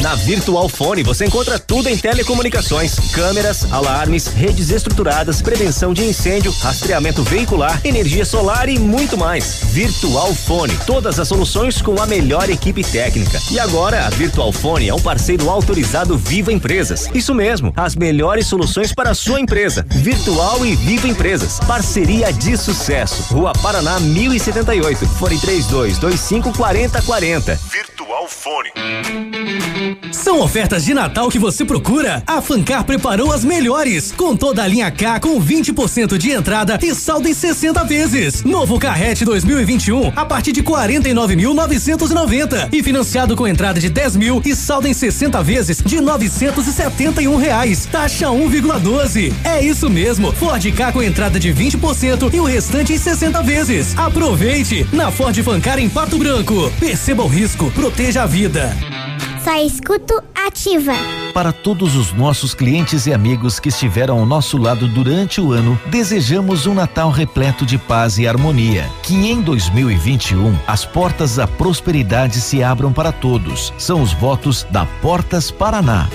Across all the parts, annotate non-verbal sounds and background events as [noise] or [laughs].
Na Virtual Fone você encontra tudo em telecomunicações: câmeras, alarmes, redes estruturadas, prevenção de incêndio, rastreamento veicular, energia solar e muito mais. Virtual Fone, todas as soluções com a melhor equipe técnica. E agora a Virtual Fone é um parceiro autorizado Viva Empresas. Isso mesmo, as melhores soluções para a sua empresa. Virtual e Viva Empresas. Parceria de sucesso. Rua Paraná 1078. Fone 3225 4040. Virtual Fone. São ofertas de Natal que você procura? A Fancar preparou as melhores, com toda a linha K com 20% de entrada e saldo em 60 vezes. Novo Carrete 2021 a partir de 49.990 e financiado com entrada de 10 mil e saldo em 60 vezes de 971 reais. Taxa 1,12. É isso mesmo. Ford K com entrada de 20% e o restante em 60 vezes. Aproveite na Ford Fancar em Pato Branco. Perceba o risco, proteja a vida. Só escuto ativa. Para todos os nossos clientes e amigos que estiveram ao nosso lado durante o ano, desejamos um Natal repleto de paz e harmonia. Que em 2021 as portas da prosperidade se abram para todos. São os votos da Portas Paraná.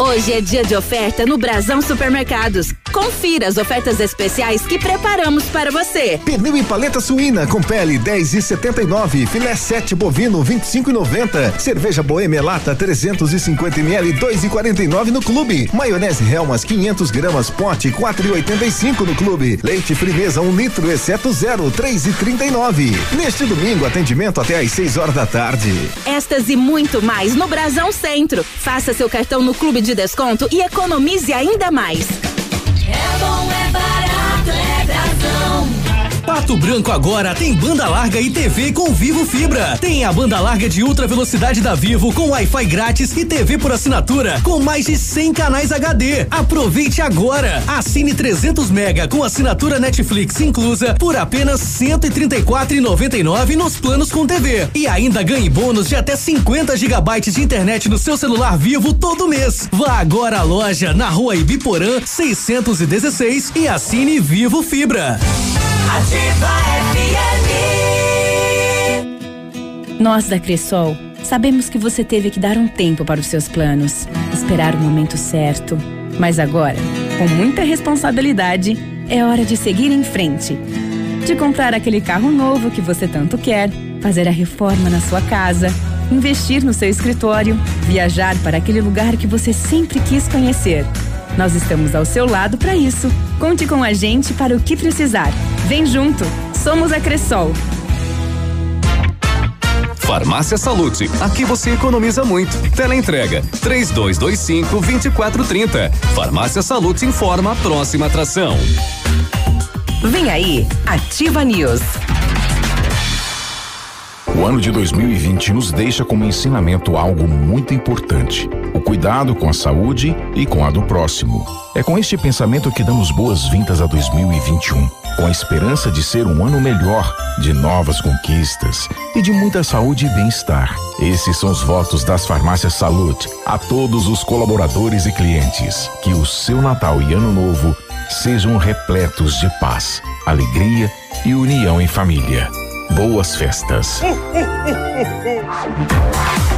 Hoje é dia de oferta no Brasão Supermercados. Confira as ofertas especiais que preparamos para você. Pernil e paleta suína com pele 10 e 79, filé 7 bovino 25 e 90, cerveja Boêmia lata 350 ml 2 e 49 no clube, maionese Helmas 500 gramas pote 4 e 85 no clube, leite Frimeza 1 um litro exceto zero 3 e 39. Neste domingo atendimento até às 6 horas da tarde. Estas e muito mais no Brasão Centro. Faça seu cartão no clube de desconto e economize ainda mais. É bom, é barato, é Brasão. Pato Branco agora tem banda larga e TV com Vivo Fibra. Tem a banda larga de ultra velocidade da Vivo com Wi-Fi grátis e TV por assinatura com mais de 100 canais HD. Aproveite agora. Assine 300 mega com assinatura Netflix inclusa por apenas 134,99 nos planos com TV. E ainda ganhe bônus de até 50 gigabytes de internet no seu celular Vivo todo mês. Vá agora à loja na Rua Ibiporã 616 e assine Vivo Fibra. FM. Nós da Cressol sabemos que você teve que dar um tempo para os seus planos, esperar o momento certo. Mas agora, com muita responsabilidade, é hora de seguir em frente. De comprar aquele carro novo que você tanto quer, fazer a reforma na sua casa, investir no seu escritório, viajar para aquele lugar que você sempre quis conhecer. Nós estamos ao seu lado para isso. Conte com a gente para o que precisar. Vem junto. Somos a Cressol. Farmácia Salute. Aqui você economiza muito. Teleentrega 3225 2430. Farmácia Salute informa a próxima atração. Vem aí, Ativa News. O ano de 2020 nos deixa como ensinamento algo muito importante: o cuidado com a saúde e com a do próximo. É com este pensamento que damos boas-vindas a 2021, com a esperança de ser um ano melhor, de novas conquistas e de muita saúde e bem-estar. Esses são os votos das farmácias Salute a todos os colaboradores e clientes. Que o seu Natal e Ano Novo sejam repletos de paz, alegria e união em família. Boas festas. [laughs]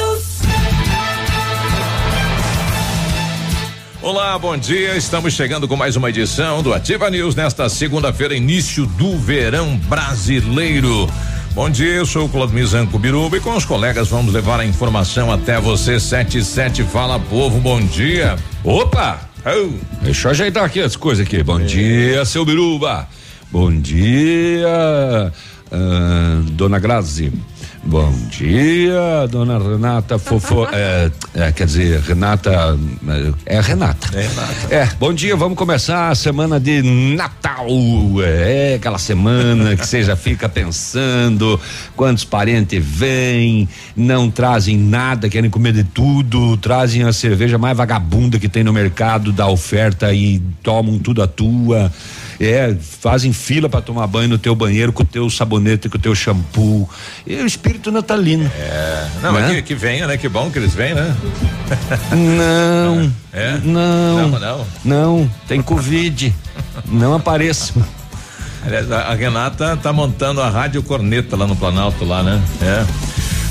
Olá, bom dia. Estamos chegando com mais uma edição do Ativa News nesta segunda-feira, início do verão brasileiro. Bom dia, eu sou o Claudio Zanco Biruba e com os colegas vamos levar a informação até você. 77 Fala Povo, bom dia. Opa! Oh, deixa eu ajeitar aqui as coisas aqui. Bom é. dia, seu Biruba. Bom dia, uh, dona Grazi. Bom dia, dona Renata Fofo. [laughs] é, é, quer dizer, Renata. É Renata. É Renata. É, bom dia, vamos começar a semana de Natal. É, aquela semana que você já fica pensando quantos parentes vêm, não trazem nada, querem comer de tudo, trazem a cerveja mais vagabunda que tem no mercado da oferta e tomam tudo a tua. É, fazem fila para tomar banho no teu banheiro com o teu sabonete, com o teu shampoo. E o espírito natalino. É. Não, né? que, que venha, né? Que bom que eles vêm, né? Não. [laughs] É? Não. Não, não. Não, tem Covid. não apareçam. Aliás, a Renata tá montando a Rádio Corneta lá no Planalto, lá, né? É.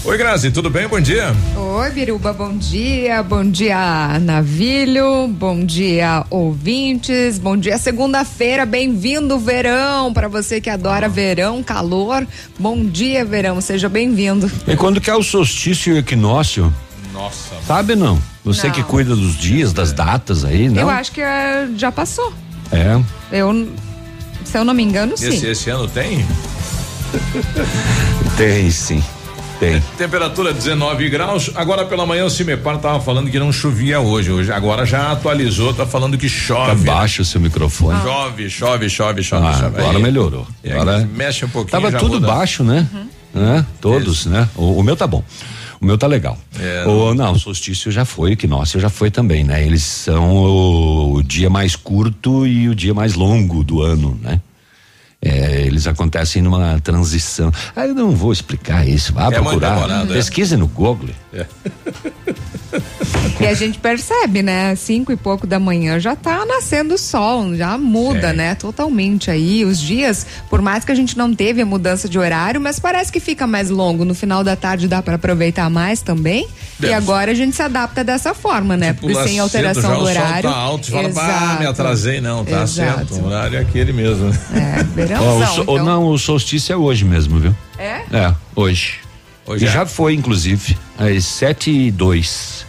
Oi, Grazi, tudo bem? Bom dia. Oi, Biruba, bom dia. Bom dia, Navilho. Bom dia, ouvintes. Bom dia, segunda-feira. Bem-vindo, verão. Para você que adora verão, calor. Bom dia, verão. Seja bem-vindo. E quando que é o solstício e o equinócio? Nossa. Sabe não? Você não. que cuida dos dias, das datas aí, não? Eu acho que é, já passou. É. Eu, se eu não me engano, sim. Esse, esse ano tem? [laughs] tem, sim. Tem. Temperatura 19 graus. Agora pela manhã o Cimepar tava falando que não chovia hoje. Hoje agora já atualizou, tá falando que chove. Tá baixo o seu microfone. Ah. Chove, chove, chove, chove, ah, chove. Agora Aí. melhorou. Agora mexe um pouquinho. Tava tudo muda. baixo, né? Uhum. né? Todos, Isso. né? O, o, meu tá bom. O meu tá legal. É, o, não, o solstício já foi, o equinócio já foi também, né? Eles são o, o dia mais curto e o dia mais longo do ano, né? É, eles acontecem numa transição. Ah, eu não vou explicar isso. Vá é procurar. É. Pesquise no Google. É. E a gente percebe, né? Cinco e pouco da manhã já tá nascendo o sol, já muda, é. né? Totalmente aí. Os dias, por mais que a gente não teve a mudança de horário, mas parece que fica mais longo. No final da tarde dá para aproveitar mais também. Deve. E agora a gente se adapta dessa forma, né? Tipo, Porque sem alteração do horário. O sol tá alto, fala, bah, me atrasei, não, tá Exato. certo. O horário é aquele mesmo. É, verãozão. oh, então. Não, o solstício é hoje mesmo, viu? É? É, hoje. Hoje e é. já foi, inclusive, às sete e dois.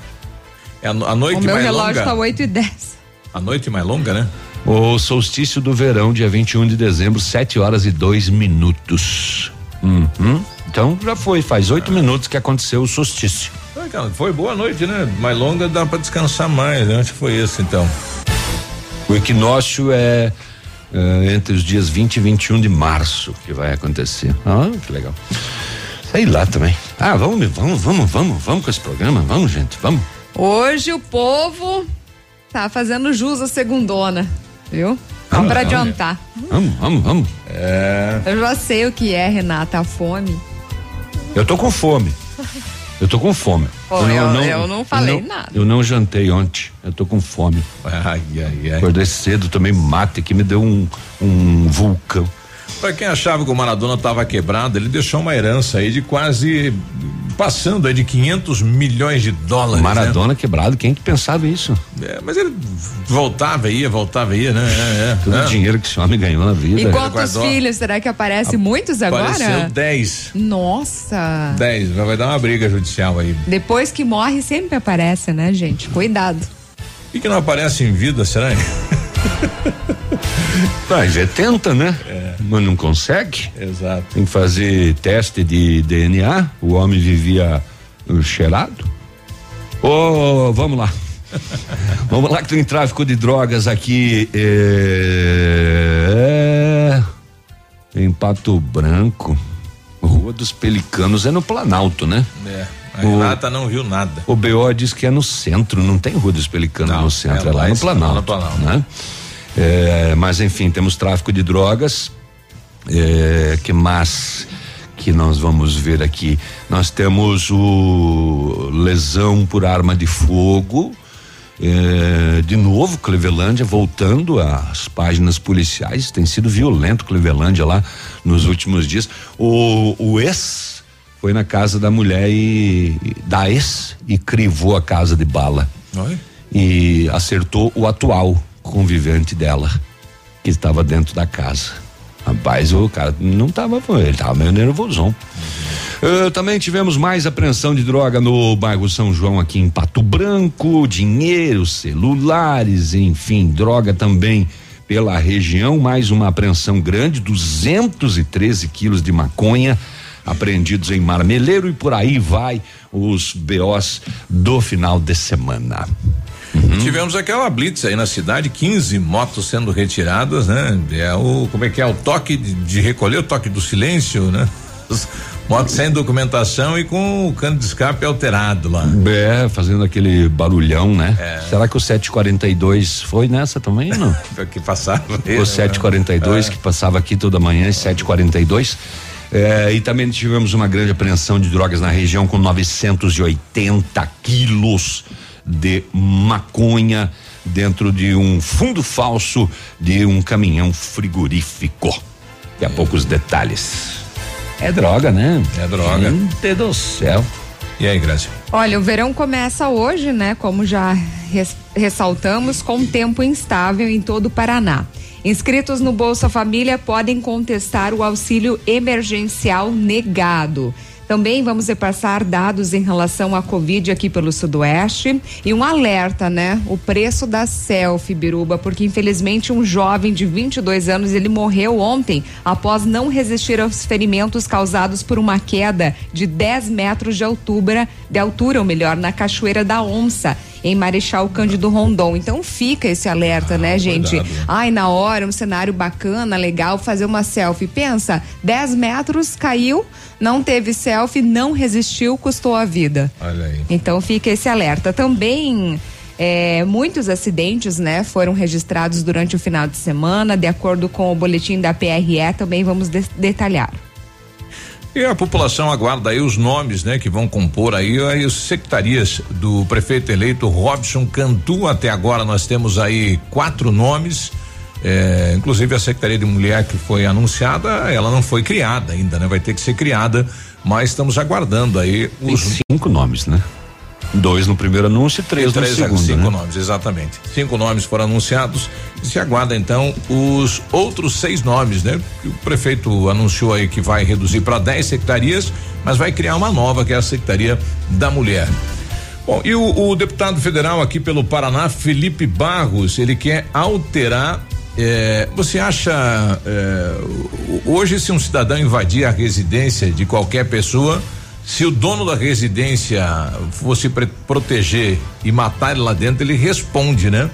É a, a noite mais longa. O meu relógio tá oito e dez. A noite mais longa, né? O solstício do verão, dia 21 de dezembro, sete horas e dois minutos. Uhum. Então já foi, faz oito ah. minutos que aconteceu o solstício. Cara, foi boa noite, né? Mais longa dá para descansar mais, né? Acho que foi esse então. O equinócio é, é entre os dias 20 e 21 de março que vai acontecer. Ah, que legal. Sei lá também. Ah, vamos, vamos, vamos, vamos, vamos com esse programa, vamos, gente, vamos. Hoje o povo tá fazendo jus à segundona, viu? Vamos para adiantar. Vamos, vamos, vamos. É. Eu já sei o que é, Renata, a fome. Eu tô com fome. Eu tô com fome. Pô, eu, eu, não, eu não falei eu não, nada. Eu não jantei ontem. Eu tô com fome. Ai, ai, ai. Acordei cedo, tomei mate que me deu um, um vulcão. Para quem achava que o Maradona estava quebrado, ele deixou uma herança aí de quase passando aí de 500 milhões de dólares. Maradona né? quebrado, quem que pensava isso? É, mas ele voltava ia, voltava ia, né? É, é, Todo o dinheiro que esse homem ganhou na vida. E quantos filhos? Será que aparece a, muitos agora? Apareceu 10. Nossa. 10, vai dar uma briga judicial aí. Depois que morre sempre aparece, né, gente? Cuidado. E que não aparece em vida, será? [laughs] Mas é tenta, né? É. Mas não consegue. Exato. Tem que fazer teste de DNA. O homem vivia uh, cheirado. Ô, oh, vamos lá. [laughs] vamos lá que tem tráfico de drogas aqui. É, em Pato Branco. Rua dos Pelicanos é no Planalto, né? É. A Renata o, não viu nada. O BO diz que é no centro, não tem Rua dos Pelicanos não, no centro, é, é lá, no Planalto. No Planalto. Né? É, mas enfim, temos tráfico de drogas. É, que mais que nós vamos ver aqui? Nós temos o lesão por arma de fogo. É, de novo, Clevelândia voltando às páginas policiais. Tem sido violento Clevelândia lá nos últimos dias. O, o ex foi na casa da mulher e da ex e crivou a casa de bala. Oi? e acertou o atual convivente dela, que estava dentro da casa. Rapaz, o cara não estava, ele estava meio nervosão. Uh, também tivemos mais apreensão de droga no bairro São João aqui em Pato Branco, dinheiro, celulares, enfim, droga também pela região, mais uma apreensão grande, 213 quilos de maconha apreendidos em Marmeleiro e por aí vai os BOs do final de semana. Uhum. Tivemos aquela blitz aí na cidade, 15 motos sendo retiradas, né? É o como é que é o toque de, de recolher, o toque do silêncio, né? Moto sem documentação e com o cano de escape alterado lá. É, fazendo aquele barulhão, né? É. Será que o 742 foi nessa também, não? [laughs] que passava. O 742 é. que passava aqui toda manhã, 742. É, e também tivemos uma grande apreensão de drogas na região com 980 quilos de maconha dentro de um fundo falso de um caminhão frigorífico. Daqui a pouco os detalhes. É droga, né? É droga. Gente do céu. E aí, Grazi? Olha, o verão começa hoje, né? Como já res, ressaltamos, com tempo instável em todo o Paraná. Inscritos no Bolsa Família podem contestar o auxílio emergencial negado. Também vamos repassar dados em relação à Covid aqui pelo Sudoeste e um alerta, né? O preço da selfie, Biruba, porque infelizmente um jovem de 22 anos ele morreu ontem após não resistir aos ferimentos causados por uma queda de 10 metros de altura, de altura, ou melhor, na Cachoeira da Onça em Marechal Cândido Rondon. Então fica esse alerta, né, ah, né, gente? Cuidado. Ai, na hora, um cenário bacana, legal, fazer uma selfie. Pensa, 10 metros, caiu, não teve selfie, não resistiu, custou a vida. Olha aí. Então fica esse alerta. Também. É, muitos acidentes, né, foram registrados durante o final de semana, de acordo com o boletim da PRE, também vamos de detalhar. E a população aguarda aí os nomes, né, que vão compor aí as secretarias do prefeito eleito Robson Cantu. Até agora nós temos aí quatro nomes. É, inclusive a Secretaria de Mulher que foi anunciada, ela não foi criada ainda, né? Vai ter que ser criada, mas estamos aguardando aí os Tem cinco nomes, né? Dois no primeiro anúncio e três, e três no segundo. Cinco né? nomes, exatamente. Cinco nomes foram anunciados e se aguarda então os outros seis nomes, né? O prefeito anunciou aí que vai reduzir para dez secretarias, mas vai criar uma nova que é a Secretaria da Mulher. Bom, e o, o deputado federal aqui pelo Paraná, Felipe Barros, ele quer alterar é, você acha é, hoje se um cidadão invadir a residência de qualquer pessoa, se o dono da residência fosse proteger e matar ele lá dentro, ele responde, né?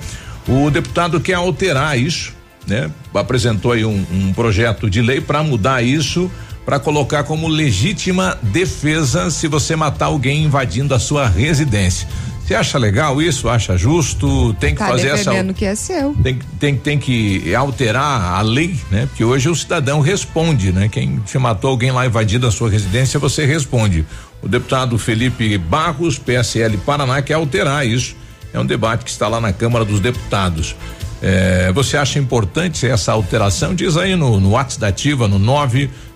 O deputado quer alterar isso, né? Apresentou aí um, um projeto de lei para mudar isso, para colocar como legítima defesa se você matar alguém invadindo a sua residência. Você acha legal isso? Acha justo? Tem que tá fazer essa. que é seu. Tem, tem, tem que alterar a lei, né? Porque hoje o cidadão responde, né? Quem te matou alguém lá invadindo a sua residência, você responde. O deputado Felipe Barros, PSL Paraná, quer alterar isso. É um debate que está lá na Câmara dos Deputados. É, você acha importante essa alteração? Diz aí no, no WhatsApp da Ativa, no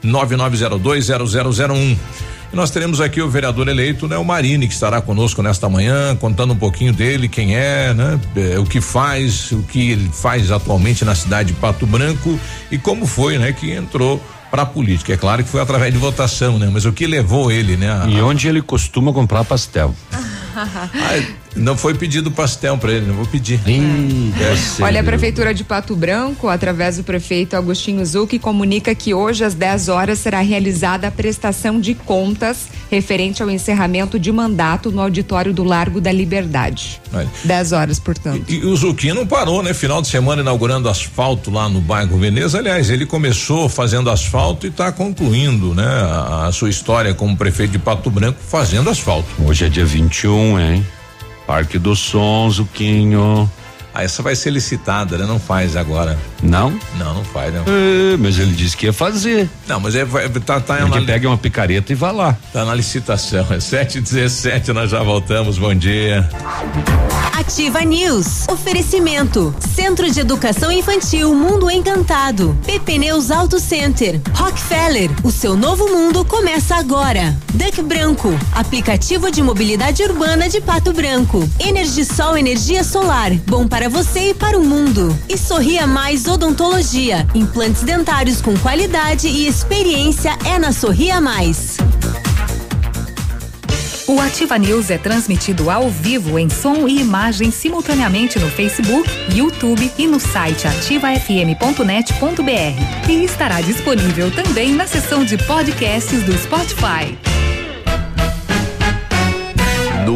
999020001. E nós teremos aqui o vereador eleito, né, o Marini, que estará conosco nesta manhã, contando um pouquinho dele, quem é, né, é, o que faz, o que ele faz atualmente na cidade de Pato Branco e como foi, né, que entrou para a política. É claro que foi através de votação, né, mas o que levou ele, né? A, e onde ele costuma comprar pastel? [laughs] [laughs] não foi pedido pastel para ele, não vou pedir. É. Olha, a Prefeitura de Pato Branco, através do prefeito Agostinho Zucchi, comunica que hoje às 10 horas será realizada a prestação de contas referente ao encerramento de mandato no auditório do Largo da Liberdade. Olha. 10 horas, portanto. E, e o Zucchi não parou, né? Final de semana inaugurando asfalto lá no bairro Veneza. Aliás, ele começou fazendo asfalto e está concluindo, né? A, a sua história como prefeito de Pato Branco fazendo asfalto. Hoje é dia 21, hein? Parque do Som, Zuquinho. Ah, essa vai ser licitada, né? Não faz agora. Não? Não, não faz, não. É, mas ele disse que ia fazer. Não, mas é, tá, tá Ele na, pega uma picareta e vai lá. tá na licitação. É 7 e 17 nós já voltamos. Bom dia. Ativa News. Oferecimento. Centro de Educação Infantil Mundo Encantado. PP Neus Auto Center. Rockefeller. O seu novo mundo começa agora. Duck Branco. Aplicativo de mobilidade urbana de Pato Branco. Energisol Energia Solar. Bom para você e para o mundo. E Sorria Mais Odontologia. Implantes dentários com qualidade e experiência é na Sorria Mais. O Ativa News é transmitido ao vivo em som e imagem simultaneamente no Facebook, YouTube e no site ativafm.net.br. E estará disponível também na seção de podcasts do Spotify.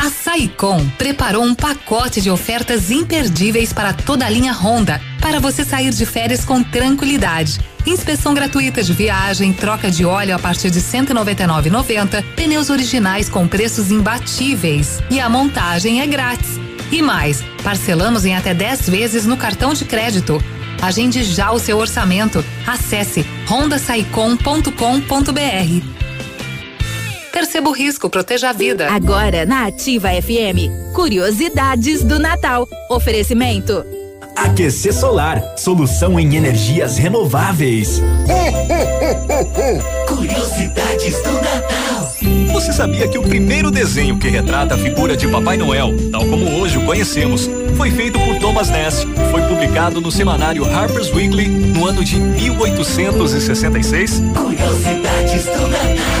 A Saicom preparou um pacote de ofertas imperdíveis para toda a linha Honda, para você sair de férias com tranquilidade. Inspeção gratuita de viagem, troca de óleo a partir de R$ 199,90, pneus originais com preços imbatíveis e a montagem é grátis. E mais, parcelamos em até 10 vezes no cartão de crédito. Agende já o seu orçamento. Acesse rondasaicom.com.br. Perceba o risco, proteja a vida. Agora na Ativa FM, curiosidades do Natal. Oferecimento. Aquecer Solar, solução em energias renováveis. [laughs] Curiosidades do Natal. Você sabia que o primeiro desenho que retrata a figura de Papai Noel, tal como hoje o conhecemos, foi feito por Thomas Ness e foi publicado no semanário Harper's Weekly no ano de 1866? Curiosidades do Natal.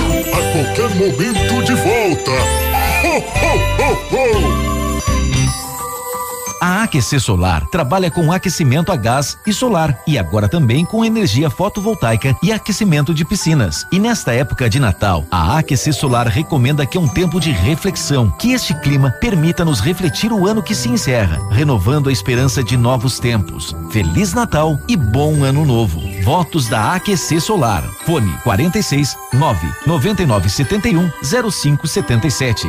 Qualquer momento de volta. Ho, ho, ho, ho. A Aquecer Solar trabalha com aquecimento a gás e solar e agora também com energia fotovoltaica e aquecimento de piscinas. E nesta época de Natal, a Aquecer Solar recomenda que é um tempo de reflexão, que este clima permita nos refletir o ano que se encerra, renovando a esperança de novos tempos. Feliz Natal e bom ano novo. Votos da Aquecer Solar. Fone 46 9 99 71 0577.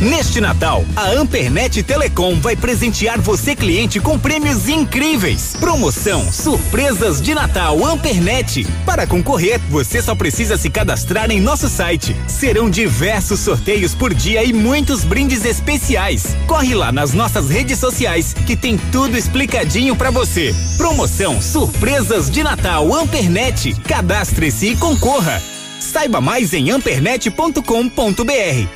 Neste Natal, a Ampernet Telecom vai presentear você cliente com prêmios incríveis. Promoção Surpresas de Natal Ampernet. Para concorrer, você só precisa se cadastrar em nosso site. Serão diversos sorteios por dia e muitos brindes especiais. Corre lá nas nossas redes sociais que tem tudo explicadinho para você. Promoção Surpresas de Natal Ampernet. Cadastre-se e concorra. Saiba mais em ampernet.com.br.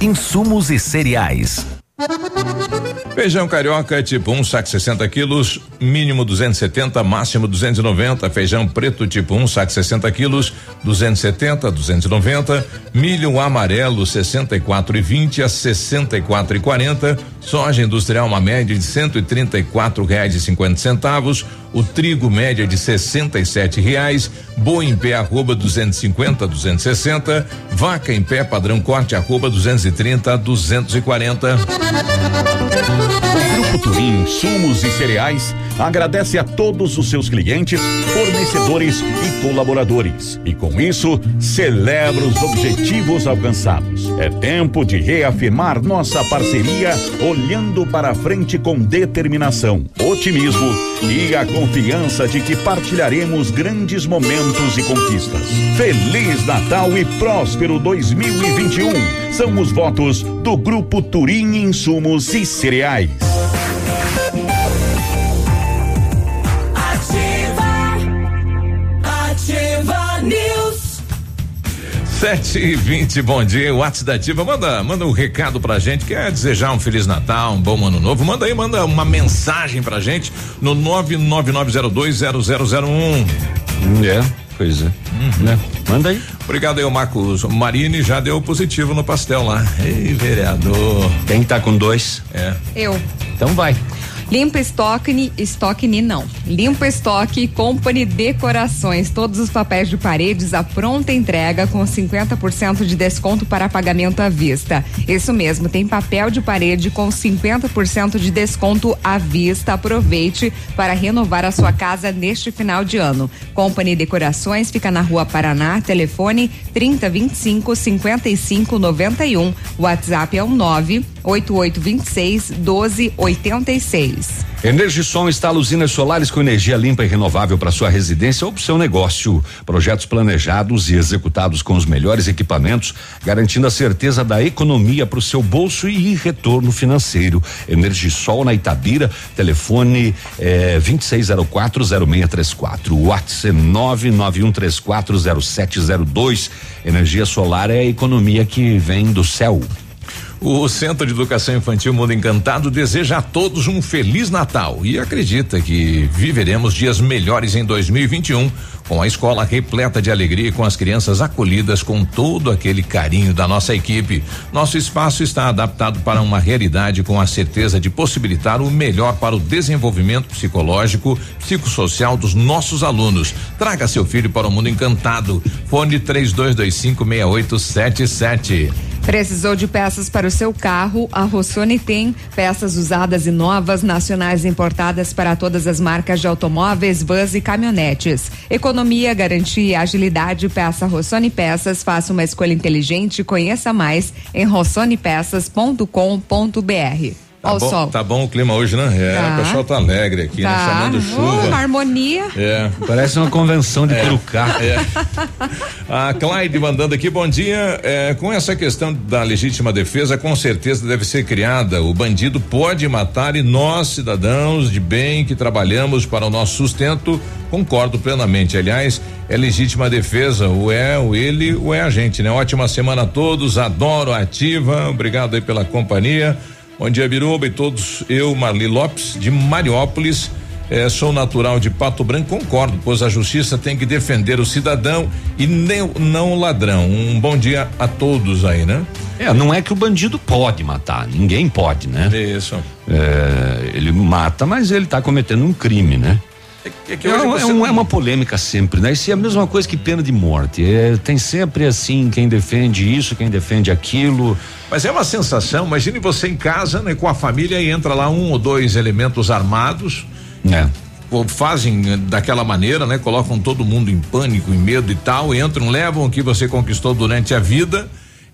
Insumos e cereais. Feijão carioca tipo 1, um, saco 60 quilos, mínimo 270, máximo 290. Feijão preto tipo 1, um, saco 60 quilos, 270, 290. Milho amarelo 64 e 20 a 64 e 40. Soja industrial uma média de 134 reais e 50 centavos. O trigo média de 67 reais. Boi em pé arroba 250 260. Vaca em pé padrão corte arroba 230 240. O Grupo Turim Insumos e Cereais agradece a todos os seus clientes, fornecedores e colaboradores. E com isso, celebra os objetivos alcançados. É tempo de reafirmar nossa parceria, olhando para frente com determinação, otimismo e a confiança de que partilharemos grandes momentos e conquistas. Feliz Natal e próspero 2021. São os votos do Grupo Turim Insumos e Cereais. Sete e vinte, bom dia, WhatsApp da Ativa, manda, manda um recado pra gente, quer desejar um Feliz Natal, um bom ano novo, manda aí, manda uma mensagem pra gente no nove nove nove zero dois zero zero zero um. É, pois é, uhum. né? Manda aí. Obrigado aí, o Marcos Marini já deu positivo no pastel lá. Ei, vereador. Quem tá com dois? É. Eu. Então vai. Limpa Estoque, Estoque não. Limpa Estoque Company Decorações. Todos os papéis de paredes à pronta entrega com 50% de desconto para pagamento à vista. Isso mesmo, tem papel de parede com 50% de desconto à vista. Aproveite para renovar a sua casa neste final de ano. Company Decorações fica na Rua Paraná, telefone 3025 5591. WhatsApp é o um 98826 1286. Energisol instala usinas solares com energia limpa e renovável para sua residência ou para seu negócio. Projetos planejados e executados com os melhores equipamentos, garantindo a certeza da economia para o seu bolso e retorno financeiro. Energisol na Itabira, telefone é, 26040634. WhatsApp 991340702. Energia solar é a economia que vem do céu. O Centro de Educação Infantil Mundo Encantado deseja a todos um feliz Natal e acredita que viveremos dias melhores em 2021 com a escola repleta de alegria e com as crianças acolhidas com todo aquele carinho da nossa equipe. Nosso espaço está adaptado para uma realidade com a certeza de possibilitar o melhor para o desenvolvimento psicológico, psicossocial dos nossos alunos. Traga seu filho para o mundo encantado. Fone 3225 6877. Precisou de peças para o seu carro? A Rossoni tem peças usadas e novas, nacionais importadas para todas as marcas de automóveis, vans e caminhonetes. Economia, garantia e agilidade. Peça Rossoni Peças. Faça uma escolha inteligente. Conheça mais em rossonepeças.com.br. Tá Ó o bom, sol. tá bom o clima hoje, né? É, Tá. o pessoal tá alegre aqui, né? Tá. Chamando Oh, chuva. uma harmonia. É. Parece uma convenção de É. É. A Clyde mandando aqui, bom dia. É, com essa questão da legítima defesa, com certeza deve ser criada. O bandido pode matar e nós, cidadãos de bem que trabalhamos para o nosso sustento, concordo plenamente. Aliás, é legítima defesa, ou é o ele ou é a gente, né? Ótima semana a todos, adoro a ativa, obrigado aí pela companhia. Bom dia, Biruba e todos. Eu, Marli Lopes, de Mariópolis. eh, sou natural de Pato Branco, concordo, pois a justiça tem que defender o cidadão e nem, não o ladrão. Um bom dia a todos aí, né? É, não é que o bandido pode matar, ninguém pode, né? Isso. É, ele mata, mas ele está cometendo um crime, né? É É, é um- não- é uma polêmica sempre, né? Isso é a mesma coisa que pena de morte. É, tem sempre assim quem defende isso, quem defende aquilo. Mas é uma sensação, imagine você em casa, né, com a família e entra lá um ou dois elementos armados. É. Fazem eh, daquela maneira, né? Colocam todo mundo em pânico, em medo e tal, entram, levam o que você conquistou durante a vida.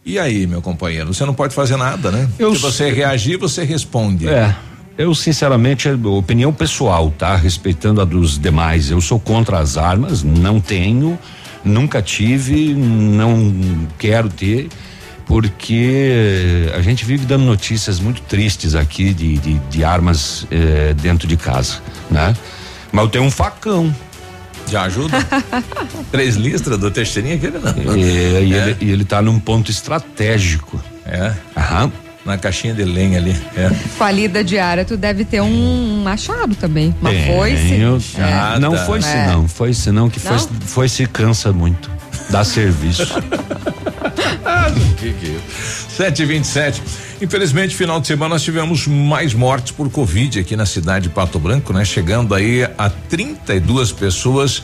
E aí, meu companheiro, você não pode fazer nada, né? Eu Se você reagir, você responde. É. Eu, sinceramente, é opinião pessoal, tá? Respeitando a dos demais. Eu sou contra as armas, não tenho, nunca tive, não quero ter, porque a gente vive dando notícias muito tristes aqui de, de, de armas eh, dentro de casa, né? Mas eu tenho um facão. Já ajuda? [laughs] Três listras do testeirinho aquele não. É, e, É. Ele, e ele tá num ponto estratégico. É. Aham. Na caixinha de lenha ali. É. Falida diária, tu deve ter um machado também. Uma Tenho, foice. É. Não foi se É. não, foi se não, que foi, se cansa muito. Dá serviço. [laughs] Que que é isso? 727. Infelizmente, final de semana nós tivemos mais mortes por Covid aqui na cidade de Pato Branco, né? Chegando aí a 32 pessoas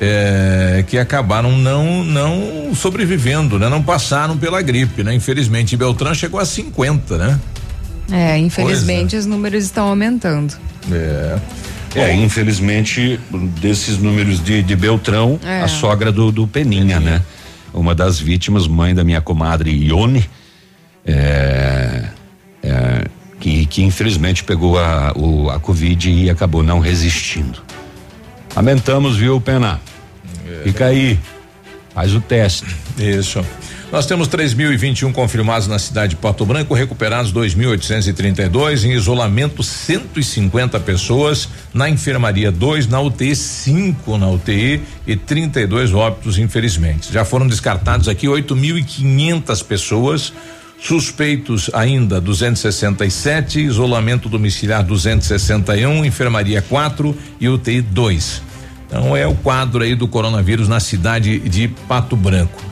eh, que acabaram não não sobrevivendo, né? Não passaram pela gripe, né? Infelizmente, em Beltrão chegou a 50, né? É, infelizmente os números estão aumentando. É. É, infelizmente, desses números de, de Beltrão, É. a sogra do, do Peninha, né? Uma das vítimas, mãe da minha comadre Ione, é, é, que, que infelizmente pegou a, o, a Covid e acabou não resistindo. Lamentamos, viu, Pena? Fica aí, faz o teste. Isso. Nós temos 3.021 confirmados na cidade de Pato Branco, recuperados 2.832, em isolamento 150 pessoas, na enfermaria 2, na UTI 5 na UTI e 32 óbitos, infelizmente. Já foram descartados aqui 8.500 pessoas, suspeitos ainda 267, isolamento domiciliar 261, enfermaria 4 e UTI 2. Então é o quadro aí do coronavírus na cidade de Pato Branco.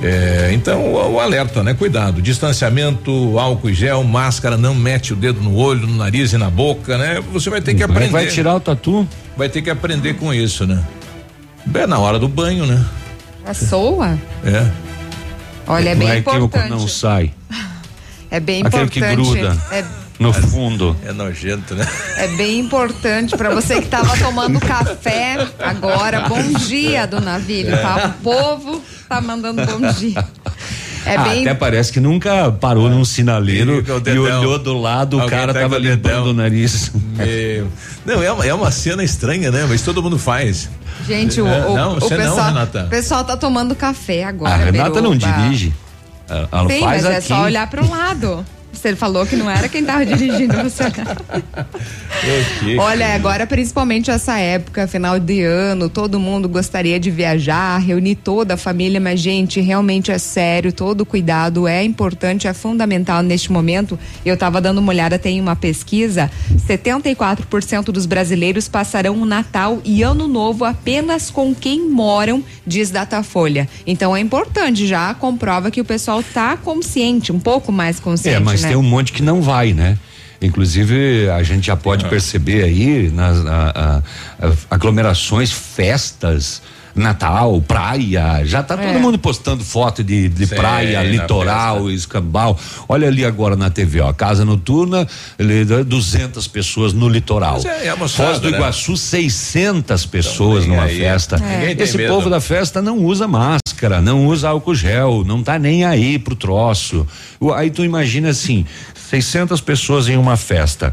É, então o, o alerta, né? Cuidado, distanciamento, álcool e gel, máscara, não mete o dedo no olho, no nariz e na boca, né? Você vai ter que aprender. vai tirar o tatu? Vai ter que aprender com isso, né? É na hora do banho, né? A soa? É. Olha, é Não bem é que importante. não sai. [laughs] É bem Aquele importante. que gruda É, no fundo. É nojento, né? é bem importante para você que estava tomando café agora. Bom dia, dona Navilho, tá? O povo tá mandando bom dia. É Ah, bem Até parece que nunca parou num sinaleiro o e dedão. olhou do lado, o Alguém cara pega tava o limpando o nariz. Meu. Não, é uma, é uma cena estranha, né? Mas todo mundo faz. Gente, o, É, o, não, o você não, pessoal, Renata. o pessoal tá tomando café agora. A Renata não Biruba. dirige. Ela Sim, faz mas é aqui. só olhar pro lado. Você falou que não era quem tava dirigindo você. Olha, agora principalmente essa época, final de ano, todo mundo gostaria de viajar, reunir toda a família, mas gente, realmente é sério, todo cuidado é importante, é fundamental neste momento. Eu tava dando uma olhada, tem uma pesquisa, 74% dos brasileiros passarão o Natal e Ano Novo apenas com quem moram, diz Datafolha. Então é importante, já comprova que o pessoal tá consciente, um pouco mais consciente, É, mas né? tem um monte que não vai, né? Inclusive, a gente já pode perceber aí nas a- a- a- aglomerações, festas, Natal, praia, já tá todo É. mundo postando foto de, de Sim, praia, litoral, escambau. Olha ali agora na TV, ó, casa noturna, ele dá 200 pessoas no litoral. Mas é- é Foz do né? Iguaçu, 600 pessoas nem numa aí. festa. É. Ninguém tem Esse povo da festa não usa máscara, não usa álcool gel, não tá nem aí pro troço. Aí tu imagina assim, 600 pessoas em uma festa,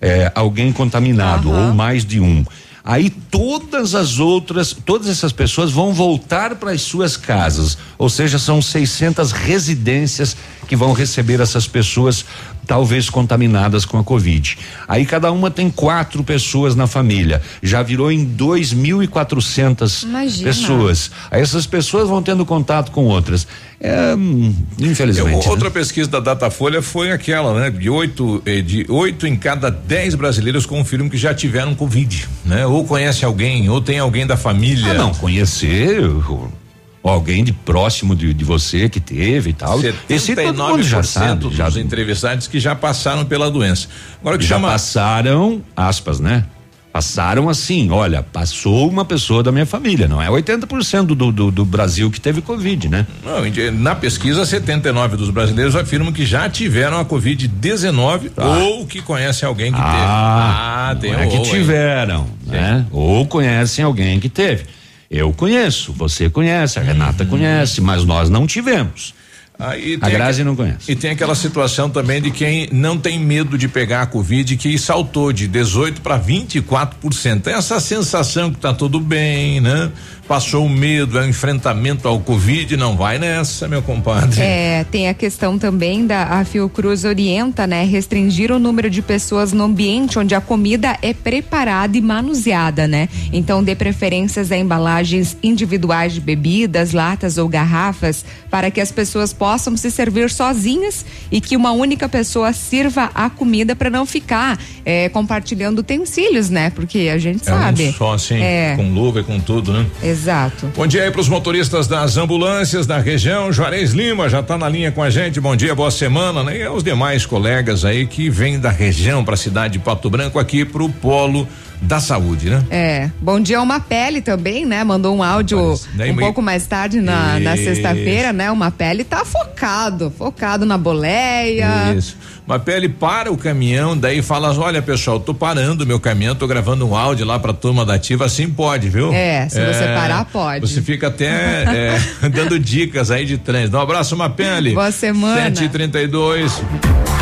é, alguém contaminado ou mais de um. Aí todas as outras, todas essas pessoas vão voltar para as suas casas, ou seja, são 600 residências que vão receber essas pessoas talvez contaminadas com a covid. Aí cada uma tem quatro pessoas na família, já virou em 2.400 Imagina. pessoas. Aí essas pessoas vão tendo contato com outras. É, infelizmente. Eu- outra pesquisa da Datafolha foi aquela, né? De oito, eh, de oito em cada dez brasileiros confirmam que já tiveram Covid, né? Ou conhece alguém, ou tem alguém da família. Ah, não, conhecer alguém de próximo de, de você que teve e tal. Esse todo mundo já sabe. Já, dos entrevistados que já passaram pela doença. Agora que já chama passaram, aspas, né? Passaram assim, olha, passou uma pessoa da minha família, não é 80% do, do, do Brasil que teve Covid, né? Não, na pesquisa, 79 dos brasileiros afirmam que já tiveram a Covid-19 ou que conhecem alguém que teve. Ah, tem é que tiveram, né? Ou conhecem alguém que teve. Eu conheço, você conhece, a Renata conhece, mas nós não tivemos. Aí A Grazi aque- não conhece. E tem aquela situação também de quem não tem medo de pegar a Covid, que saltou de 18 para 24%. Tem essa sensação que tá tudo bem, né? Passou o medo, é um enfrentamento ao Covid, não vai nessa, meu compadre. É, tem a questão também da a Fiocruz orienta, né, restringir o número de pessoas no ambiente onde a comida é preparada e manuseada, né? Então, dê preferências a embalagens individuais de bebidas, latas ou garrafas, para que as pessoas possam se servir sozinhas e que uma única pessoa sirva a comida para não ficar é, compartilhando utensílios, né? Porque a gente É sabe. um só assim, É. com luva e com tudo, né? Exato. Bom dia aí pros motoristas das ambulâncias da região. Juarez Lima já tá na linha com a gente. Bom dia, boa semana, né? E aos demais colegas aí que vêm da região para a cidade de Pato Branco aqui pro polo da saúde, né? É. Bom dia, uma pele também, né? Mandou um áudio daí um pouco mais tarde na, na sexta-feira, né? Uma pele tá focado, focado na boleia. Isso. Uma pele para o caminhão, daí fala: olha, pessoal, tô parando meu caminhão, tô gravando um áudio lá pra turma da ativa, assim pode, viu? É, se você parar, pode. Você fica até [laughs] é, dando dicas aí de trânsito. Um abraço, uma pele. Boa semana. 7h32.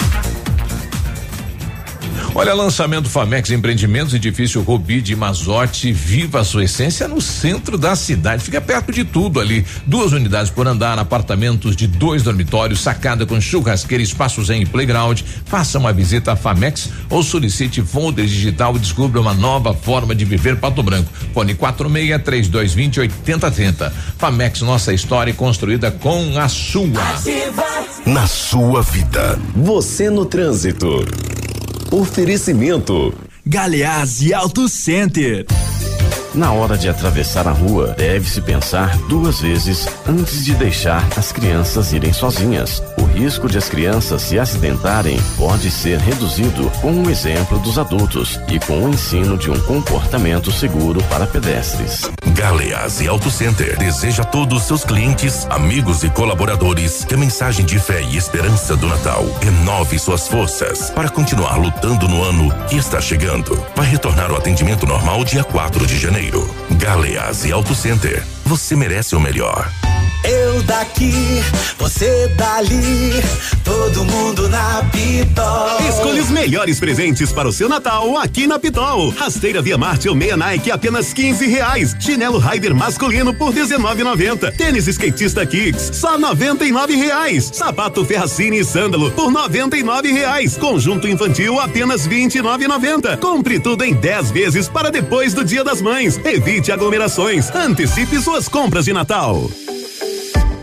Olha, lançamento Famex Empreendimentos, edifício Robi de Mazote, viva a sua essência no centro da cidade. Fica perto de tudo ali. Duas unidades por andar, apartamentos de dois dormitórios, sacada com churrasqueira, espaços em playground. Faça uma visita à Famex ou solicite folder digital e descubra uma nova forma de viver Pato Branco. Fone 46 3220 8030. Famex, nossa história construída com a sua. Na sua vida. Você no trânsito. Oferecimento. Galeazzi Auto Center. Na hora de atravessar a rua, deve-se pensar duas vezes antes de deixar as crianças irem sozinhas. O risco de as crianças se acidentarem pode ser reduzido com o exemplo dos adultos e com o ensino de um comportamento seguro para pedestres. Galeazzi Auto Center deseja a todos seus clientes, amigos e colaboradores que a mensagem de fé e esperança do Natal renove suas forças para continuar lutando no ano que está chegando. Vai retornar ao atendimento normal dia 4 de janeiro. Galeazzi Auto Center. Você merece o melhor. Eu daqui, você dali, todo mundo na Pitol. Escolha os melhores presentes para o seu Natal aqui na Pitol. Rasteira Via Marte ou meia Nike apenas 15 reais. Chinelo Rider masculino por 19,90. Tênis skatista Kicks só 99 reais. Sapato Ferracini e sândalo por 99 reais. Conjunto infantil apenas 29,90. Compre tudo em 10 vezes para depois do Dia das Mães. Evite aglomerações. Antecipe suas compras de Natal.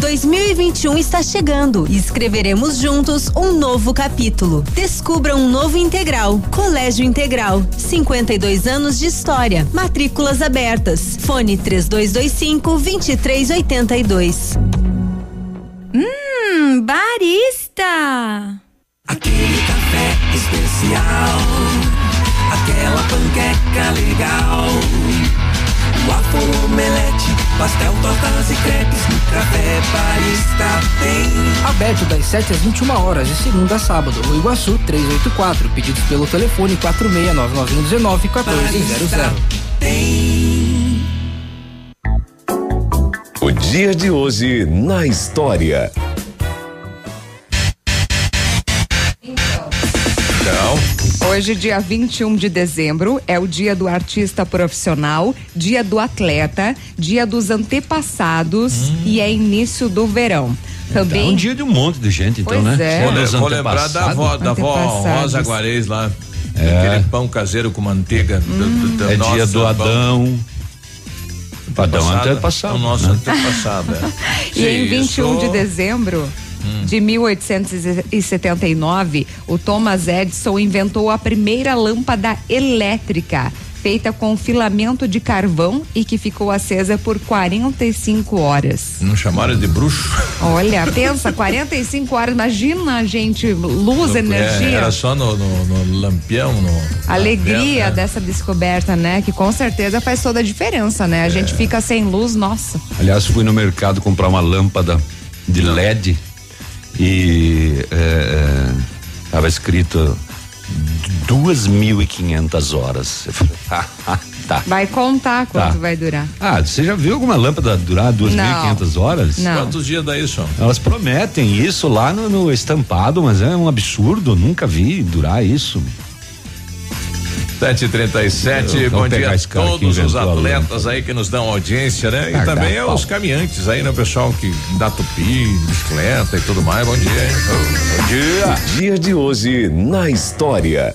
2021 está chegando e escreveremos juntos um novo capítulo. Descubra um novo integral. Colégio Integral. 52 anos de história. Matrículas abertas. Fone 3225 2382. Hum, barista! Aquele café especial, aquela panqueca legal. Waffle, omelete, pastel, tortas e crepes, café barista tem. Aberto das 7 às 21 horas, de segunda a sábado. No Iguaçu 384. Pedidos pelo telefone 469919 1400. O dia de hoje na história. Hoje, dia 21 de dezembro, é o dia do artista profissional, dia do atleta, dia dos antepassados e é início do verão. Também. É um dia de um monte de gente, então, Pois né? é. Vou, vou lembrar da avó, da avó. Rosa Guarez lá. É. Aquele pão caseiro com manteiga. do- do- do É nosso dia do. Adão. Adão Antepassado. antepassado. O nosso né? antepassado, é. [laughs] E em Sim, 21 de dezembro Hum. de 1879, o Thomas Edison inventou a primeira lâmpada elétrica, feita com filamento de carvão e que ficou acesa por 45 horas. Não chamaram de bruxo? Olha, [laughs] pensa, 45 horas, imagina, gente, luz, É, energia. era só no, no- no lampião, no. Alegria vela, né? dessa descoberta, né? Que com certeza faz toda a diferença, né? A É. gente fica sem luz, nossa. Aliás, fui no mercado comprar uma lâmpada de LED e é, é, tava escrito duas mil e quinhentas horas. Eu falei, [laughs] ah, ah, tá. Vai contar quanto Tá. vai durar. Ah, você já viu alguma lâmpada durar duas mil e quinhentas horas? Não. Quantos dias dá isso? Elas prometem isso lá no, no estampado, mas é um absurdo, nunca vi durar isso. 737, Eu- bom vamos pegar dia a todos os atletas aí que nos dão audiência, né? E Cagar também pau. aos caminhantes aí, né? O pessoal que dá tupi, bicicleta e tudo mais. Bom dia, hein? Bom dia. Dia de hoje na história.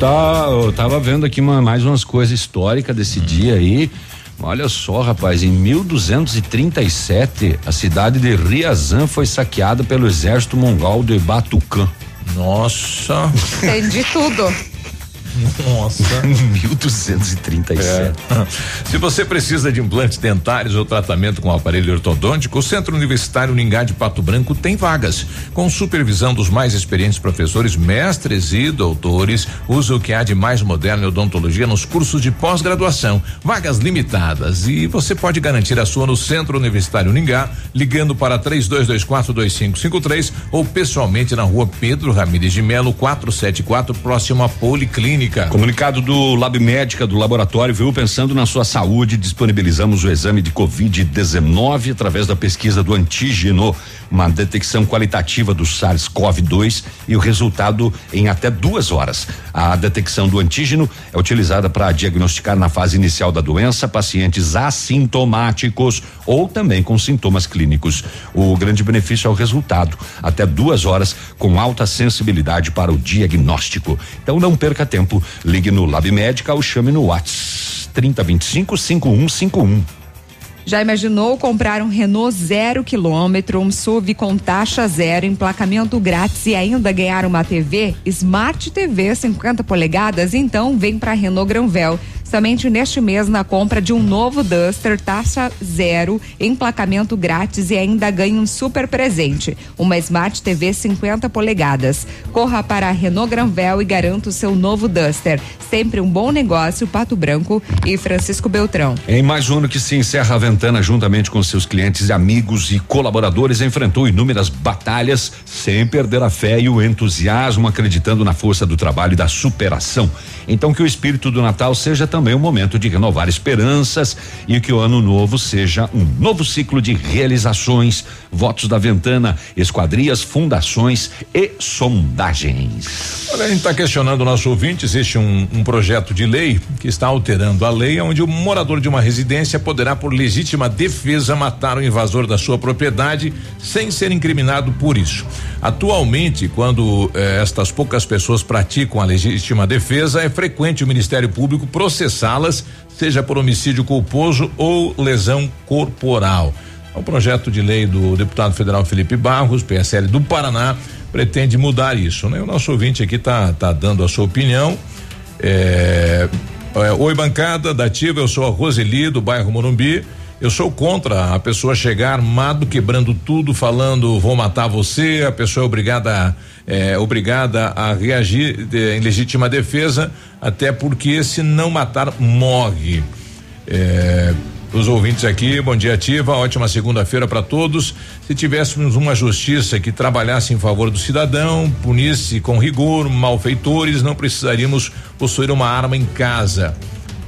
Tá, eu tava vendo aqui uma- mais umas coisas históricas desse dia aí. Olha só, rapaz, em 1237, a cidade de Riazan foi saqueada pelo exército mongol de Batucan. Nossa. Entendi tudo. Nossa. [laughs] 1237. É. Se você precisa de implantes dentários ou tratamento com aparelho ortodôntico, o Centro Universitário Ningá de Pato Branco tem vagas. Com supervisão dos mais experientes professores, mestres e doutores, usa o que há de mais moderno em odontologia nos cursos de pós-graduação. Vagas limitadas e você pode garantir a sua no Centro Universitário Ningá, ligando para 32242553 ou pessoalmente na rua Pedro Ramires de Melo, 474, próximo à Policlínica. Comunicado do Lab Médica do laboratório, viu? Pensando na sua saúde, disponibilizamos o exame de Covid-19 através da pesquisa do antígeno, uma detecção qualitativa do SARS-CoV-2 e o resultado em até duas horas. A detecção do antígeno é utilizada para diagnosticar na fase inicial da doença pacientes assintomáticos ou também com sintomas clínicos. O grande benefício é o resultado, até duas horas com alta sensibilidade para o diagnóstico. Então não perca tempo, ligue no Lab Médica ou chame no WhatsApp 3025 5151. Já imaginou comprar um Renault zero quilômetro, um SUV com taxa zero, emplacamento grátis e ainda ganhar uma TV? Smart TV 50 polegadas? Então vem para Renault Granvel. Somente neste mês, na compra de um novo Duster, taxa zero, emplacamento grátis e ainda ganha um super presente: uma Smart TV 50 polegadas. Corra para a Renault Granvel e garanta o seu novo Duster. Sempre um bom negócio, Pato Branco e Francisco Beltrão. Em mais um ano que se encerra a Ventana, juntamente com seus clientes, amigos e colaboradores, enfrentou inúmeras batalhas sem perder a fé e o entusiasmo, acreditando na força do trabalho e da superação. Então, que o espírito do Natal seja também um momento de renovar esperanças e que o ano novo seja um novo ciclo de realizações. Votos da Ventana, esquadrias, fundações e sondagens. Olha, a gente está questionando o nosso ouvinte. Existe um, um projeto de lei que está alterando a lei, onde o morador de uma residência poderá, por legítima defesa, matar o invasor da sua propriedade sem ser incriminado por isso. Atualmente, quando eh, estas poucas pessoas praticam a legítima defesa, é frequente o Ministério Público processá-las, seja por homicídio culposo ou lesão corporal. O projeto de lei do deputado federal Felipe Barros, PSL do Paraná, pretende mudar isso, né? O nosso ouvinte aqui tá, tá dando a sua opinião. É, é, Oi, bancada da Ativa, eu sou a Roseli do bairro Morumbi. Eu sou contra a pessoa chegar armado, quebrando tudo, falando vou matar você. A pessoa é obrigada, é, obrigada a reagir de- em legítima defesa, até porque se não matar, morre. É, Os ouvintes aqui, bom dia ativa, ótima segunda-feira para todos. Se tivéssemos uma justiça que trabalhasse em favor do cidadão, punisse com rigor malfeitores, não precisaríamos possuir uma arma em casa.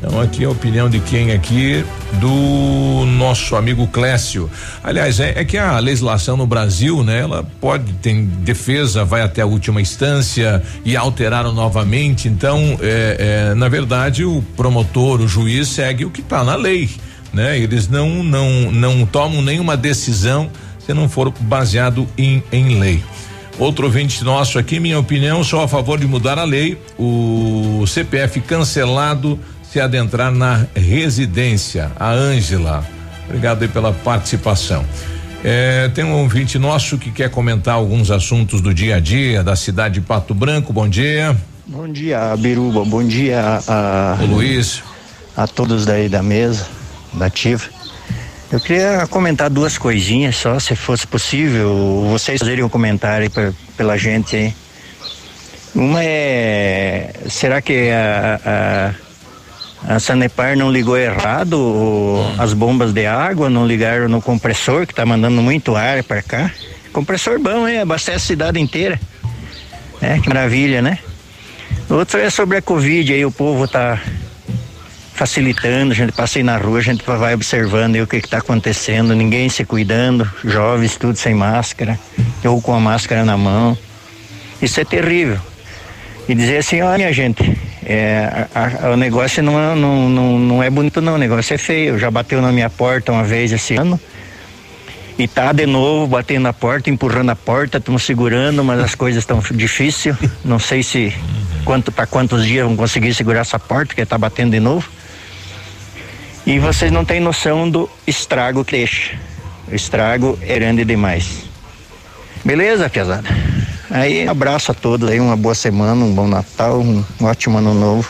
Então aqui a opinião de quem aqui? Do nosso amigo Clécio. Aliás, é, é, que a legislação no Brasil, né? Ela pode, tem defesa, vai até a última instância e alteraram novamente. Então, é, é, na verdade, o promotor, o juiz segue o que está na lei, né? Eles não, não, não tomam nenhuma decisão se não for baseado em, em lei. Outro ouvinte nosso aqui, minha opinião, sou a favor de mudar a lei. O CPF cancelado se adentrar na residência. A Ângela. Obrigado aí pela participação. É, tem um ouvinte nosso que quer comentar alguns assuntos do dia a dia da cidade de Pato Branco. Bom dia. Bom dia, Biruba. Bom dia a, o Luiz. A todos daí da mesa, da Ativa. Eu queria comentar duas coisinhas só, se fosse possível, vocês fazerem um comentário pra, pela gente aí. Uma é, será que a, a a Sanepar não ligou errado hum. as bombas de água, não ligaram no compressor que está mandando muito ar para cá. Compressor bom, hein? Abastece a cidade inteira. É, que maravilha, né? Outro é sobre a Covid, aí o povo tá facilitando, a gente passa aí na rua, a gente vai observando aí o que está acontecendo, ninguém se cuidando, jovens tudo sem máscara, ou com a máscara na mão. Isso é terrível. E dizer assim, olha gente, é, a, a, o negócio não, é, não, não, não é bonito não, o negócio é feio. Já bateu na minha porta uma vez esse ano. E tá de novo batendo na porta, empurrando a porta, estamos segurando, mas as coisas estão difíceis. Não sei se quanto para quantos dias vão conseguir segurar essa porta, que tá batendo de novo. E vocês não têm noção do estrago que deixa. O estrago é grande demais. Beleza, pesada? Aí abraço a todos aí, uma boa semana, um bom Natal, um ótimo ano novo.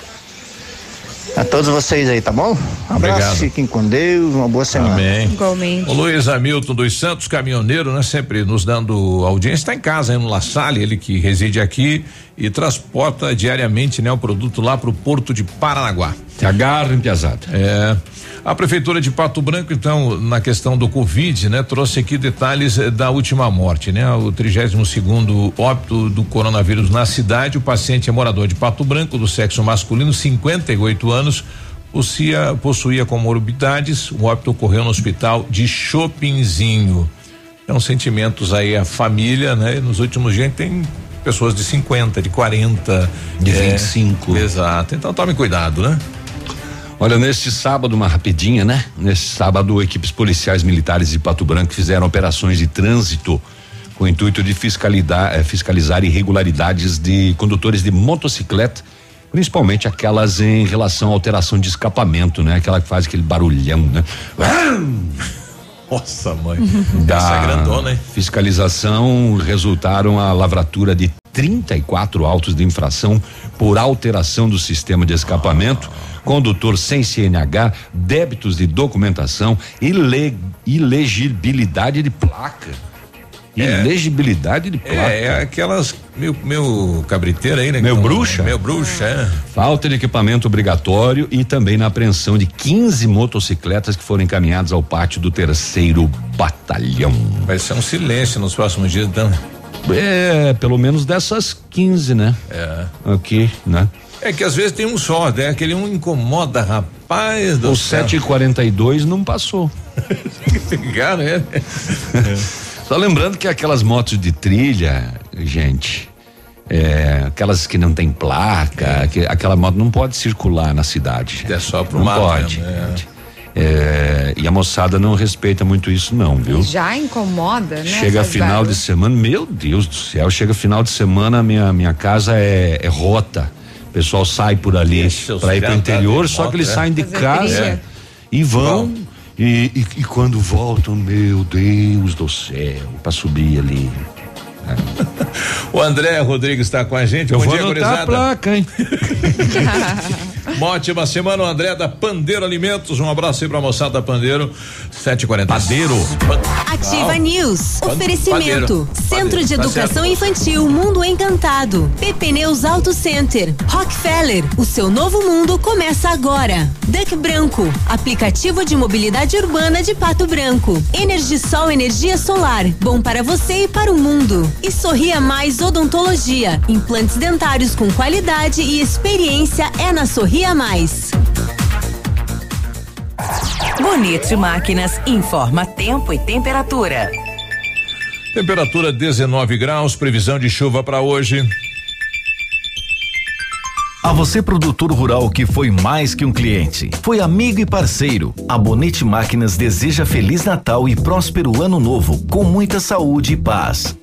A todos vocês aí, tá bom? Um abraço, Obrigado. fiquem com Deus, uma boa semana. Amém. Igualmente. O Luiz Hamilton dos Santos, caminhoneiro, né? Sempre nos dando audiência, está em casa, aí no La Salle, ele que reside aqui e transporta diariamente, né? O produto lá para o Porto de Paranaguá. Se agarra, pesado. É. A prefeitura de Pato Branco, então, na questão do Covid, né, trouxe aqui detalhes eh, da última morte, né? O 32 segundo óbito do coronavírus na cidade. O paciente é morador de Pato Branco, do sexo masculino, 58 anos. Possuía, possuía comorbidades. O óbito ocorreu no hospital de Chopinzinho. Então, sentimentos aí a família, né? Nos últimos dias tem pessoas de 50, de 40, de é, 25. Exato. Então tome cuidado, né? Olha, neste sábado, uma rapidinha, né? Neste sábado, equipes policiais militares de Pato Branco fizeram operações de trânsito com o intuito de fiscalizar, eh, fiscalizar irregularidades de condutores de motocicleta, principalmente aquelas em relação à alteração de escapamento, né? Aquela que faz aquele barulhão, né? Nossa, mãe. Da Essa é grandona, hein? Fiscalização resultaram a lavratura de 34 autos de infração por alteração do sistema de escapamento. Ah condutor sem CNH, débitos de documentação, ile, ilegibilidade de placa. É. Ilegibilidade de placa. É, é aquelas meu, meu cabriteiro aí, né? Meu bruxa? Meu bruxa, é. Falta de equipamento obrigatório e também na apreensão de 15 motocicletas que foram encaminhadas ao pátio do terceiro batalhão. Vai ser um silêncio nos próximos dias, então. É, pelo menos dessas 15, né? É. Aqui, né? É que às vezes tem um só, né? Aquele um incomoda, rapaz. Do o 742 não passou. [laughs] Cara, é. é. Só lembrando que aquelas motos de trilha, gente, é, aquelas que não tem placa, é. que, aquela moto não pode circular na cidade. É só pro não mato. Pode. É. É, e a moçada não respeita muito isso, não, viu? Já incomoda, né? Chega final de semana, meu Deus do céu, chega final de semana, minha, minha casa é, é rota. O pessoal sai por ali para ir para o interior, só que eles é. saem de Fazer casa é. e vão. E, e, e, quando voltam, meu Deus do céu, para subir ali. [laughs] o André Rodrigues está com a gente. Eu Bom vou dia, anotar a placa, hein? [laughs] Uma ótima semana, o André da Pandeiro Alimentos. Um abraço aí pra moçada da Pandeiro. 740. Padeiro. Ativa. News. Pan- Oferecimento. padeiro. Centro de Padeiro. Tá Educação certo. Infantil Mundo Encantado. PP Neus Auto Center. Rockefeller. O seu novo mundo começa agora. Duck Branco. Aplicativo de mobilidade urbana de Pato Branco. Energisol Energia Solar. Bom para você e para o mundo. E Sorria Mais Odontologia. Implantes dentários com qualidade e experiência é na Sorria Mais. Bonito Máquinas informa tempo e temperatura. Temperatura 19 graus, previsão de chuva para hoje. A você, produtor rural que foi mais que um cliente, foi amigo e parceiro, a Bonete Máquinas deseja Feliz Natal e próspero Ano Novo, com muita saúde e paz.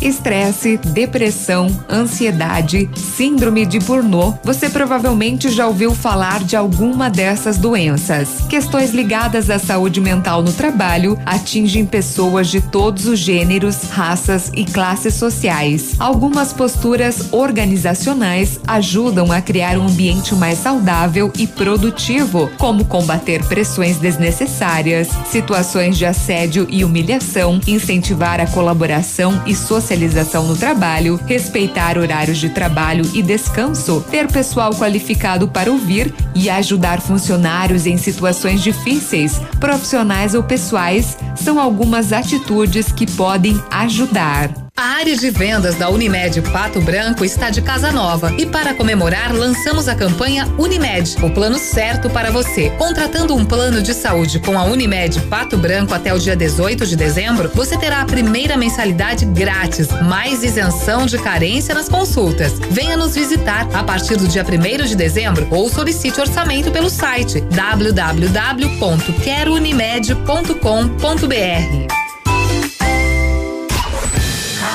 Estresse, depressão, ansiedade, síndrome de Burnout. Você provavelmente já ouviu falar de alguma dessas doenças. Questões ligadas à saúde mental no trabalho atingem pessoas de todos os gêneros, raças e classes sociais. Algumas posturas organizacionais ajudam a criar um ambiente mais saudável e produtivo, como combater pressões desnecessárias, situações de assédio e humilhação, incentivar a colaboração e socialização no trabalho, respeitar horários de trabalho e descanso, ter pessoal qualificado para ouvir e ajudar funcionários em situações difíceis, profissionais ou pessoais, são algumas atitudes que podem ajudar. A área de vendas da Unimed Pato Branco está de casa nova e para comemorar lançamos a campanha Unimed, o plano certo para você. Contratando um plano de saúde com a Unimed Pato Branco até o dia 18 de dezembro, você terá a primeira mensalidade grátis, mais isenção de carência nas consultas. Venha nos visitar a partir do dia 1 de dezembro ou solicite orçamento pelo site www.querounimed.com.br.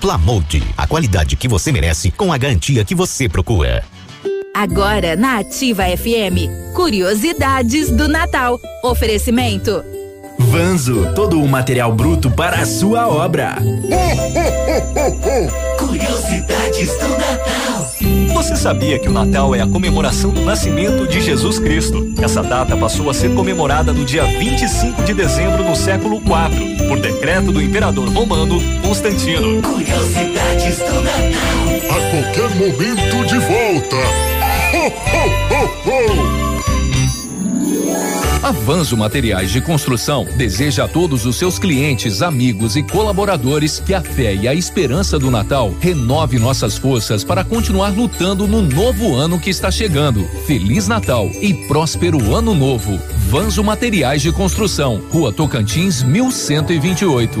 Plamold, a qualidade que você merece com a garantia que você procura. Agora na Ativa FM, curiosidades do Natal. Oferecimento. Vanzo, todo o material bruto para a sua obra. [laughs] Curiosidades do Natal. Você sabia que o Natal é a comemoração do nascimento de Jesus Cristo? Essa data passou a ser comemorada no dia 25 de dezembro do século IV, por decreto do imperador romano Constantino. Curiosidades do Natal. A qualquer momento de volta. Ho, ho, ho, ho. Avanço Materiais de Construção deseja a todos os seus clientes, amigos e colaboradores que a fé e a esperança do Natal renove nossas forças para continuar lutando no novo ano que está chegando. Feliz Natal e próspero ano novo. Vanzo Materiais de Construção, Rua Tocantins, 1128.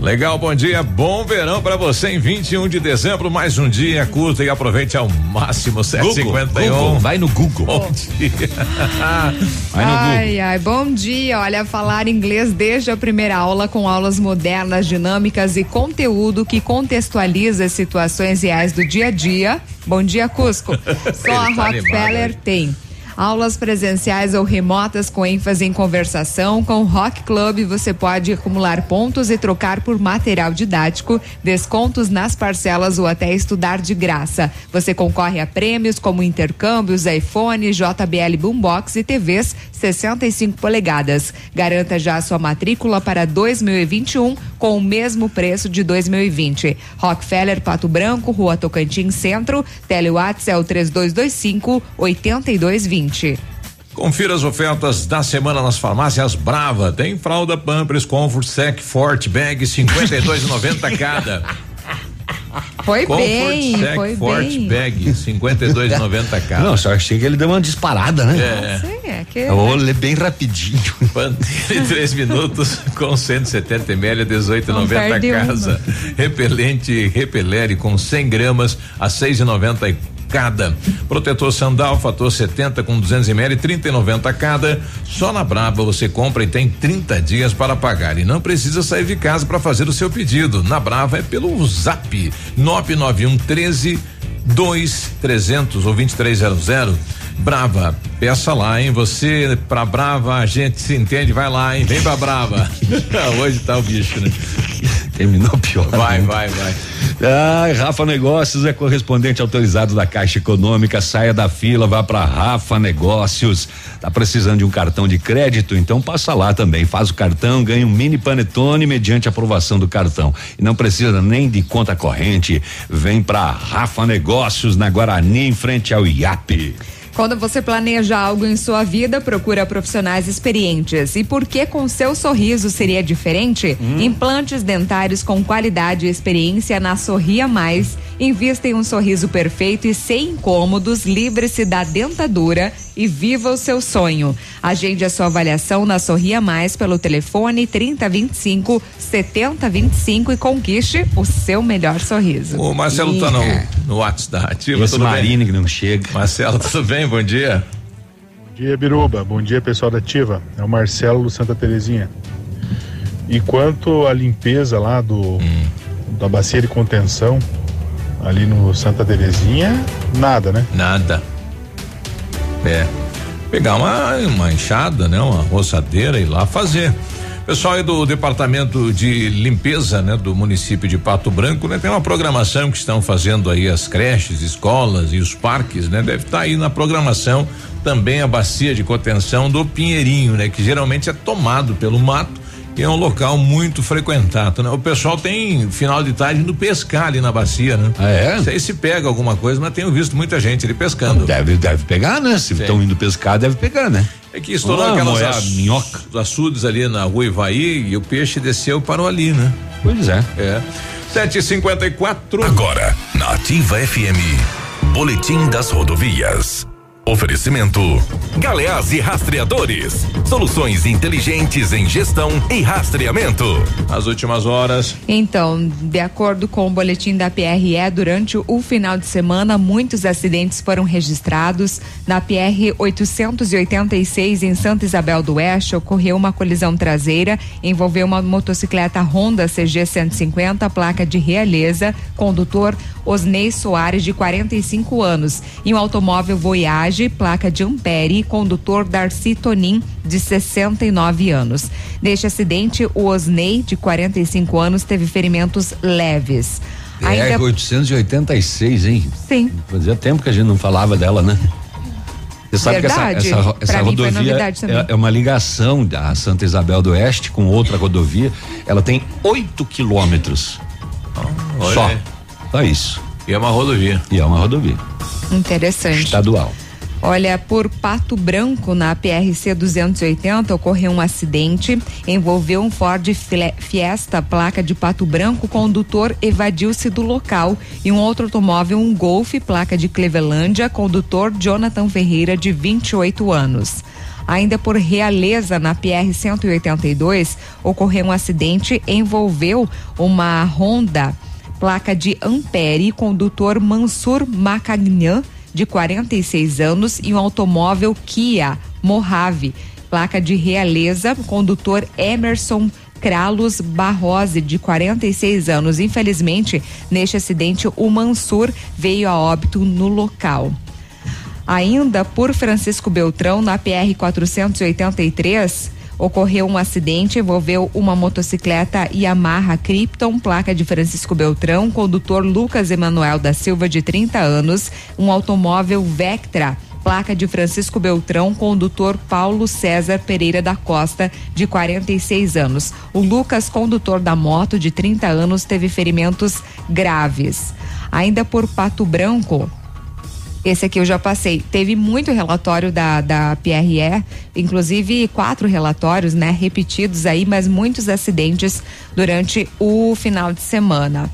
Legal, bom dia, bom verão para você em 21 de dezembro, mais um dia, curta e aproveite ao máximo 751. Vai no Google. Bom dia. [laughs] Vai no ai, Google. ai, bom dia. Olha, falar inglês desde a primeira aula com aulas modernas, dinâmicas e conteúdo que contextualiza as situações reais do dia a dia. Bom dia, Cusco. [laughs] Só a Ele tá Rockefeller animado. tem. Aulas presenciais ou remotas com ênfase em conversação. Com o Rock Club você pode acumular pontos e trocar por material didático, descontos nas parcelas ou até estudar de graça. Você concorre a prêmios como intercâmbios, iPhone, JBL Boombox e TVs 65 polegadas. Garanta já a sua matrícula para 2021 com o mesmo preço de 2020. Rockefeller Pato Branco, Rua Tocantins Centro, Telewatts é o 3225 8220. Confira as ofertas da semana nas farmácias Brava. Tem fralda Pampers Comfort Sec Forte Bag 52,90 cada. [laughs] Foi Comfort bem, Sec foi Forte bem. Bag 52,90 [laughs] cada. Não, só achei que ele deu uma disparada, né? É. Sim, é que. Eu vou ler bem rapidinho. [laughs] Pantene 3 minutos com 170 ml, 18,90 perde uma. casa. Repelente Repelere com 100 gramas a 6,90 cada. Protetor Sandal fator 70 com 200 ml, 30,90 cada. Só na Brava você compra e tem 30 dias para pagar e não precisa sair de casa para fazer o seu pedido. Na Brava é pelo Zap 991 13 2 300 ou 2300. Brava, peça lá, hein? Você pra Brava, a gente se entende, vai lá, hein? Vem pra Brava. [laughs] Hoje tá o bicho, né? Terminou pior. Vai, vai, vai. Ai, Rafa Negócios é correspondente autorizado da Caixa Econômica. Saia da fila, vá para Rafa Negócios. Tá precisando de um cartão de crédito? Então passa lá também. Faz o cartão, ganha um mini panetone mediante aprovação do cartão. E não precisa nem de conta corrente. Vem para Rafa Negócios na Guarani, em frente ao IAP. Quando você planeja algo em sua vida, procura profissionais experientes. E por que com seu sorriso seria diferente? Implantes dentários com qualidade e experiência na Sorria Mais. Invista em um sorriso perfeito e sem incômodos, livre-se da dentadura e viva o seu sonho. Agende a sua avaliação na Sorria Mais pelo telefone 3025 7025 e conquiste o seu melhor sorriso. O Marcelo tá no, no WhatsApp da Ativa. Esse bem? Marine que não chega. Marcelo, tudo bem? Bom dia. Bom dia, Biruba. Bom dia, pessoal da Ativa. É o Marcelo do Santa Terezinha. E quanto à limpeza lá do da bacia de contenção ali no Santa Terezinha, nada, né? Nada. É. Pegar uma, uma enxada, né? Uma roçadeira e lá fazer. Pessoal aí do departamento de limpeza, né, do município de Pato Branco, né, tem uma programação que estão fazendo aí as creches, escolas e os parques, né, deve estar aí na programação também a bacia de contenção do Pinheirinho, né, que geralmente é tomado pelo mato e é um local muito frequentado, né? O pessoal tem final de tarde indo pescar ali na bacia, né? Ah, é? Não sei se pega alguma coisa, mas tenho visto muita gente ali pescando. Deve, deve pegar, né? Se estão indo pescar, deve pegar, né? É que estourou Ah, aquelas moer a aç- minhoca. açudes ali na rua Ivaí e o peixe desceu e parou ali, né? Pois é. É. 754. Agora, na Ativa FM, Boletim das Rodovias. Oferecimento: Galeás e Rastreadores. Soluções inteligentes em gestão e rastreamento. As últimas horas. Então, de acordo com o boletim da PRE, durante o final de semana, muitos acidentes foram registrados. Na PR 886, em Santa Isabel do Oeste, ocorreu uma colisão traseira, envolveu uma motocicleta Honda CG 150, placa de Realeza, condutor Osnei Soares, de 45 anos, e um automóvel Voyage, placa de Ampere, condutor Darcy Tonin, de 69 anos. Neste acidente, o Osnei, de 45 anos, teve ferimentos leves. É 886, hein? Sim. Fazia tempo que a gente não falava dela, né? Você sabe Verdade. que essa, essa, essa rodovia é, é uma ligação da Santa Isabel do Oeste com outra rodovia. Ela tem 8 quilômetros. olha Só. Só isso. E é uma rodovia. E é uma rodovia Interessante. estadual. Olha, por Pato Branco, na PRC 280, ocorreu um acidente. Envolveu um Ford Fiesta, placa de Pato Branco. O condutor evadiu-se do local. E um outro automóvel, um Golf, placa de Clevelândia. Condutor Jonathan Ferreira, de 28 anos. Ainda por Realeza, na PR 182, ocorreu um acidente. Envolveu uma Honda, placa de Ampere, condutor Mansur Macagnan de 46 anos, e um automóvel Kia Mojave, placa de Realeza, condutor Emerson Kralos Barrose, de 46 anos. Infelizmente, neste acidente, o Mansur veio a óbito no local. Ainda por Francisco Beltrão, na PR 483, ocorreu um acidente, envolveu uma motocicleta Yamaha Krypton, placa de Francisco Beltrão, condutor Lucas Emanuel da Silva, de 30 anos, um automóvel Vectra placa de Francisco Beltrão, condutor Paulo César Pereira da Costa, de 46 anos. O Lucas, condutor da moto, de 30 anos, teve ferimentos graves. Ainda por Pato Branco, esse aqui eu já passei. Teve muito relatório da, da PRE, inclusive quatro relatórios, né, repetidos aí, mas muitos acidentes durante o final de semana.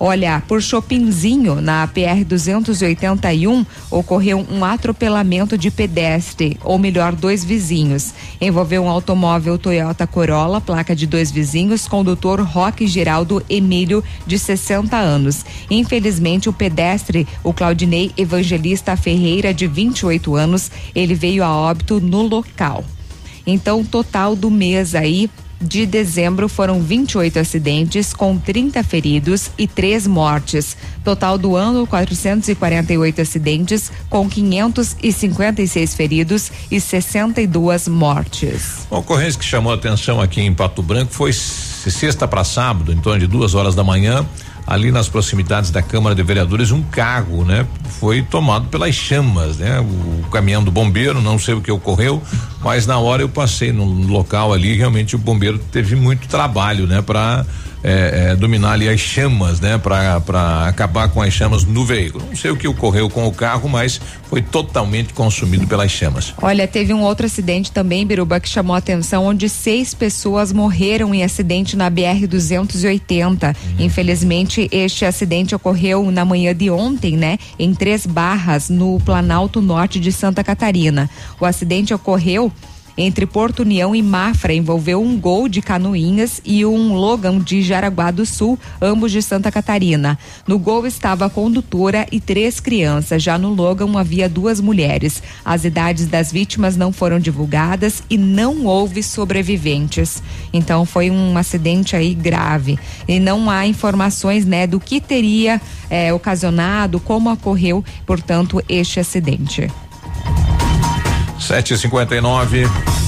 Olha, por Chopinzinho, na PR 281, ocorreu um atropelamento de pedestre, ou melhor, dois vizinhos. Envolveu um automóvel Toyota Corolla, placa de dois vizinhos, condutor Roque Geraldo Emílio, de 60 anos. Infelizmente, o pedestre, o Claudinei Evangelista Ferreira, de 28 anos, ele veio a óbito no local. Então, total do mês aí, de dezembro foram 28 acidentes, com 30 feridos e três mortes. Total do ano, 448 acidentes, com 556 feridos e 62 mortes. A ocorrência que chamou a atenção aqui em Pato Branco foi sexta para sábado, em torno de duas horas da manhã ali nas proximidades da Câmara de Vereadores um carro, né? Foi tomado pelas chamas, né? O caminhão do bombeiro, não sei o que ocorreu, mas na hora eu passei no local ali, realmente o bombeiro teve muito trabalho, né? Para é, é, dominar ali as chamas, né? Para acabar com as chamas no veículo. Não sei o que ocorreu com o carro, mas foi totalmente consumido pelas chamas. Olha, teve um outro acidente também, Biruba, que chamou a atenção, onde seis pessoas morreram em acidente na BR 280. Uhum. Infelizmente, este acidente ocorreu na manhã de ontem, né? Em Três Barras, no Planalto Norte de Santa Catarina. O acidente ocorreu entre Porto União e Mafra envolveu um gol de Canoinhas e um Logan de Jaraguá do Sul, ambos de Santa Catarina. No gol estava a condutora e três crianças. Já no Logan havia duas mulheres. As idades das vítimas não foram divulgadas e não houve sobreviventes. Então foi um acidente aí grave e não há informações, né, do que teria eh, ocasionado, como ocorreu, portanto, este acidente. 7h59.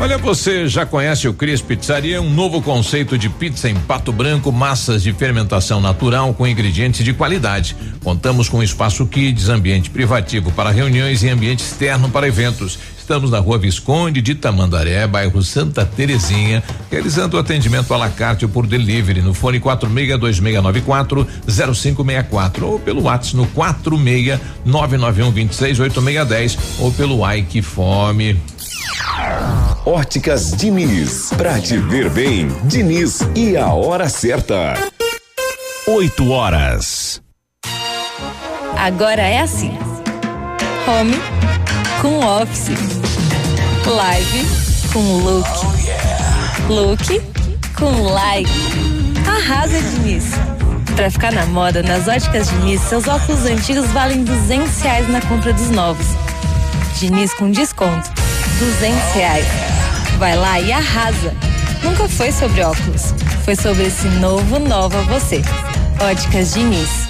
Olha, você já conhece o Cris Pizzaria, um novo conceito de pizza em pato branco, massas de fermentação natural com ingredientes de qualidade. Contamos com espaço kids, ambiente privativo para reuniões e ambiente externo para eventos Estamos na rua Visconde de Tamandaré, bairro Santa Terezinha, realizando o atendimento à la carte por delivery no fone 462694 0564 ou pelo WhatsApp no 46 991 26 8610 ou pelo Ike Fome. Óticas Diniz, pra te ver bem, Diniz e a hora certa. 8 horas. Agora é assim: home com office, live com look, look com like. Arrasa, Diniz. Pra ficar na moda, nas óticas Diniz, seus óculos antigos valem 200 reais na compra dos novos. Diniz com desconto, 200 reais. Vai lá e arrasa. Nunca foi sobre óculos, foi sobre esse novo Nova Você. Óticas Diniz.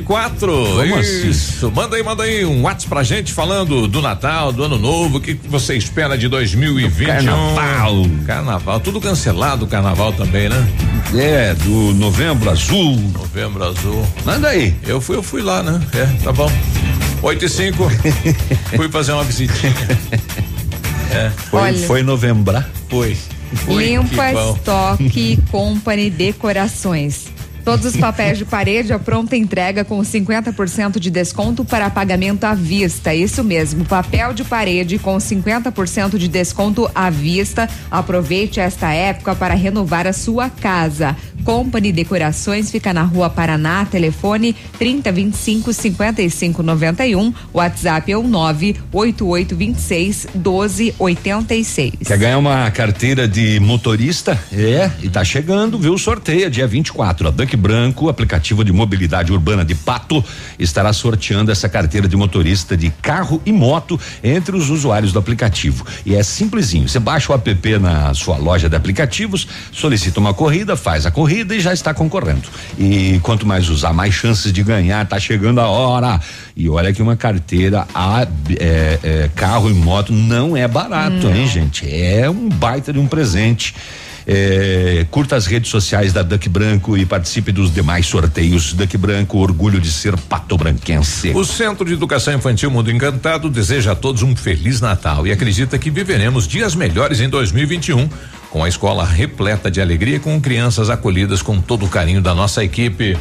104. Vamos assim? Isso. Assim. Manda aí, manda aí um WhatsApp pra gente falando do Natal, do Ano Novo, o que você espera de 2020 Carnaval. Carnaval, tudo cancelado o carnaval também, né? É, do Novembro Azul. Novembro Azul. Manda aí. Eu fui, eu fui lá, né? É, tá bom. 8 e 5. [laughs] fui fazer uma visitinha. É. Foi, foi novembrar? Foi. Foi, Limpa Estoque Company Decorações. Todos os papéis de parede à pronta entrega com 50% de desconto para pagamento à vista. Isso mesmo, papel de parede com 50% de desconto à vista. Aproveite esta época para renovar a sua casa. Company Decorações fica na Rua Paraná, telefone 3025 5591, WhatsApp é o 98826 1286. Quer ganhar uma carteira de motorista? É, e tá chegando, viu? Sorteio dia 24. A Duck Branco, aplicativo de mobilidade urbana de Pato, estará sorteando essa carteira de motorista de carro e moto entre os usuários do aplicativo. E é simplesinho. Você baixa o app na sua loja de aplicativos, solicita uma corrida, faz a corrida e já está concorrendo. E quanto mais usar, mais chances de ganhar. Tá chegando a hora. E olha que uma carteira a é, é, carro e moto não é barato, hein, gente? É um baita de um presente. É, curta as redes sociais da Duck Branco e participe dos demais sorteios. Duck Branco, orgulho de ser pato branquense. O Centro de Educação Infantil Mundo Encantado deseja a todos um feliz Natal e acredita que viveremos dias melhores em 2021 com a escola repleta de alegria com crianças acolhidas com todo o carinho da nossa equipe.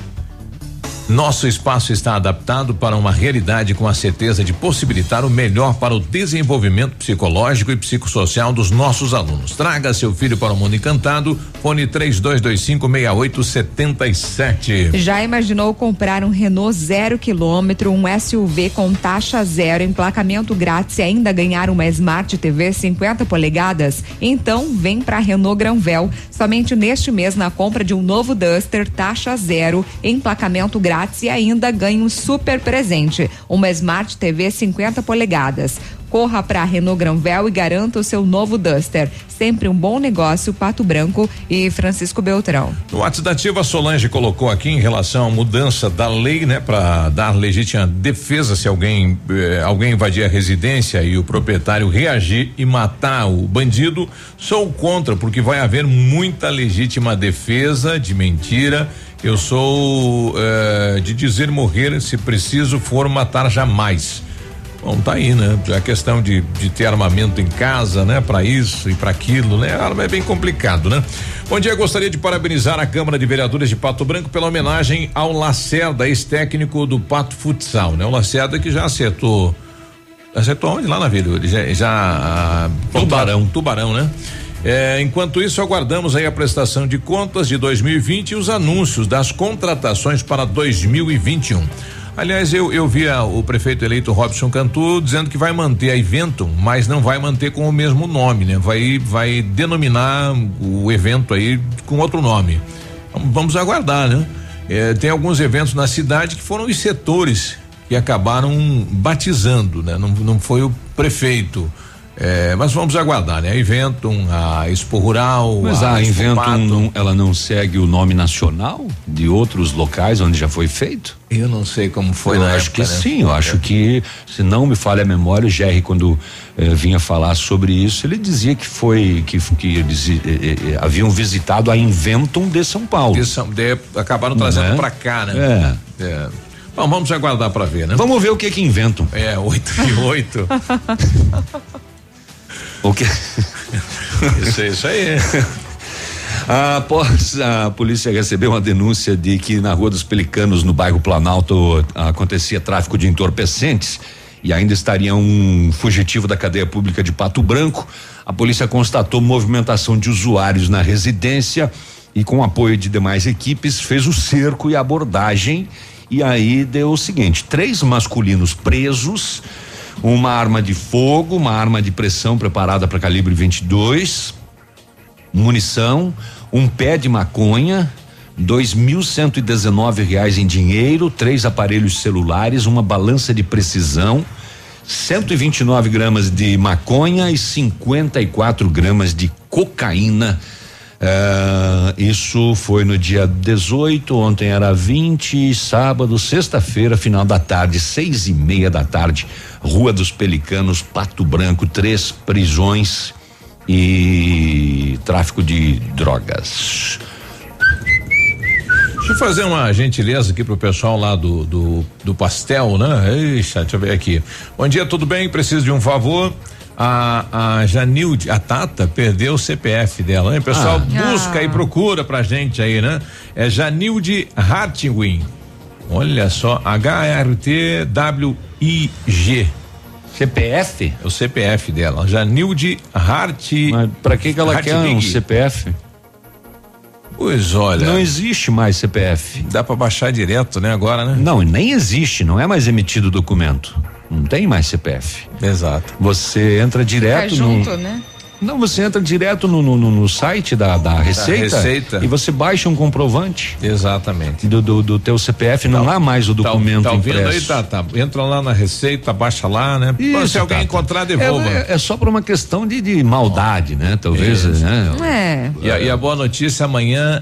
Nosso espaço está adaptado para uma realidade com a certeza de possibilitar o melhor para o desenvolvimento psicológico e psicossocial dos nossos alunos. Traga seu filho para o mundo encantado. Fone 32256877. Já imaginou comprar um Renault zero quilômetro, um SUV com taxa zero, emplacamento grátis e ainda ganhar uma Smart TV 50 polegadas? Então vem para Renault Granvel. Somente neste mês, na compra de um novo Duster, taxa zero, emplacamento grátis e ainda ganha um super presente: uma Smart TV 50 polegadas. Corra para Renault Granvel e garanta o seu novo Duster. Sempre um bom negócio, Pato Branco e Francisco Beltrão. No WhatsApp da Ativa, Solange colocou aqui em relação à mudança da lei, né, para dar legítima defesa se alguém eh, alguém invadir a residência e o proprietário reagir e matar o bandido. Sou contra, porque vai haver muita legítima defesa de mentira. Eu sou eh, de dizer morrer se preciso for matar jamais. Bom, tá aí, né? A questão de, de ter armamento em casa, né? Para isso e para aquilo, né? Arma é bem complicado, né? Bom dia, gostaria de parabenizar a Câmara de Vereadores de Pato Branco pela homenagem ao Lacerda, ex-técnico do Pato Futsal, né? O Lacerda que já acertou. Acertou onde? Lá na Vila. Ele já. já ah, tubarão. Tubarão, né? É, enquanto isso, aguardamos aí a prestação de contas de 2020 e os anúncios das contratações para 2021. Aliás, eu, eu via o prefeito eleito Robson Cantu dizendo que vai manter a Eventum, mas não vai manter com o mesmo nome, né? Vai, vai denominar o evento aí com outro nome. Vamos, vamos aguardar, né? É, tem alguns eventos na cidade que foram os setores que acabaram batizando, né? Não, não foi o prefeito. É, mas vamos aguardar, né? A Inventum, a Expo Rural. Mas a, a Inventum, não, ela não segue o nome nacional de outros locais onde já foi feito? Eu não sei como foi eu na acho época, que né? sim, eu acho que, se não me falha a memória, o Jerry, quando eh, vinha falar sobre isso, ele dizia que foi, que, que eles eh, eh, haviam visitado a Inventum de São Paulo. De São, de, acabaram trazendo Né? pra cá, né? É. É. Bom, vamos aguardar pra ver, né? Vamos ver o que que inventam. É, oito e oito. [laughs] O que? [laughs] Isso, isso aí. Após a polícia receber uma denúncia de que na Rua dos Pelicanos, no bairro Planalto, acontecia tráfico de entorpecentes e ainda estaria um fugitivo da cadeia pública de Pato Branco, a polícia constatou movimentação de usuários na residência e com apoio de demais equipes fez o cerco e abordagem e aí deu o seguinte, três masculinos presos, uma arma de fogo, uma arma de pressão preparada para calibre 22, munição, um pé de maconha, dois mil cento e dezenove reais em dinheiro, três aparelhos celulares, uma balança de precisão, 129 gramas de maconha e 54 gramas de cocaína. Ah, isso foi no dia 18, ontem era 20, sábado, sexta-feira, final da tarde, seis e meia da tarde, Rua dos Pelicanos, Pato Branco, três prisões e tráfico de drogas. Deixa eu fazer uma gentileza aqui pro pessoal lá do, do, do pastel, né? Ixi, deixa eu ver aqui. Bom dia, tudo bem? Preciso de um favor. A, a Janilde, a Tata, perdeu o CPF dela, né? Pessoal, Ah. busca e procura pra gente aí, né? É Janilde Hartwin. Olha só, H-R-T-W-I-G. CPF? É o CPF dela. Janilde Hart. Mas pra que que ela quer um Hartwig. CPF? Pois olha. Não existe mais CPF. Dá pra baixar direto, né? Agora, né? Não, nem existe, não é mais emitido documento. Não tem mais CPF. Exato. Você entra Fica direto junto, no. né? Não, você entra direto no, no, no- site da, da Receita, Receita. e você baixa um comprovante Exatamente. do, do, do teu CPF, não há mais o documento tá, tá ouvindo aí, impresso. tá, tá. Entra lá na Receita, baixa lá, né? Pô, se alguém Tata. encontrar, devolva. É, é- é só por uma questão de, de maldade, né? Talvez, Isso. né? É. E a, e a boa notícia, amanhã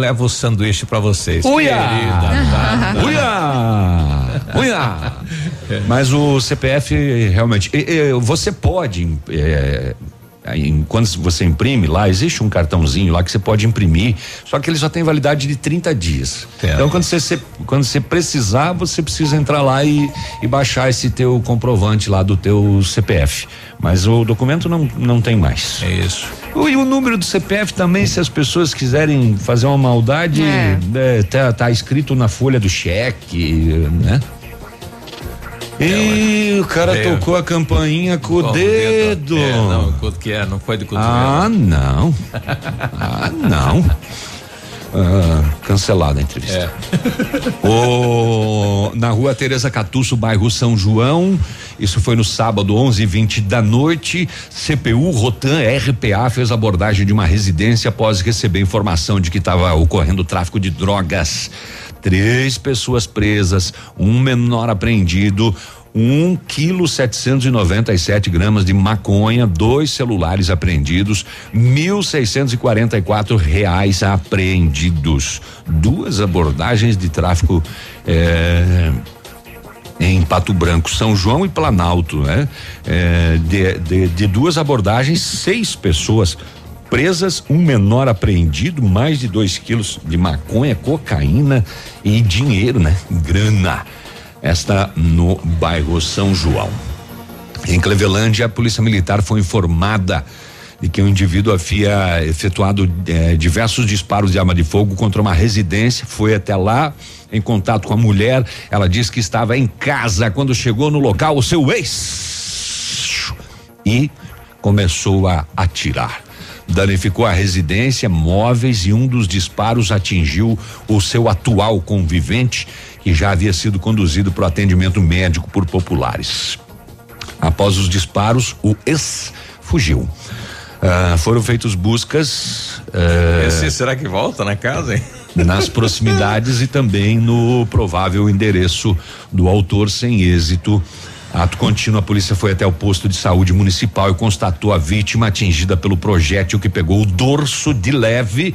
leva o sanduíche pra vocês. Uia! Querida, tá? [laughs] Uia! Uia! Mas o CPF realmente, e- e, você pode, é, aí, quando você imprime lá, existe um cartãozinho lá que você pode imprimir, só que ele só tem validade de 30 dias. Então quando você, você- quando você precisar, você precisa entrar lá e, e baixar esse teu comprovante lá do teu CPF. Mas o documento não, não tem mais. É isso. E o número do CPF também, se as pessoas quiserem fazer uma maldade, É. é, tá, tá escrito na folha do cheque, né? E o cara É. tocou a campainha com o Com o dedo. É, não, que é, não foi de cotovelo. Ah, não. Ah, não. Ah, cancelada a entrevista. É. [laughs] O, na rua Teresa Catuço, bairro São João. Isso foi no sábado, 11 e 20 da noite. CPU Rotan RPA fez abordagem de uma residência após receber informação de que estava ocorrendo tráfico de drogas. Três pessoas presas, um menor apreendido. Um quilo setecentos e noventa e sete gramas de maconha, dois celulares apreendidos, mil seiscentos e quarenta e quatro reais apreendidos. Duas abordagens de tráfico eh, em Pato Branco, São João e Planalto, né? Eh, de, de- de duas abordagens, seis pessoas presas, um menor apreendido, mais de dois quilos de maconha, cocaína e dinheiro, né? Grana. Esta no bairro São João. Em Clevelândia, a polícia militar foi informada de que um indivíduo havia efetuado eh, diversos disparos de arma de fogo contra uma residência, foi até lá em contato com a mulher. Ela disse que estava em casa quando chegou no local o seu ex e começou a atirar. Danificou a residência, móveis e um dos disparos atingiu o seu atual convivente, que já havia sido conduzido para o atendimento médico por populares. Após os disparos, o ex fugiu. Ah, foram feitas buscas. ah, Esse, será que volta na casa, hein? nas proximidades e também no provável endereço do autor sem êxito. Ato contínuo, a polícia foi até o posto de saúde municipal e constatou a vítima atingida pelo projétil que pegou o dorso de leve,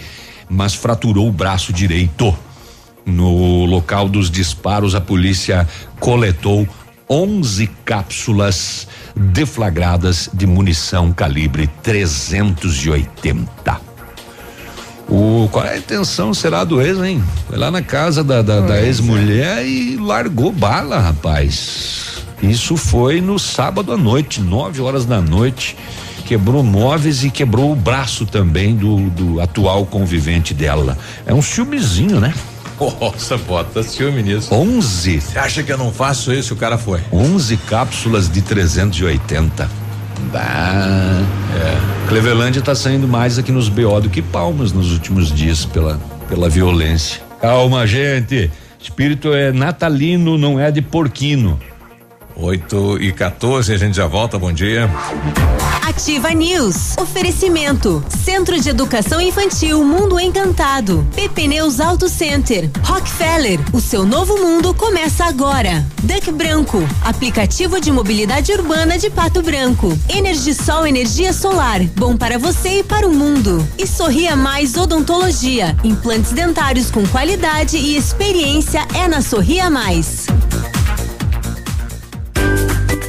mas fraturou o braço direito. No local dos disparos, a polícia coletou 11 cápsulas deflagradas de munição calibre 380. O, qual é a intenção será do ex, hein? Foi lá na casa da, da, da ex-mulher e largou bala, rapaz. Isso foi no sábado à noite, nove horas da noite. Quebrou móveis e quebrou o braço também do, do atual convivente dela. É um ciúmezinho, né? Nossa, bota ciúme nisso. 11. Você acha que eu não faço isso? O cara foi. 11 cápsulas de 380. Bah. É. Clevelândia tá saindo mais aqui nos BO do que Palmas nos últimos dias pela, pela violência. Calma, gente. Espírito é natalino, não é de porquino. 8 e 14, a gente já volta, bom dia. Ativa News. Oferecimento. Centro de Educação Infantil Mundo Encantado. PP Neus Auto Center. Rockefeller. O seu novo mundo começa agora. Duck Branco. Aplicativo de mobilidade urbana de Pato Branco. Energisol Energia Solar. Bom para você e para o mundo. E Sorria Mais Odontologia. Implantes dentários com qualidade e experiência é na Sorria Mais.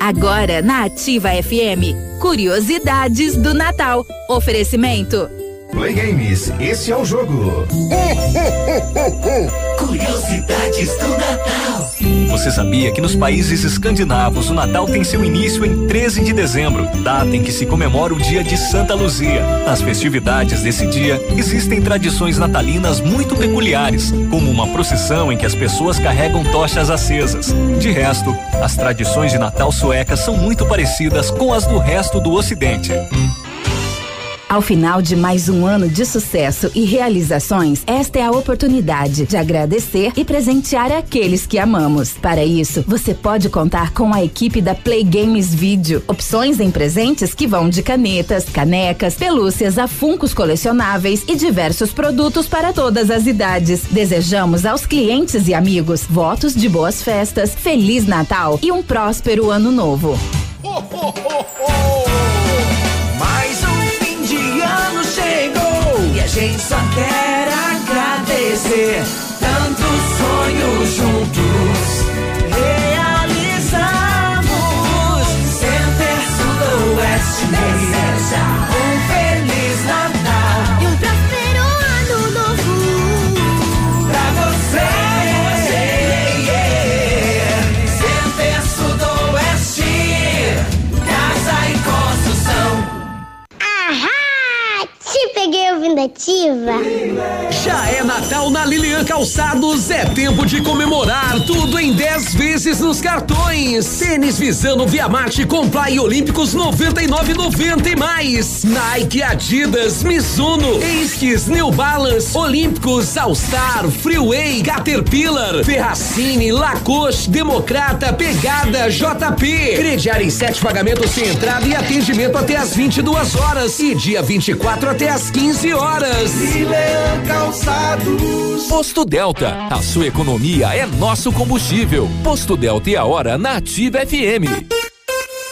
Agora na Ativa FM, curiosidades do Natal. Oferecimento Play Games, esse é o jogo. [laughs] Curiosidades do Natal. Você sabia que nos países escandinavos o Natal tem seu início em 13 de dezembro, data em que se comemora o dia de Santa Luzia. Nas festividades desse dia, existem tradições natalinas muito peculiares, como uma procissão em que as pessoas carregam tochas acesas. De resto, as tradições de Natal suecas são muito parecidas com as do resto do Ocidente. Ao final de mais um ano de sucesso e realizações, esta é a oportunidade de agradecer e presentear aqueles que amamos. Para isso, você pode contar com a equipe da Play Games Video. Opções em presentes que vão de canetas, canecas, pelúcias a funcos colecionáveis e diversos produtos para todas as idades. Desejamos aos clientes e amigos votos de boas festas, Feliz Natal e um próspero ano novo. Mais a gente só quer agradecer tantos sonhos juntos realizamos. Center Sudoeste deseja ouvindo ativa. Já é Natal na Lilian Calçados, é tempo de comemorar tudo em 10 vezes nos cartões. Tênis Visano Via Marte Comply Olímpicos 99,90 e mais. Nike, Adidas, Mizuno, Esquis, New Balance, Olímpicos, All Star, Freeway, Caterpillar, Ferracini, Lacoste, Democrata, Pegada, JP. Crediário em sete pagamentos sem entrada e atendimento até às 22 horas e dia 24 até às 15 horas. Lilian Calçados. Posto Delta, a sua economia é nosso combustível. Posto Delta e a hora na Ativa FM.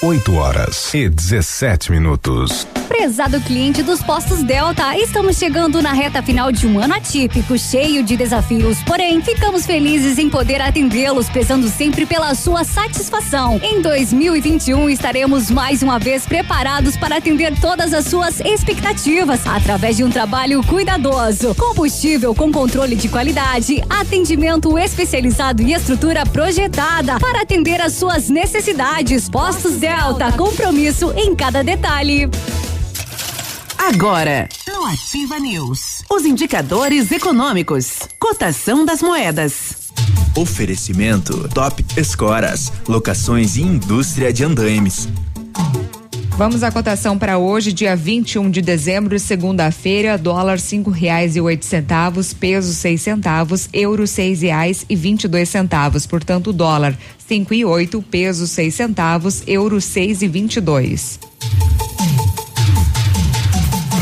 8 horas e 17 minutos. Prezado cliente dos postos Delta, estamos chegando na reta final de um ano atípico, cheio de desafios. Porém, ficamos felizes em poder atendê-los, prezando sempre pela sua satisfação. Em 2021, estaremos mais uma vez preparados para atender todas as suas expectativas, através de um trabalho cuidadoso. Combustível com controle de qualidade, atendimento especializado e estrutura projetada para atender às suas necessidades. Postos Delta, compromisso em cada detalhe. Agora, no Ativa News, os indicadores econômicos, cotação das moedas. Oferecimento Top Escoras, locações e indústria de andaimes. Vamos à cotação para hoje, dia 21 de dezembro, segunda-feira, dólar cinco reais e oito centavos, peso seis centavos, euro seis reais e vinte e dois centavos. Portanto, dólar cinco e oito, peso seis centavos, euro seis e vinte e dois.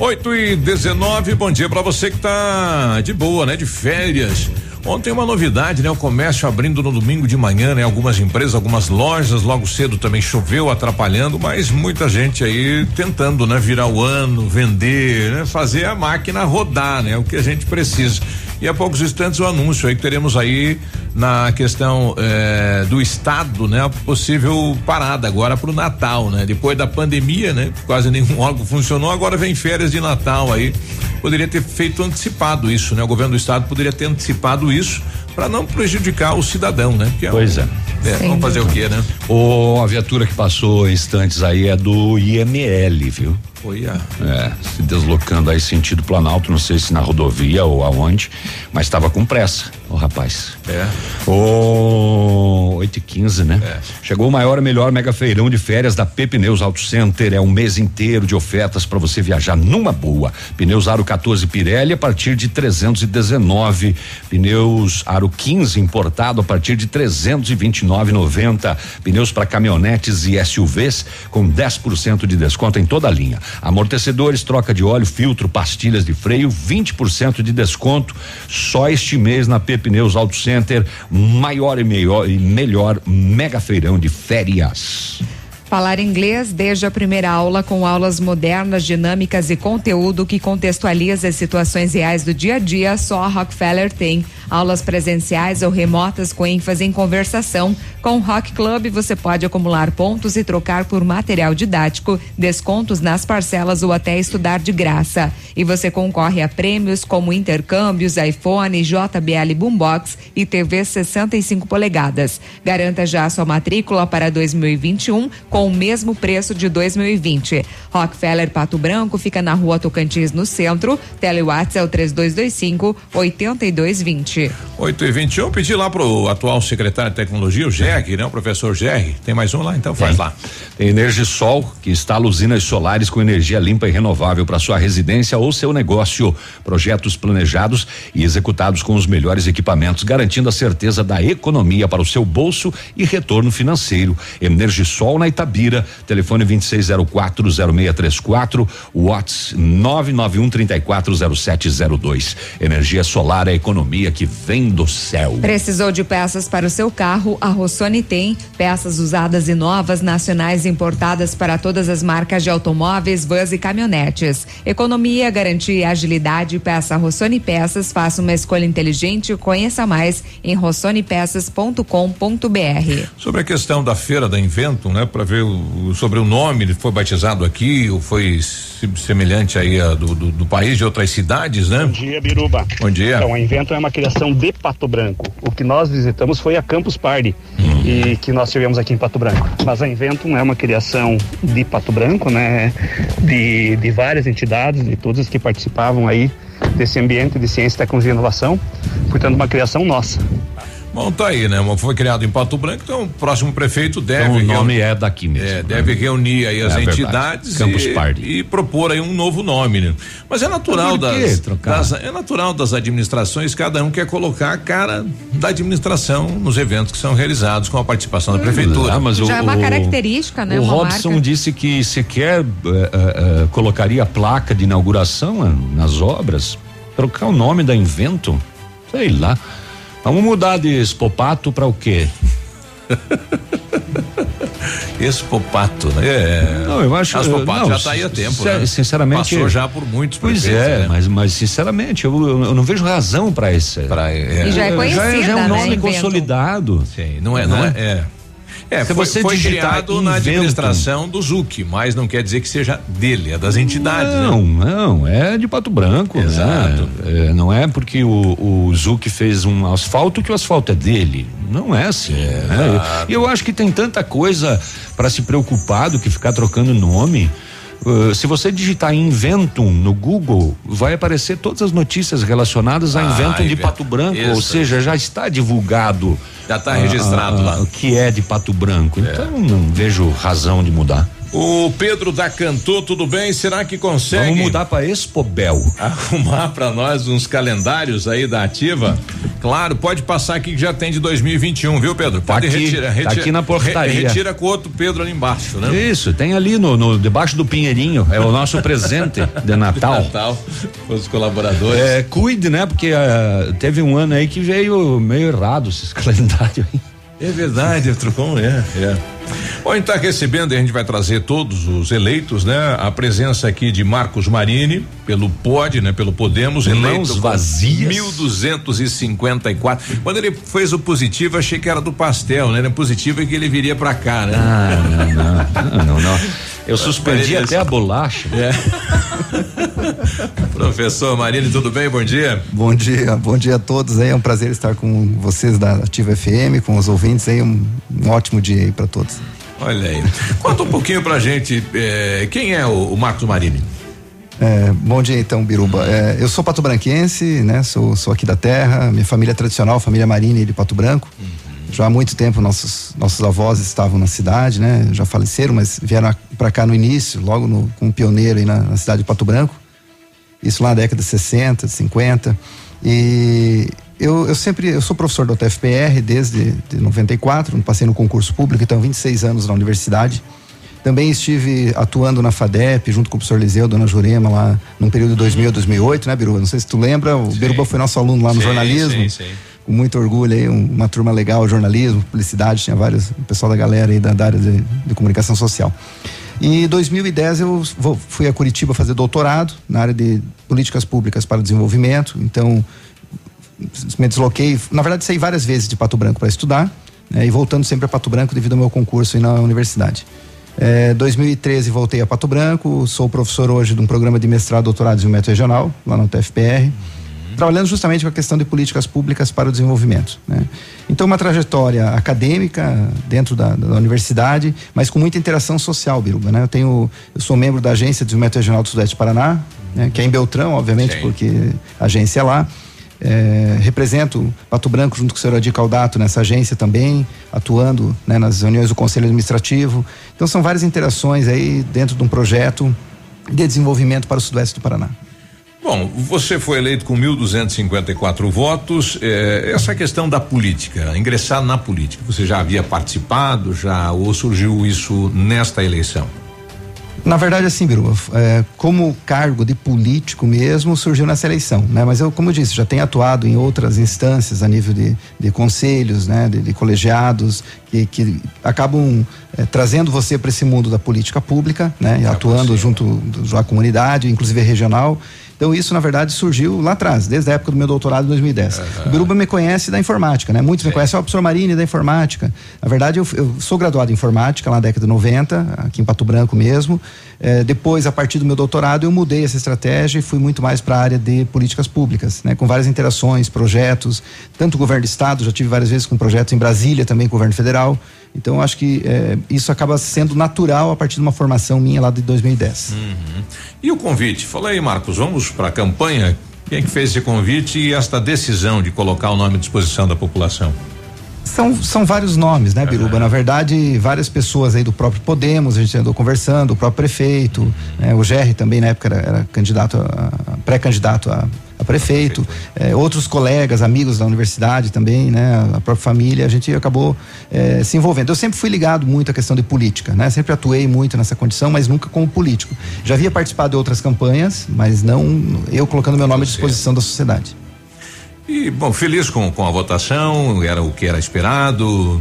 8 e 19, bom dia pra você que tá de boa, né? De férias. Ontem uma novidade, né? O comércio abrindo no domingo de manhã, né? Algumas empresas, algumas lojas, logo cedo também choveu atrapalhando, mas muita gente aí tentando, né? Virar o ano, vender, né? Fazer a máquina rodar, né? O que a gente precisa. E há poucos instantes o anúncio aí que teremos aí na questão eh, do estado, né? A possível parada agora para o Natal, né? Depois da pandemia, né? Quase nenhum [laughs] órgão funcionou, agora vem férias de Natal aí. Poderia ter feito antecipado isso, né? O governo do estado poderia ter antecipado isso para não prejudicar o cidadão, né? Porque Pois é. é, vamos fazer o quê, né? O, a viatura que passou instantes aí é do IML, viu? Foi a. É, se deslocando aí sentido Planalto, não sei se na rodovia ou aonde, mas estava com pressa, o rapaz. É. O 8 e 15 né? Chegou o maior e melhor mega feirão de férias da P Pneus Auto Center. É um mês inteiro de ofertas para você viajar numa boa. Pneus Aro 14 Pirelli a partir de 319. Pneus Aro 15 importado a partir de 329,90. Pneus para caminhonetes e SUVs com 10% de desconto em toda a linha. Amortecedores, troca de óleo, filtro, pastilhas de freio, 20% de desconto só este mês na P Pneus Auto Center, maior e melhor e melhor mega feirão de férias. Falar inglês desde a primeira aula com aulas modernas, dinâmicas e conteúdo que contextualiza as situações reais do dia a dia, só a Rockefeller tem. Aulas presenciais ou remotas com ênfase em conversação. Com o Rock Club você pode acumular pontos e trocar por material didático, descontos nas parcelas ou até estudar de graça. E você concorre a prêmios como intercâmbios, iPhone, JBL Boombox e TV 65 polegadas. Garanta já sua matrícula para 2021 com o mesmo preço de 2020. Rockefeller Pato Branco fica na rua Tocantins, no centro. Telewatts é o 3225 8220. 8 e 21 pedi lá pro atual secretário de tecnologia, o Gerg, né? O professor Gerg. Tem mais um lá, então faz lá. Tem Energisol, que instala usinas solares com energia limpa e renovável para sua residência ou seu negócio. Projetos planejados e executados com os melhores equipamentos, garantindo a certeza da economia para o seu bolso e retorno financeiro. Energisol na Itabira, telefone 26040634, Watts 991340702. Energia solar é a economia que vem do céu. Precisou de peças para o seu carro? A Rossoni tem. Peças usadas e novas, nacionais e importadas para todas as marcas de automóveis, vans e caminhonetes. Economia, garantia e agilidade. Peça Rossoni Peças. Faça uma escolha inteligente e conheça mais em rossonepeças.com.br. Sobre a questão da feira da Inventum, né? Para ver o, sobre o nome, ele foi batizado aqui ou foi se- semelhante aí a do, do, do país de outras cidades, né? Bom dia, Biruba. Bom dia. Então, a Invento é uma criação de Pato Branco. O que nós visitamos foi a Campus Party, e que nós tivemos aqui em Pato Branco. Mas a Inventum é uma criação de Pato Branco, né? De, de várias entidades, de todas que participavam aí desse ambiente de ciência, tecnologia e inovação. Portanto, uma criação nossa. Bom, tá aí, né? Foi criado em Pato Branco, então o próximo prefeito deve. Então, o nome reunir- é daqui mesmo. É, deve reunir aí as É entidades Campus e, Party. e propor aí um novo nome, né? Mas é natural das, das- é natural das administrações, cada um quer colocar a cara da administração nos eventos que são realizados com a participação da prefeitura. Ah, mas Já é uma característica, né? O uma Robson marca. disse que sequer eh, eh, eh, colocaria placa de inauguração eh, nas obras, trocar o nome da Invento, sei lá. Vamos mudar de Expopato para o quê? [laughs] Expopato, né? É. Não, eu acho Expopato não, já está aí a tempo, né? Sinceramente. Passou já por muitos Pois é, né? mas, mas sinceramente, eu, eu, eu não vejo razão para esse. Pra, é. E já é conhecida, já, já é um né, nome Invento. consolidado. Sim, não é, não é. é. É, Se foi, você foi criado na Inventum- administração do Zuc, mas não quer dizer que seja dele, é das entidades. Não, né? não, é de Pato Branco. né? Exato. É, não é porque o, o Zuc fez um asfalto que o asfalto é dele. Não é assim. né? E eu acho que tem tanta coisa para se preocupar do que ficar trocando nome. Uh, se você digitar Inventum no Google, vai aparecer todas as notícias relacionadas a Ah, Inventum de. Pato Branco, ou Isso. seja, já está divulgado. Já tá ah, registrado ah, lá. Que é de Pato Branco. Então não vejo razão de mudar. O Pedro da Cantô, tudo bem? Será que consegue? Vamos mudar para Expobel. Arrumar para nós uns calendários aí da Ativa Claro, pode passar aqui que já tem de 2021, viu, Pedro? Pode aqui, retirar, tá retira, aqui na portaria. re- retira com outro Pedro ali embaixo, né? Isso, tem ali no, no- debaixo do pinheirinho, é o nosso [laughs] presente de Natal. Natal, os colaboradores. É, cuide, né? Porque ah, teve um ano aí que veio meio errado esses [laughs] calendários aí. É verdade, Trucão, é, é. Bom, a gente está recebendo e a gente vai trazer todos os eleitos, né? A presença aqui de Marcos Marini, pelo POD, né? Pelo Podemos, Mãos eleito vazias. 1254. Quando ele fez o positivo, achei que era do pastel, né? Positivo e que ele viria pra cá, né? Ah, não, não, não, não, não. Eu suspendi até a bolacha. É. [laughs] Professor Marini, tudo bem? Bom dia. Bom dia, bom dia a todos aí. É um prazer estar com vocês da Ativa FM, com os ouvintes aí. Um, um ótimo dia aí para todos. Olha aí. Conta um pouquinho pra gente, eh, quem é o, o Marcos Marini? É, bom dia então, Biruba. É, eu sou pato-branquense, né? Sou, sou aqui da terra. Minha família é tradicional, família Marini de Pato Branco. Já há muito tempo nossos nossos avós estavam na cidade, né? Já faleceram, mas vieram para cá no início, logo no, como pioneiro aí na, na cidade de Pato Branco. Isso lá na década de 60, de 50. E eu, eu sempre, eu sou professor da UTFPR desde de 94, passei no concurso público, então 26 anos na universidade. Também estive atuando na FADEP, junto com o professor Liseu, dona Jurema, lá num período de 2000 a 2008, né, Biruba? Não sei se tu lembra, o Biruba foi nosso aluno lá no Sim, jornalismo. sim, sim. Com muito orgulho aí, um- uma turma legal, jornalismo, publicidade, tinha vários, o pessoal da galera aí da, da área de, de comunicação social. E em 2010 eu fui a Curitiba fazer doutorado na área de políticas públicas para desenvolvimento. Então, me desloquei, na verdade saí várias vezes de Pato Branco para estudar, né, e voltando sempre a Pato Branco devido ao meu concurso aí na universidade. É, 2013 voltei a Pato Branco, sou professor hoje de um programa de mestrado, doutorado em desenvolvimento regional, lá no Trabalhando justamente com a questão de políticas públicas para o desenvolvimento. né. Então, uma trajetória acadêmica dentro da, da universidade, mas com muita interação social, Biruba. Né? Eu, tenho, eu sou membro da Agência de Desenvolvimento Regional do Sudeste do Paraná, né, que é em Beltrão, obviamente, porque a agência é lá. É, represento Pato Branco junto com o senhor Adi Caldato nessa agência também, atuando né, nas reuniões do Conselho Administrativo. Então são várias interações aí dentro de um projeto de desenvolvimento para o Sudoeste do Paraná. Bom, você foi eleito com 1.254 votos. eh, essa questão da política, ingressar na política, você já havia participado, já ou surgiu isso nesta eleição? Na verdade, assim, Biruba, é, como cargo de político mesmo, surgiu nessa eleição, né? Mas eu, como eu disse, já tenho atuado em outras instâncias a nível de, de conselhos, né? De, de colegiados que, que acabam é, trazendo você para esse mundo da política pública, né? E atuando junto do- à comunidade, inclusive regional. Então isso, na verdade, surgiu lá atrás, desde a época do meu doutorado em 2010. O Biruba me conhece da informática, né? Muitos me conhecem, ó, o professor Marini da informática. Na verdade, eu, eu sou graduado em informática lá na década de 90, aqui em Pato Branco mesmo. Eh, depois, a partir do meu doutorado, eu mudei essa estratégia e fui muito mais para a área de políticas públicas, né? Com várias interações, projetos, tanto o governo do estado, já tive várias vezes com projetos em Brasília, também com o governo federal. Então, acho que eh, isso acaba sendo natural a partir de uma formação minha lá de 2010. Uhum. E o convite? Fala aí, Marcos, vamos para a campanha? Quem é que fez esse convite e esta decisão de colocar o nome à disposição da população? São, são vários nomes, né, Biruba? Na verdade, várias pessoas aí do próprio Podemos, a gente andou conversando, o próprio prefeito, né, o Gerry também na época era, era candidato, pré-candidato a, a prefeito, eh, outros colegas, amigos da universidade também, né, a própria família, a gente acabou eh, se envolvendo. Eu sempre fui ligado muito à questão de política, né, sempre atuei muito nessa condição, mas nunca como político. Já havia participado de outras campanhas, mas não eu colocando meu nome à disposição da sociedade. E, bom, feliz com, com a votação, era o que era esperado.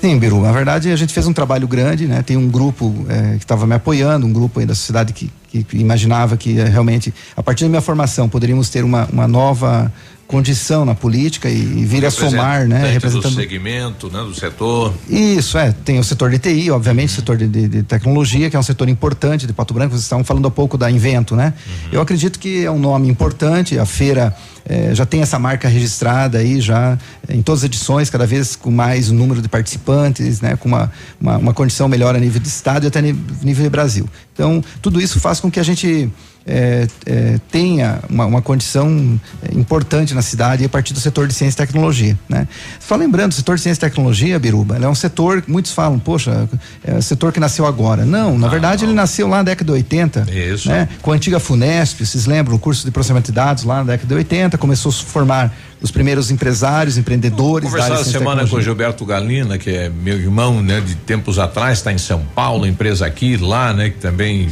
Sim, Biru, na verdade a gente fez um trabalho grande, né? Tem um grupo eh, que estava me apoiando, um grupo aí da sociedade que, que, imaginava que eh, realmente, a partir da minha formação, poderíamos ter uma, uma nova condição na política e, e vir a somar, né? Representando do segmento, né, do setor. isso, é. Tem o setor de TI, obviamente, o setor de, de- de tecnologia, que é um setor importante de Pato Branco. Vocês estavam falando há pouco da Invento, né? Eu acredito que é um nome importante. A feira eh, já tem essa marca registrada aí, já eh, em todas as edições, cada vez com mais número de participantes, né? Com uma, uma, uma condição melhor a nível de Estado e até nível de Brasil. Então, tudo isso faz com que a gente eh, eh, tenha uma, uma condição eh, importante na cidade a partir do setor de ciência e tecnologia, né? Só lembrando, o setor de ciência e tecnologia, Biruba, é um setor, muitos falam, poxa, é o setor que nasceu agora. Não, na verdade ele nasceu lá na década de 80, Isso. né? Com a antiga Funesp, vocês lembram, o curso de processamento de dados lá na década de 80, começou a se formar os primeiros empresários, empreendedores. da Conversar e semana com o. Gilberto Galina, que é meu irmão, né, de tempos atrás, está em São Paulo, empresa aqui, lá, né, que também,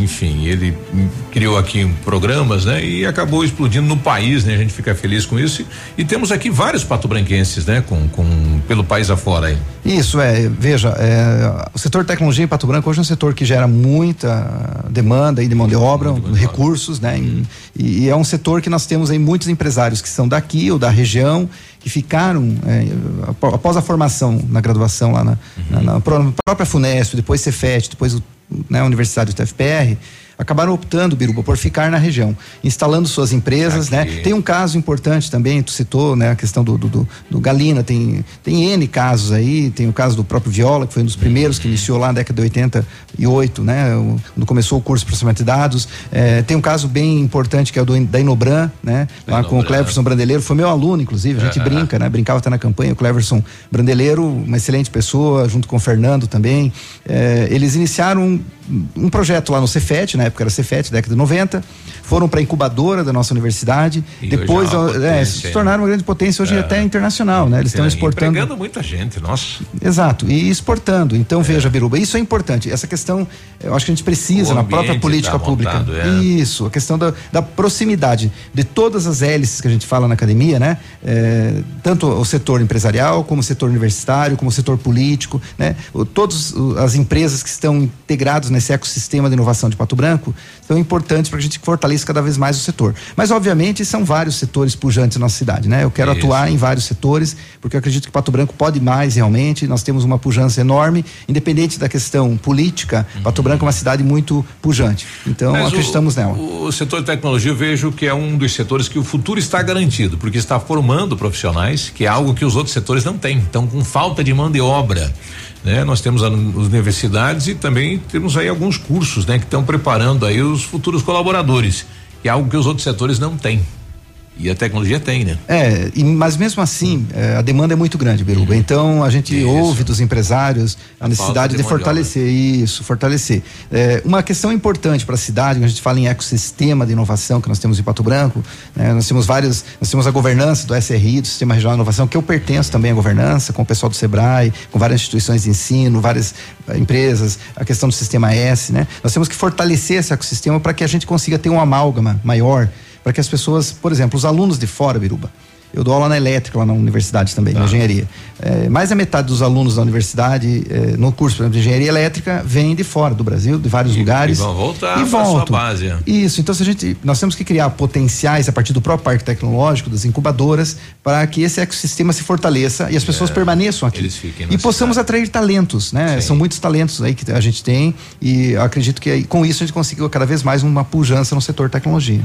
enfim, ele hum, criou aqui programas, né, e acabou explodindo no país, né, a gente fica feliz com isso. E, e temos aqui vários patobranquenses, né, com, com pelo país afora aí. Isso, é, veja, é, o setor de tecnologia em Pato Branco hoje é um setor que gera muita demanda aí de mão de obra, recursos, né? em- e, e é um setor que nós temos aí muitos empresários que são daqui ou da região, que ficaram é, apó- após a formação na graduação lá na, na- na pró- própria FUNESP, depois Cefet, depois o, né, a Universidade do TFPR, acabaram optando, Biruba, por ficar na região, instalando suas empresas, né? Tem um caso importante também, tu citou, né? A questão do, do, do- do Galina, tem, tem N casos aí, tem o caso do próprio Viola, que foi um dos primeiros que iniciou lá na década de 88, né? Quando começou o curso de processamento de dados. Eh, tem um caso bem importante que é o do, da Inobran, né? Lá com o Cleverson Brandeleiro, foi meu aluno, inclusive, a gente Ah. brinca, né? Brincava até na campanha, o Cleverson Brandeleiro, uma excelente pessoa, junto com o Fernando também. Eh, eles iniciaram um, projeto lá no Cefet, na época era Cefet, década de 90, foram para a incubadora da nossa universidade, E depois é ó, é, se hein? tornaram uma grande potência, hoje É. até internacional, né? Eles estão exportando. Empregando muita gente, nossa. Exato, e exportando. É. Então, veja, Biruba, isso é importante. Essa questão, eu acho que a gente precisa na própria política tá pública. montado, é. Isso, a questão da, da proximidade de todas as hélices que a gente fala na academia, né? É, tanto o setor empresarial, como o setor universitário, como o setor político, né? O, todas as empresas que estão integradas nesse ecossistema de inovação de Pato Branco são importantes para que a gente fortaleça cada vez mais o setor. Mas, obviamente, são vários setores pujantes na nossa cidade, né? Eu quero Isso. atuar em vários setores, porque eu acredito que Pato Branco pode mais realmente. Nós temos uma pujança enorme, independente da questão política. Pato Branco é uma cidade muito pujante. Então, Mas o- acreditamos nela. O setor de tecnologia eu vejo que é um dos setores que o futuro está garantido, porque está formando profissionais, que é algo que os outros setores não têm. Então, com falta de mão de obra, né? Nós temos as universidades e também temos aí alguns cursos, né? Que estão preparando aí os futuros colaboradores, que é algo que os outros setores não têm. E a tecnologia tem, né? É, e- mas mesmo assim, é, a demanda é muito grande, Biruba. Então a gente ouve dos empresários a necessidade de fortalecer isso, fortalecer. É, uma questão importante para a cidade, quando a gente fala em ecossistema de inovação que nós temos em Pato Branco, né, nós temos vários, nós temos a governança do SRI, do Sistema Regional de Inovação, que eu pertenço também à governança, com o pessoal do Sebrae, com várias instituições de ensino, várias eh, empresas, a questão do Sistema S, né? Nós temos que fortalecer esse ecossistema para que a gente consiga ter um amálgama maior para que as pessoas, por exemplo, os alunos de fora, Biruba. Eu dou aula na elétrica lá na universidade também, na engenharia. É, mais da metade dos alunos da universidade, é, no curso, por exemplo, de engenharia elétrica, vem de fora do Brasil, de vários lugares. E vão voltar e para sua voltam. base. é. Isso, então se a gente, nós temos que criar potenciais a partir do próprio parque tecnológico, das incubadoras, para que esse ecossistema se fortaleça e as pessoas permaneçam aqui. É, Eles fiquem E possamos atrair talentos, né? São muitos talentos aí que a gente tem e eu acredito que com isso a gente conseguiu cada vez mais uma pujança no setor tecnologia.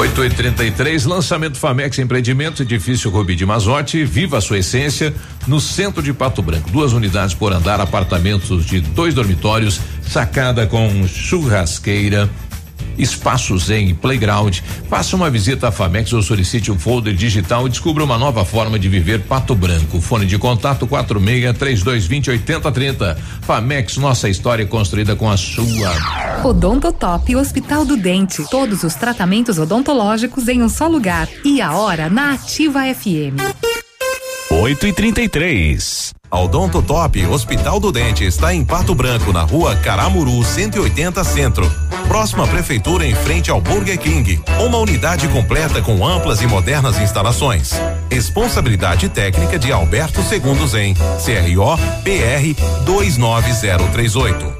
8 e 33 lançamento Famex Empreendimentos, edifício Rubi de Mazote, viva a sua essência, no centro de Pato Branco. Duas unidades por andar, apartamentos de dois dormitórios, sacada com churrasqueira. Espaços em playground. Faça uma visita à Famex ou solicite um folder digital e descubra uma nova forma de viver Pato Branco. Fone de contato 46 3220 8030. Famex, nossa história construída com a sua. Odontotop Hospital do Dente. Todos os tratamentos odontológicos em um só lugar. E a hora na Ativa FM. 8 e 33 A Odonto Top Hospital do Dente está em Pato Branco, na rua Caramuru 180 Centro. Próxima prefeitura em frente ao Burger King. Uma unidade completa com amplas e modernas instalações. Responsabilidade técnica de Alberto Segundo Zen. CRO PR 29038.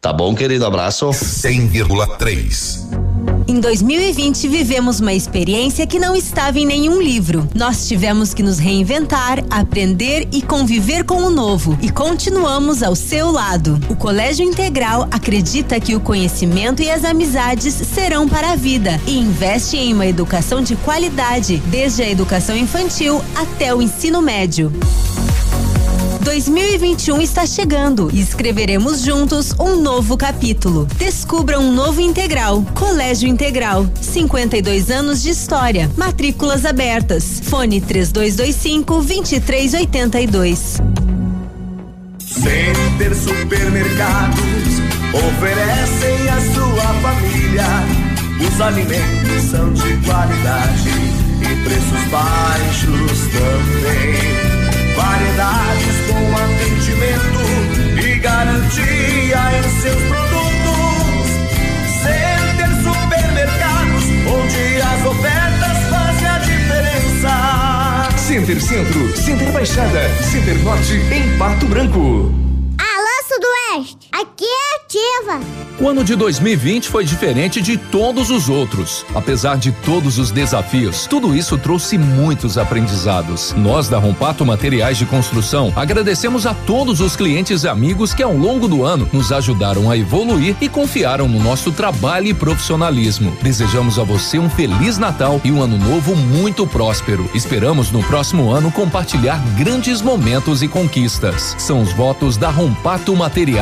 Tá bom, querido? Abraço. 100,3. Em 2020, vivemos uma experiência que não estava em nenhum livro. Nós tivemos que nos reinventar, aprender e conviver com o novo. E continuamos ao seu lado. O Colégio Integral acredita que o conhecimento e as amizades serão para a vida e investe em uma educação de qualidade, desde a educação infantil até o ensino médio. 2021 está chegando e escreveremos juntos um novo capítulo. Descubra um novo integral. Colégio Integral. 52 anos de história. Matrículas abertas. Fone 3225 2382. Center Supermercados oferecem à sua família. Os alimentos são de qualidade e preços baixos também. Variedades com atendimento e garantia em seus produtos. Center Supermercados, onde as ofertas fazem a diferença. Center Centro, Center Baixada, Center Norte, em Pato Branco. Alô, Sudoeste, aqui é ativa. O ano de 2020 foi diferente de todos os outros. Apesar de todos os desafios, tudo isso trouxe muitos aprendizados. Nós da Rompato Materiais de Construção agradecemos a todos os clientes e amigos que ao longo do ano nos ajudaram a evoluir e confiaram no nosso trabalho e profissionalismo. Desejamos a você um feliz Natal e um ano novo muito próspero. Esperamos no próximo ano compartilhar grandes momentos e conquistas. São os votos da Rompato Materiais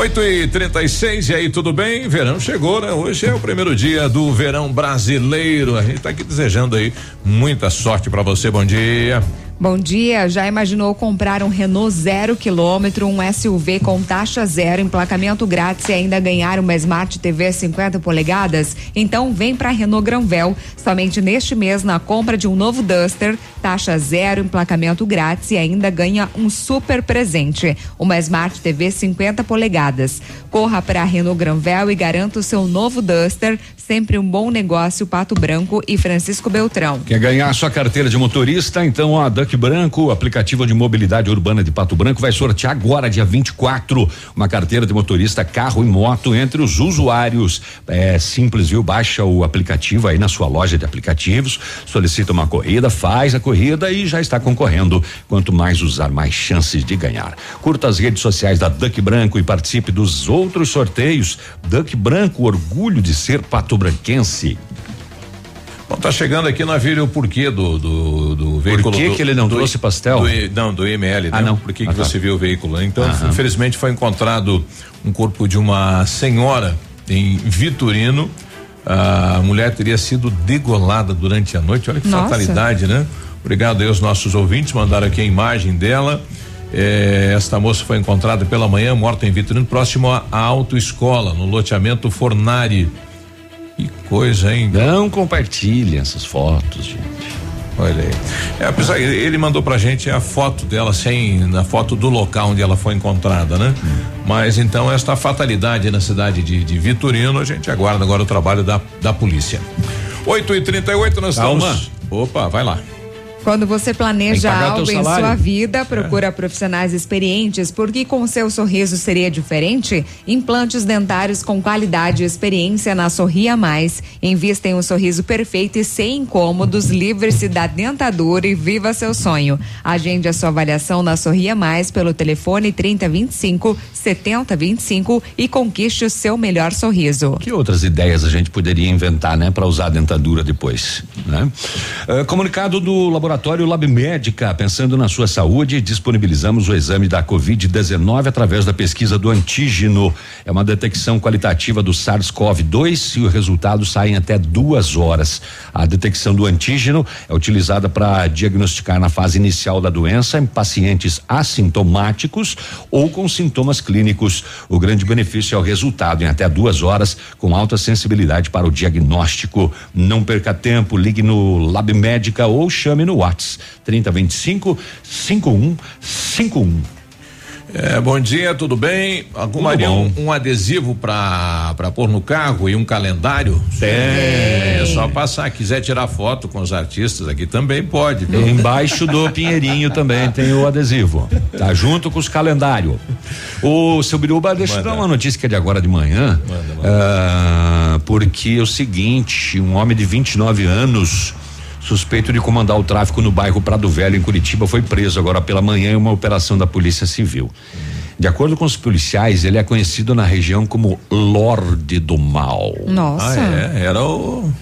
8 e 36 e aí, tudo bem? Verão chegou, né? Hoje é o primeiro dia do verão brasileiro. A gente tá aqui desejando aí muita sorte para você. Bom dia. Bom dia, já imaginou comprar um Renault zero quilômetro, um SUV com taxa zero, emplacamento grátis e ainda ganhar uma Smart TV 50 polegadas? Então vem para Renault Granvel. Somente neste mês, na compra de um novo Duster, taxa zero, emplacamento grátis e ainda ganha um super presente, uma Smart TV 50 polegadas. Corra para Renault Granvel e garanta o seu novo Duster, sempre um bom negócio, Pato Branco e Francisco Beltrão. Quer ganhar sua carteira de motorista? Então a Duck Branco, o aplicativo de mobilidade urbana de Pato Branco, vai sortear agora, dia 24, uma carteira de motorista carro e moto entre os usuários. É simples, viu? Baixa o aplicativo aí na sua loja de aplicativos, solicita uma corrida, faz a corrida e já está concorrendo. Quanto mais usar, mais chances de ganhar. Curta as redes sociais da Duck Branco e participe dos outros sorteios. Duck Branco, orgulho de ser pato-branquense. Bom, tá chegando aqui na vídeo o porquê do, do, do veículo. que do- que ele não do- trouxe pastel? do não, do IML, Ah, né? não. Por que, Ah, que tá. você viu o veículo? né? Então, Aham. infelizmente foi encontrado um corpo de uma senhora em Vitorino. A mulher teria sido degolada durante a noite. Olha que Nossa. fatalidade, né? Obrigado aí aos nossos ouvintes, mandaram aqui a imagem dela. Eh, esta moça foi encontrada pela manhã, morta em Vitorino, próximo à à autoescola, no loteamento Fornari. Que coisa, hein? Não compartilhe essas fotos, gente. Olha aí. É, apesar, ele ele mandou pra gente a foto dela sem, na foto do local onde ela foi encontrada, né? Mas então esta fatalidade na cidade de, de Vitorino, a gente aguarda agora o trabalho da, da polícia. 8 e 38 nós Calma. estamos. Opa, vai lá. Quando você planeja algo em sua vida, procura profissionais experientes, porque com seu sorriso seria diferente. Implantes dentários com qualidade e experiência na Sorria Mais. Invista em um sorriso perfeito e sem incômodos, livre-se da dentadura e viva seu sonho. Agende a sua avaliação na Sorria Mais pelo telefone 3025 7025 e conquiste o seu melhor sorriso. Que outras ideias a gente poderia inventar, né, para usar a dentadura depois, né? Eh, comunicado do laboratório Lab Médica, pensando na sua saúde, disponibilizamos o exame da COVID-19 através da pesquisa do antígeno. É uma detecção qualitativa do SARS-CoV-2 e o resultado sai em até duas horas. A detecção do antígeno é utilizada para diagnosticar na fase inicial da doença em pacientes assintomáticos ou com sintomas clínicos. O grande benefício é o resultado em até duas horas, com alta sensibilidade para o diagnóstico. Não perca tempo, ligue no Lab Médica ou chame no Whats 3025 5151. É, bom dia, tudo bem? Arrumaria um, um adesivo pra, pra pôr no carro e um calendário? Tem. É só passar. Quiser tirar foto com os artistas aqui também pode, viu? Embaixo do [laughs] Pinheirinho também tem o adesivo. Tá junto com os calendários. O seu Biruba, deixa eu dar uma notícia que é de agora de manhã. ah, porque é o seguinte: um homem de 29 anos. Suspeito de comandar o tráfico no bairro Prado Velho, em Curitiba, foi preso agora pela manhã em uma operação da Polícia Civil. De acordo com os policiais, ele é conhecido na região como Lorde do Mal. Nossa. Ah, é? Era o.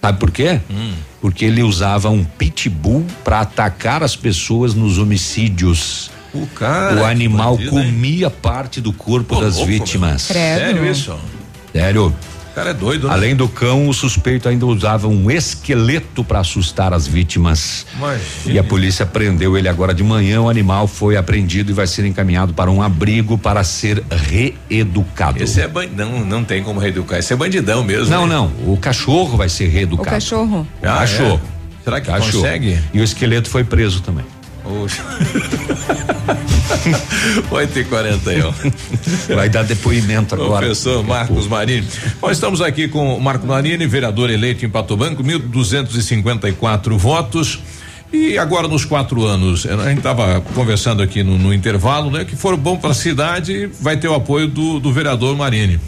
Sabe por quê? Hum. Porque ele usava um pitbull para atacar as pessoas nos homicídios. O cara. o animal bandido, hein? comia parte do corpo Ô, das louco, vítimas. Sério isso? Sério. O cara é doido, né? Além do cão, o suspeito ainda usava um esqueleto para assustar as vítimas. Imagina. E a polícia prendeu ele agora de manhã. O animal foi apreendido e vai ser encaminhado para um abrigo para ser reeducado. Esse é bandidão, não, não tem como reeducar. Esse é bandidão mesmo. Não, né? não. O cachorro vai ser O reeducado. cachorro. Ah, cachorro. é? Será que Cachorro. consegue? E o esqueleto foi preso também. Oxe. [laughs] 8 e 41 Vai dar depoimento agora. Professor Marcos Marini. Nós estamos aqui com o Marco Marini, vereador eleito em Pato Branco, 1.254 votos. E agora nos quatro anos, a gente estava conversando aqui no, no intervalo, né? Que for bom para a cidade, vai ter o apoio do, do vereador Marini.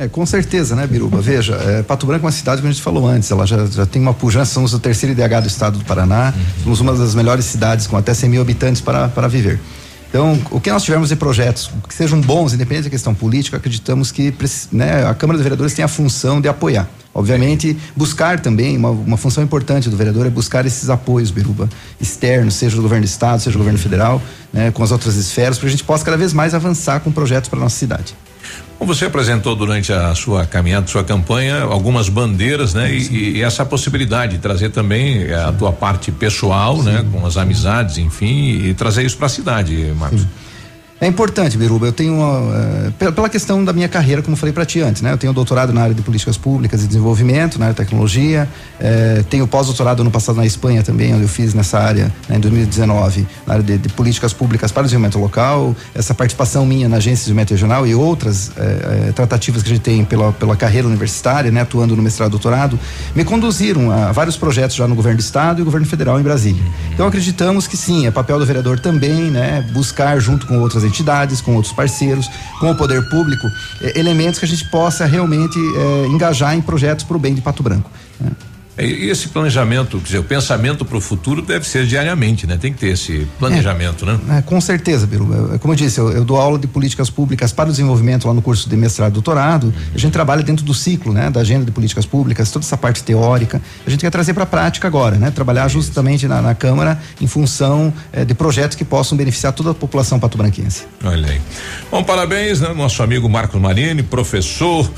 É, com certeza, né, Biruba? Veja, é, Pato Branco é uma cidade, como a gente falou antes, ela já, já tem uma pujança, somos o terceiro IDH do estado do Paraná, somos uma das melhores cidades com até 100 mil habitantes para, para viver. Então, o que nós tivermos de projetos que sejam bons, independente da questão política, acreditamos que né, a Câmara dos Vereadores tem a função de apoiar. Obviamente, buscar também, uma, uma função importante do vereador é buscar esses apoios, Biruba, externos, seja do governo do estado, seja do governo federal, né, com as outras esferas, para a gente possa cada vez mais avançar com projetos para nossa cidade. Você apresentou durante a sua caminhada, sua campanha, algumas bandeiras, né? E, e essa possibilidade de trazer também eh, a tua parte pessoal, né? Com as amizades, enfim, e trazer isso para a cidade, Marcos. É importante, Biruba. Eu tenho uma, eh, pela, questão da minha carreira, como falei para ti antes, né? Eu tenho doutorado na área de políticas públicas e desenvolvimento, na área de tecnologia. eh, tenho pós-doutorado ano passado na Espanha também, onde eu fiz nessa área, né, em 2019, na área de, de políticas públicas para o desenvolvimento local. Essa participação minha na agência de desenvolvimento regional e outras eh, eh, tratativas que a gente tem pela, pela carreira universitária, né? Atuando no mestrado doutorado, me conduziram a vários projetos já no governo do estado e governo federal em Brasília. Então acreditamos que sim, é papel do vereador também, né? Buscar junto com outras entidades, com outros parceiros, com o poder público, eh, elementos que a gente possa realmente eh, engajar em projetos para o bem de Pato Branco. né? E e esse planejamento, quer dizer, o pensamento para o futuro deve ser diariamente, né? Tem que ter esse planejamento, né? É, com certeza, Biru. É, Como eu disse, eu, eu dou aula de políticas públicas para o desenvolvimento lá no curso de mestrado e doutorado. A gente trabalha dentro do ciclo, né, da agenda de políticas públicas, toda essa parte teórica. A gente quer trazer para a prática agora, né? Trabalhar justamente na, na Câmara em função eh, de projetos que possam beneficiar toda a população patobranquense. Olha aí. Bom, parabéns, né? Nosso amigo Marcos Marini, professor.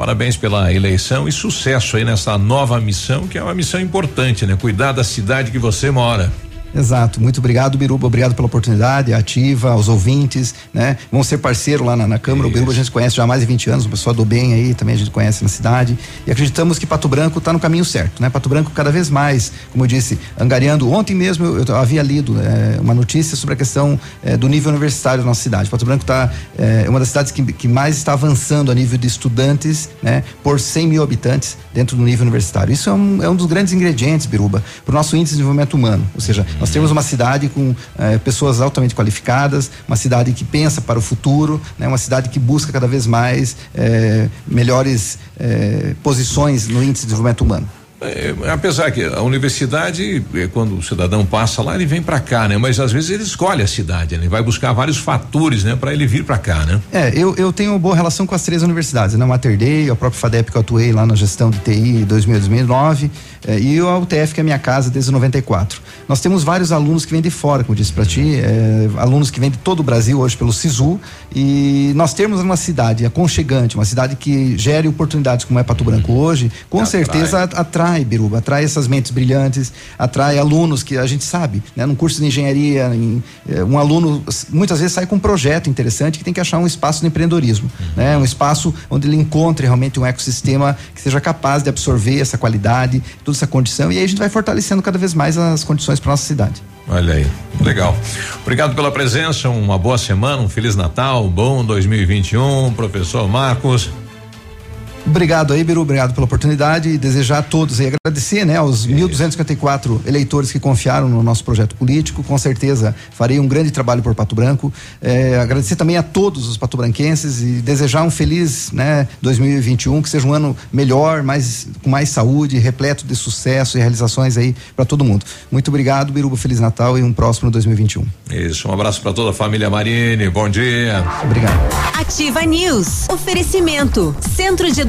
Parabéns pela eleição e sucesso aí nessa nova missão, que é uma missão importante, né? Cuidar da cidade que você mora. Exato, muito obrigado, Biruba, obrigado pela oportunidade, ativa, aos ouvintes, né? Vão ser parceiro lá na, na Câmara, Isso. o Biruba a gente conhece já há mais de 20 anos, o pessoal do bem aí também a gente conhece na cidade e acreditamos que Pato Branco está no caminho certo, né? Pato Branco cada vez mais, como eu disse, angariando, ontem mesmo eu, eu havia lido é, uma notícia sobre a questão é, do nível universitário da nossa cidade, Pato Branco está é uma das cidades que, que mais está avançando a nível de estudantes, né? Por 100 mil habitantes dentro do nível universitário, isso é um, é um dos grandes ingredientes, Biruba, para o nosso índice de desenvolvimento humano, ou seja, nós temos uma cidade com eh, pessoas altamente qualificadas, uma cidade que pensa para o futuro, né, uma cidade que busca cada vez mais eh, melhores eh, posições no índice de desenvolvimento humano. É, apesar que a universidade, é, quando o cidadão passa lá, ele vem para cá, né? Mas às vezes ele escolhe a cidade, né? ele vai buscar vários fatores, né? Para ele vir para cá, né? É, eu, eu tenho boa relação com as três universidades, né? Mater Dei, a própria FADEP que eu atuei lá na gestão de TI 2000 2009 é, e a UTF que é a minha casa desde 94. Nós temos vários alunos que vêm de fora, como disse para ti, é, alunos que vêm de todo o Brasil hoje pelo SISU e nós temos uma cidade aconchegante, uma cidade que gere oportunidades como é Pato Branco hoje, com atrai. certeza atrai atrai, Biruba, atrai essas mentes brilhantes, atrai alunos que a gente sabe, né? Num curso de engenharia, em, eh, um aluno muitas vezes sai com um projeto interessante que tem que achar um espaço de empreendedorismo, né? Um espaço onde ele encontre realmente um ecossistema que seja capaz de absorver essa qualidade, toda essa condição e aí a gente vai fortalecendo cada vez mais as condições para nossa cidade. Olha aí, legal. Obrigado pela presença, uma boa semana, um feliz Natal, um bom 2021, professor Marcos. Obrigado aí, Biru, obrigado pela oportunidade e desejar a todos e agradecer, né, aos 1.254 eleitores que confiaram no nosso projeto político. Com certeza farei um grande trabalho por Pato Branco. É, agradecer também a todos os patobranquenses e desejar um feliz, né, 2021, que seja um ano melhor, mais com mais saúde, repleto de sucesso e realizações aí para todo mundo. Muito obrigado, Biruba, feliz Natal e um próximo 2021. Isso, um abraço para toda a família Marine. Bom dia. Obrigado. Ativa News. Oferecimento. Centro de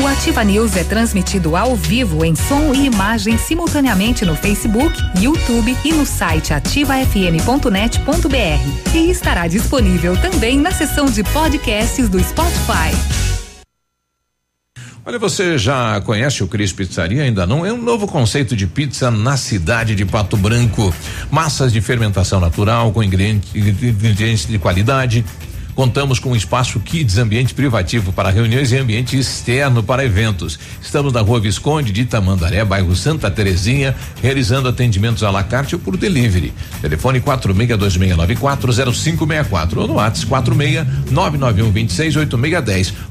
O Ativa News é transmitido ao vivo em som e imagem simultaneamente no Facebook, YouTube e no site ativafm.net.br. E estará disponível também na seção de podcasts do Spotify. Olha, você já conhece o Cris Pizzaria? Ainda não? É um novo conceito de pizza na cidade de Pato Branco. Massas de fermentação natural com ingredientes, ingredientes de qualidade Contamos com um espaço kids, ambiente privativo para reuniões e ambiente externo para eventos. Estamos na rua Visconde de Itamandaré, bairro Santa Terezinha, realizando atendimentos à la carte ou por delivery. Telefone 4626940564 ou no WhatsApp 46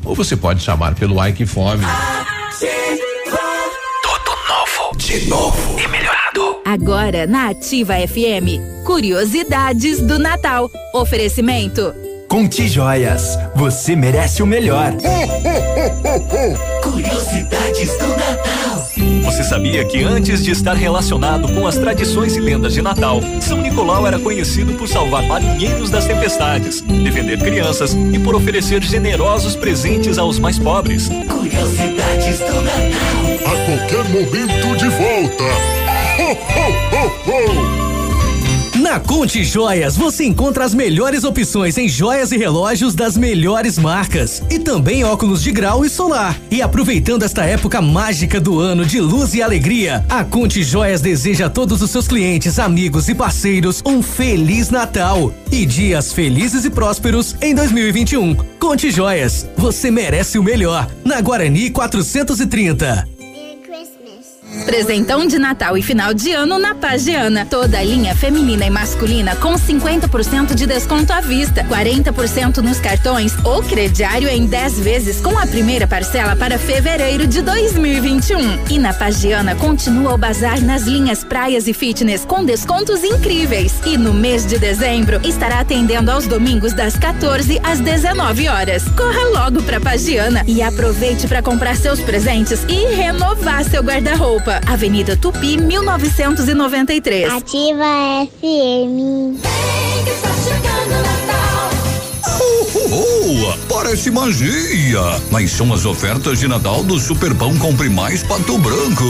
ou você pode chamar pelo Ike Fome. Tudo novo, de novo e melhorado. Agora na Ativa FM, curiosidades do Natal. Oferecimento Conte Joias, você merece o melhor. [laughs] Curiosidades do Natal. Você sabia que antes de estar relacionado com as tradições e lendas de Natal, São Nicolau era conhecido por salvar marinheiros das tempestades, defender crianças e por oferecer generosos presentes aos mais pobres? Curiosidades do Natal. A qualquer momento de volta. Ho, ho, ho, ho. Conte Joias você encontra as melhores opções em joias e relógios das melhores marcas e também óculos de grau e solar. E aproveitando esta época mágica do ano de luz e alegria, a Conte Joias deseja a todos os seus clientes, amigos e parceiros um feliz Natal e dias felizes e prósperos em 2021. Conte Joias, você merece o melhor. Na Guarani 430. Presentão de Natal e final de ano na Pagiana. Toda a linha feminina e masculina com 50% de desconto à vista, 40% nos cartões ou crediário em 10 vezes com a primeira parcela para fevereiro de 2021. E na Pagiana continua o bazar nas linhas praias e fitness com descontos incríveis. E no mês de dezembro estará atendendo aos domingos das 14 às 19 horas. Corra logo para Pagiana e aproveite para comprar seus presentes e renovar seu guarda-roupa. Avenida Tupi, 1993. Ativa FM. Oh, Parece magia, mas são as ofertas de Natal do Superpão Compre Mais Pato Branco.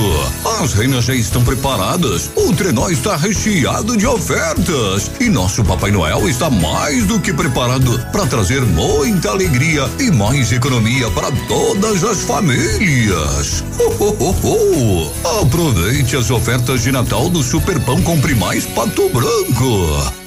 As reinas já estão preparadas, o trenó está recheado de ofertas e nosso Papai Noel está mais do que preparado para trazer muita alegria e mais economia para todas as famílias. Ho. Aproveite as ofertas de Natal do Superpão Compre Mais Pato Branco.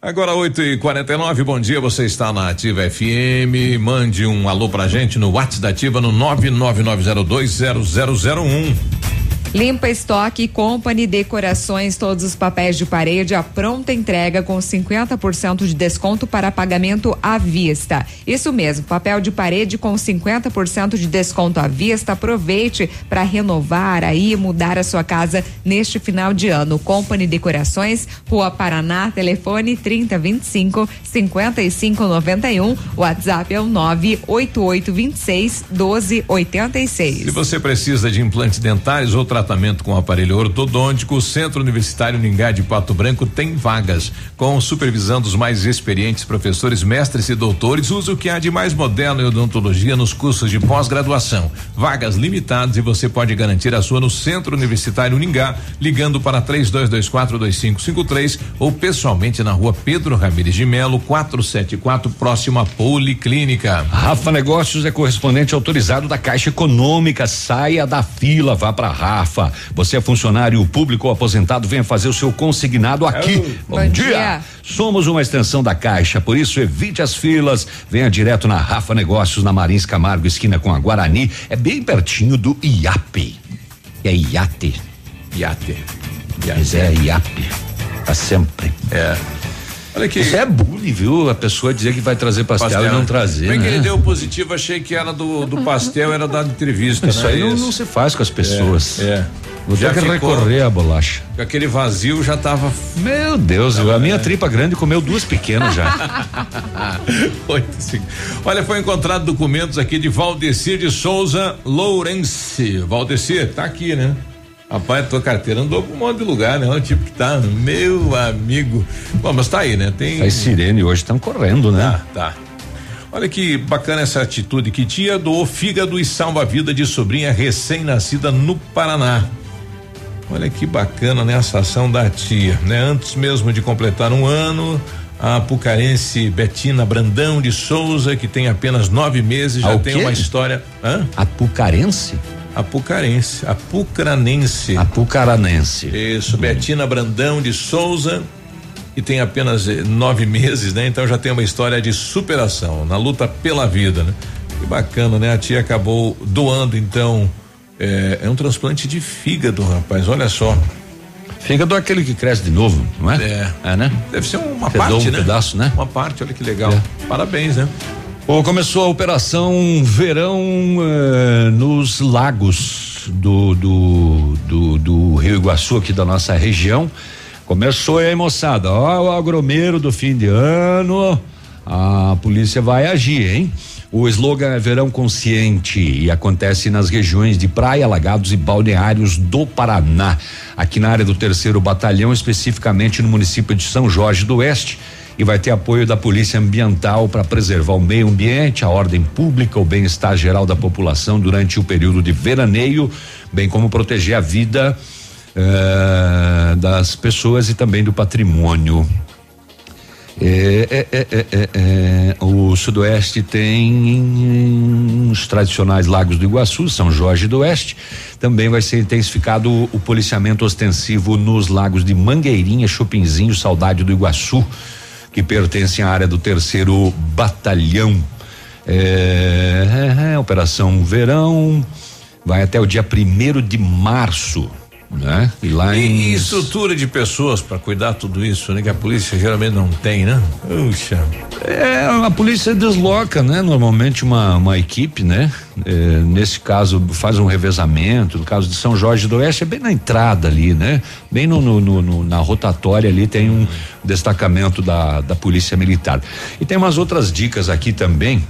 Agora 8 e 49 bom dia, você está na Ativa FM. Mande um alô pra gente no WhatsApp da Ativa no 999020001. Limpa Estoque Company Decorações, todos os papéis de parede à pronta entrega com 50% de desconto para pagamento à vista. Isso mesmo, papel de parede com 50% de desconto à vista. Aproveite para renovar aí, mudar a sua casa neste final de ano. Company Decorações, Rua Paraná, telefone 3025 5591. WhatsApp é o 98826 1286. Se você precisa de implantes dentários ou tratamento com aparelho ortodôntico, o Centro Universitário Ningá de Pato Branco tem vagas. Com supervisão dos mais experientes professores, mestres e doutores, use o que há de mais moderno em odontologia nos cursos de pós-graduação. Vagas limitadas e você pode garantir a sua no Centro Universitário Ningá, ligando para 32242553 ou pessoalmente na rua Pedro Ramires de Melo, 474, próximo à Policlínica. Rafa Negócios é correspondente autorizado da Caixa Econômica. Saia da fila, vá para Rafa. Você é funcionário público ou aposentado, venha fazer o seu consignado aqui. Bom, Bom dia. dia. Somos uma extensão da Caixa, por isso evite as filas. Venha direto na Rafa Negócios, na Marins Camargo, esquina com a Guarani. É bem pertinho do IAP. É IATE. IATE. Mas é IAP. Tá sempre. É. Olha. Isso é bullying, viu? A pessoa dizer que vai trazer pastel, e não trazer. Bem né? que ele deu positivo, achei que era do, do pastel, era da entrevista. Isso né? aí não, não se faz com as pessoas. É. é. Vou Já ter que recorrer à bolacha. Aquele vazio já tava. Meu Deus, a minha tripa grande comeu duas pequenas já. [laughs] Oito, cinco. Olha, foi encontrado documentos aqui de Valdecir de Souza Lourenço. Valdecir, tá aqui, né? Rapaz, tua carteira andou pra um monte de lugar, né? Olha o tipo que tá, meu amigo. Bom, mas tá aí, né? Tem. As sirene hoje estão correndo, né? Tá, tá. Olha que bacana essa atitude que tia doou fígado e salva-vida de sobrinha recém-nascida no Paraná. Olha que bacana, né? Essa ação da tia, né? Antes mesmo de completar um ano, a pucarense Betina Brandão de Souza, que tem apenas nove meses, já A o tem uma história. Hã? Apucarense? Apucarense, Apucaranense. Apucaranense. Isso, Betina Brandão de Souza, que tem apenas eh, nove meses, né? Então já tem uma história de superação na luta pela vida, né? Que bacana, né? A tia acabou doando, então, é, é um transplante de fígado, rapaz, olha só. Fígado é aquele que cresce de novo, não é? É. É, né? Deve ser uma Você parte, um né? pedaço, né? Uma parte, olha que legal. Parabéns, né? Bom, começou a operação Verão eh, nos lagos do, do, do, do Rio Iguaçu, aqui da nossa região. Começou aí, moçada. Ó, o agromeiro do fim de ano. A polícia vai agir, hein? O slogan é Verão Consciente e acontece nas regiões de Praia, Lagados e Balneários do Paraná. Aqui na área do terceiro batalhão, especificamente no município de São Jorge do Oeste e vai ter apoio da Polícia Ambiental para preservar o meio ambiente, a ordem pública, o bem-estar geral da população durante o período de veraneio, bem como proteger a vida eh, das pessoas e também do patrimônio. É, é, é, é, é, é, o Sudoeste tem os tradicionais lagos do Iguaçu, São Jorge do Oeste. Também vai ser intensificado o, o policiamento ostensivo nos lagos de Mangueirinha, Chopinzinho, Saudade do Iguaçu, que pertencem à área do terceiro batalhão. É, Operação Verão vai até o dia primeiro de março né? E lá e, em estrutura de pessoas para cuidar tudo isso, né? Que a polícia geralmente não tem, né? Puxa. É, a polícia desloca, né? Normalmente uma, uma equipe, né? É, nesse caso faz um revezamento, no caso de São Jorge do Oeste é bem na entrada ali, né? Bem no, no, no, no na rotatória ali tem um destacamento da, da polícia militar. E tem umas outras dicas aqui também,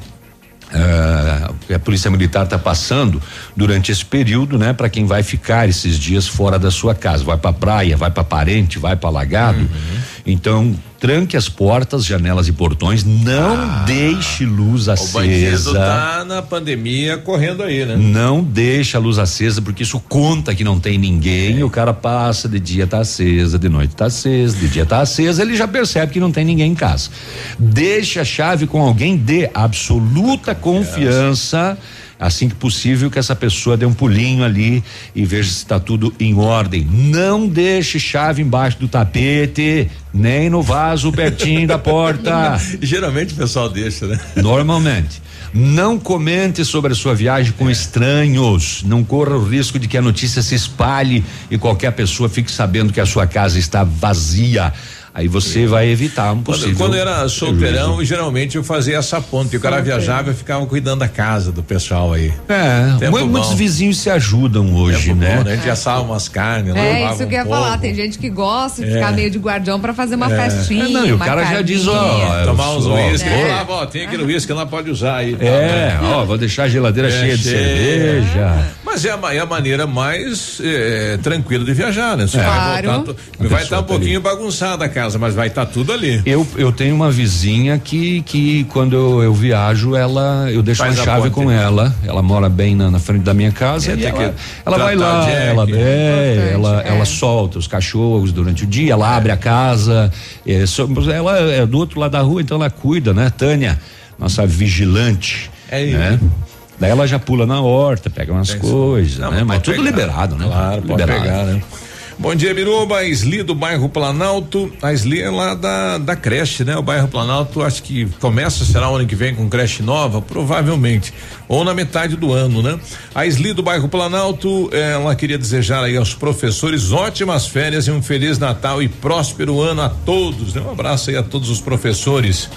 Uh, a polícia militar está passando durante esse período, né, para quem vai ficar esses dias fora da sua casa, vai para praia, vai para parente, vai para lagado. Uhum. Então, tranque as portas, janelas e portões, não ah, deixe luz acesa. O tá na pandemia correndo aí, né? Não deixe a luz acesa, porque isso conta que não tem ninguém, é. o cara passa, de dia tá acesa, de noite tá acesa, de dia tá acesa, ele já percebe que não tem ninguém em casa. Deixe a chave com alguém de absoluta confiança assim que possível que essa pessoa dê um pulinho ali e veja se está tudo em ordem. Não deixe chave embaixo do tapete, nem no vaso pertinho da porta. [laughs] Geralmente o pessoal deixa, né? Normalmente. Não comente sobre a sua viagem com é. estranhos. Não corra o risco de que a notícia se espalhe e qualquer pessoa fique sabendo que a sua casa está vazia. Aí você vai evitar um possível. Quando, quando era solteirão, geralmente eu fazia essa ponte. O cara viajava e ficava cuidando da casa do pessoal aí. É, muitos vizinhos se ajudam hoje, Tempo né? Bom, né? A gente assava umas carnes. É, isso que eu ia falar. Tem gente que gosta de é. ficar meio de guardião pra fazer uma é. festinha. É, não, e o cara já diz, ó. Tomar uns uísque. É. Falava, ó, tem aquele uísque lá, pode usar aí. É, tá, ó, vou deixar a geladeira é, cheia de cerveja. Mas é a, é a maneira mais é, tranquila de viajar, né? Você claro. vai voltar, vai estar tá um tá pouquinho bagunçada a casa, mas vai estar tá tudo ali. Eu, eu tenho uma vizinha que, que quando eu, eu viajo, ela, eu deixo Faz uma chave ponte, com né? ela. Ela mora bem na, na frente da minha casa. É, e ela, ela vai lá, ela, é, ela, ela solta os cachorros durante o dia, ela abre a casa. É, ela é do outro lado da rua, então ela cuida, né? Tânia, nossa vigilante. É né? isso. Daí ela já pula na horta, pega umas coisas, não, né? Mas tudo pegar. liberado, né? Claro, liberado. Pegar, né? Bom dia, Biruba, Sli do bairro Planalto. A Sli é lá da, da creche, né? O bairro Planalto acho que começa, será o ano que vem com creche nova? Provavelmente. Ou na metade do ano, né? A Sli do bairro Planalto, ela queria desejar aí aos professores ótimas férias e um feliz Natal e próspero ano a todos. Né? Um abraço aí a todos os professores.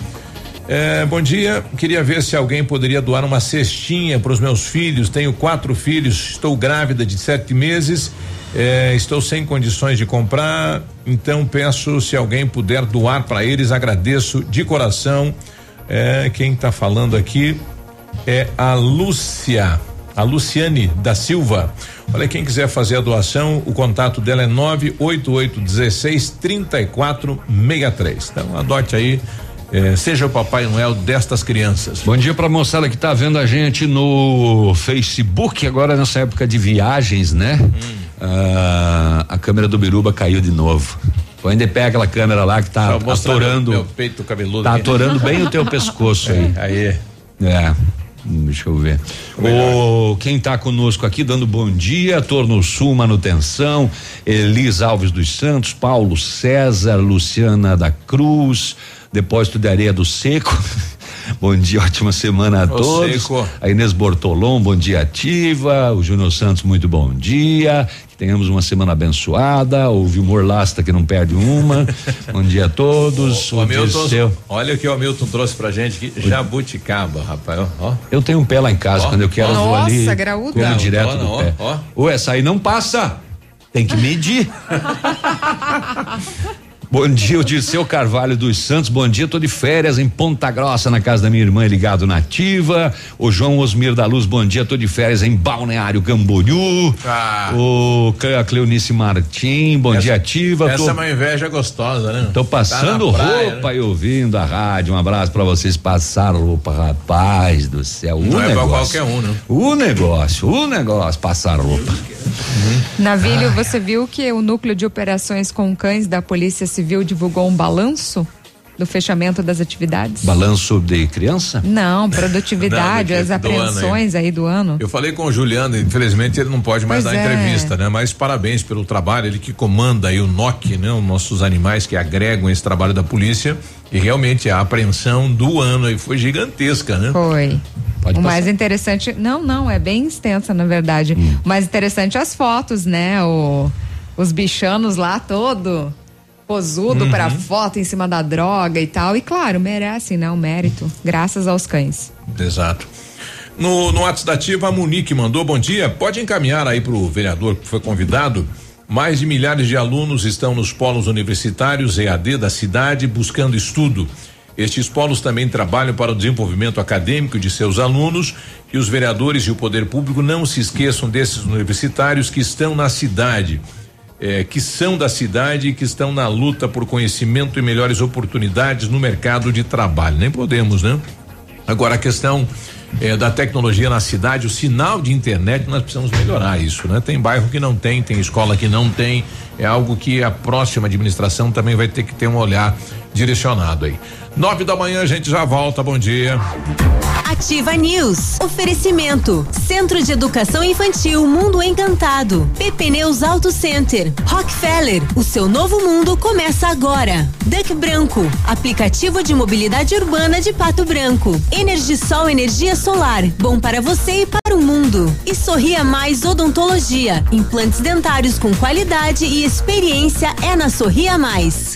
É, bom dia, queria ver se alguém poderia doar uma cestinha para os meus filhos. Tenho quatro filhos, estou grávida de sete meses, é, estou sem condições de comprar, então peço se alguém puder doar para eles, agradeço de coração. É, quem está falando aqui é a Lúcia, a Luciane da Silva. Olha, quem quiser fazer a doação, o contato dela é 988 16 3463. Então adote aí é, seja o Papai Noel destas crianças. Bom dia pra moçada que tá vendo a gente no Facebook, agora nessa época de viagens, né? Hum. Ah, a câmera do Biruba caiu de novo. Ainda pega aquela câmera lá que tá atorando. Meu peito cabeludo. Tá atorando bem o teu pescoço aí. É, [laughs] aí. É. Deixa eu ver. O, quem está conosco aqui dando bom dia, Torno Sul Manutenção, Elis Alves dos Santos, Paulo César, Luciana da Cruz, Depósito de Areia do Seco. [laughs] bom dia, ótima semana a o todos. Seco. A Inês Bortolom, bom dia ativa. O Júnior Santos, muito bom dia. Que tenhamos uma semana abençoada. O Vilmor Lasta, que não perde uma. [laughs] bom dia a todos. O, o Hamilton, seu. olha o que o Hamilton trouxe pra gente aqui. Jabuticaba, rapaz. Ó. Eu tenho um pé lá em casa, ó. quando eu quero Nossa, vou ali. graúda. Como direto ó, do pé. Ó. Ué, essa aí não passa. Tem que medir. [laughs] Bom dia, o Dirceu Carvalho dos Santos. Bom dia, tô de férias em Ponta Grossa, na casa da minha irmã ligado nativa. O João Osmir da Luz, bom dia, tô de férias em Balneário Camboriú. Ah. O Cleonice Martim, bom dia, ativa. Essa tô, é uma inveja gostosa, né? tô passando Tá na praia, roupa e ouvindo a rádio. Um abraço pra vocês passar roupa, rapaz do céu. O Não é pra negócio. qualquer um, né? O negócio, o negócio, passar roupa. Navílio, você viu que o núcleo de operações com cães da Polícia Civil divulgou um balanço do fechamento das atividades? Balanço de criança? Não, [laughs] produtividade, Não, as ano aí. apreensões aí do ano. Eu falei com o Juliano, infelizmente ele não pode mais Pois dar é. entrevista, né? Mas parabéns pelo trabalho, ele que comanda aí o NOC, né? Os nossos animais que agregam esse trabalho da polícia. E realmente a apreensão do ano aí foi gigantesca, né? Foi. Pode o mais interessante, não, não, é bem extensa na verdade. O mais interessante as fotos, né? O, os bichanos lá todo posudo Uhum. pra foto em cima da droga e tal. E claro, merecem, né? O mérito, graças aos cães. Exato. No, no WhatsApp da Ativa, a Monique mandou bom dia. Pode encaminhar aí para o vereador que foi convidado. Mais de milhares de alunos estão nos polos universitários EAD da cidade buscando estudo. Estes polos também trabalham para o desenvolvimento acadêmico de seus alunos e os vereadores e o poder público não se esqueçam desses universitários que estão na cidade, eh, que são da cidade e que estão na luta por conhecimento e melhores oportunidades no mercado de trabalho. Nem podemos, né? Agora a questão eh, da tecnologia na cidade, o sinal de internet, nós precisamos melhorar isso, né? Tem bairro que não tem, tem escola que não tem, é algo que a próxima administração também vai ter que ter um olhar direcionado aí. Nove da manhã a gente já volta, bom dia. Ativa News. Oferecimento. Centro de Educação Infantil Mundo Encantado. PP Neus Auto Center. Rockefeller. O seu novo mundo começa agora. Duck Branco. Aplicativo de mobilidade urbana de Pato Branco. Energisol Energia Solar. Bom para você e para o mundo. E Sorria Mais Odontologia. Implantes dentários com qualidade e experiência é na Sorria Mais.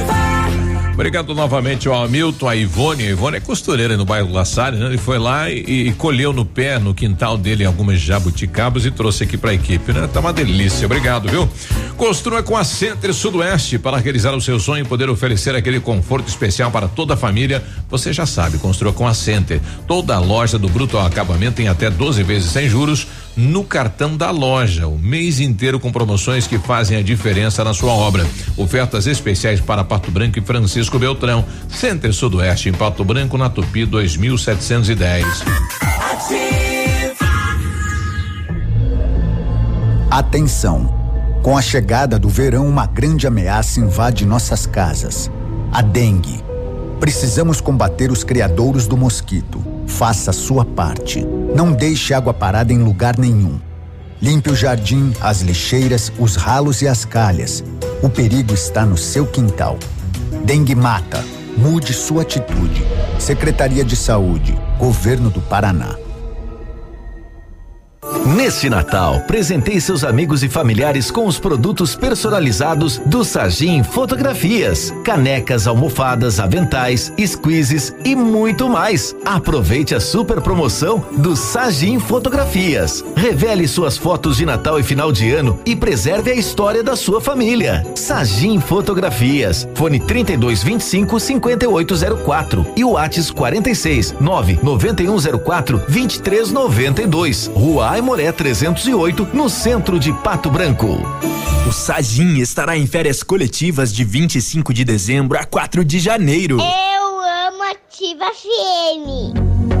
Obrigado novamente ao Hamilton, a Ivone. A Ivone é costureira no bairro La Salle, né? Ele foi lá e, e colheu no pé, no quintal dele, algumas jabuticabas e trouxe aqui pra equipe, né? Tá uma delícia. Obrigado, viu? Construa com a Center Sudoeste para realizar o seu sonho e poder oferecer aquele conforto especial para toda a família. Você já sabe, construa com a Center. Toda a loja do Bruto ao Acabamento em até 12 vezes sem juros no cartão da loja, o mês inteiro com promoções que fazem a diferença na sua obra. Ofertas especiais para Pato Branco e Francisco Beltrão. Center Sudoeste em Pato Branco, na Tupi 2710. Atenção! Com a chegada do verão, uma grande ameaça invade nossas casas: a dengue. Precisamos combater os criadouros do mosquito. Faça a sua parte. Não deixe água parada em lugar nenhum. Limpe o jardim, as lixeiras, os ralos e as calhas. O perigo está no seu quintal. Dengue mata. Mude sua atitude. Secretaria de Saúde, Governo do Paraná. Neste Natal, presenteie seus amigos e familiares com os produtos personalizados do Sagim Fotografias. Canecas, almofadas, aventais, squeezes e muito mais. Aproveite a super promoção do Sagim Fotografias. Revele suas fotos de Natal e final de ano e preserve a história da sua família. Sagim Fotografias. Fone 3225 5804 e o Whats 46 99104 2392. Rua Aimoré 308, no centro de Pato Branco. O Sagim estará em férias coletivas de 25 de dezembro a 4 de janeiro. Eu amo Ativa FM.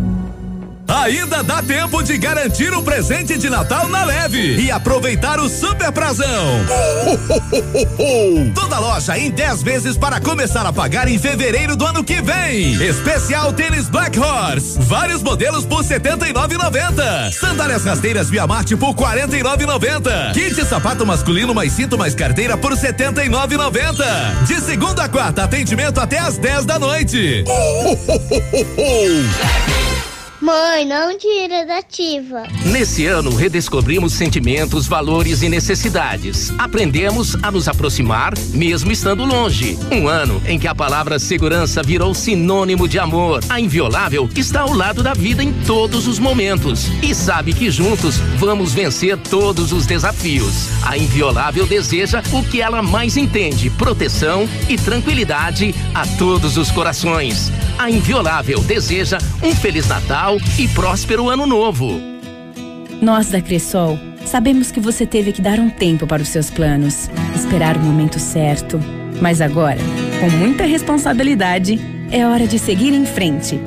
Ainda dá tempo de garantir um presente de Natal na leve e aproveitar o super prazão. [laughs] Toda loja em 10 vezes para começar a pagar em fevereiro do ano que vem. Especial tênis Black Horse, vários modelos por 79,90. Sandálias rasteiras Via Marte por 49,90. Kit sapato masculino mais cinto mais carteira por 79,90. De segunda a quarta, atendimento até às 10 da noite. [laughs] Mãe, não tira da ativa. Nesse ano, redescobrimos sentimentos, valores e necessidades. Aprendemos a nos aproximar, mesmo estando longe. Um ano em que a palavra segurança virou sinônimo de amor. A Inviolável está ao lado da vida em todos os momentos e sabe que juntos vamos vencer todos os desafios. A Inviolável deseja o que ela mais entende: proteção e tranquilidade a todos os corações. A Inviolável deseja um Feliz Natal e próspero Ano Novo. Nós da Cressol sabemos que você teve que dar um tempo para os seus planos, esperar o momento certo. Mas agora, com muita responsabilidade, é hora de seguir em frente.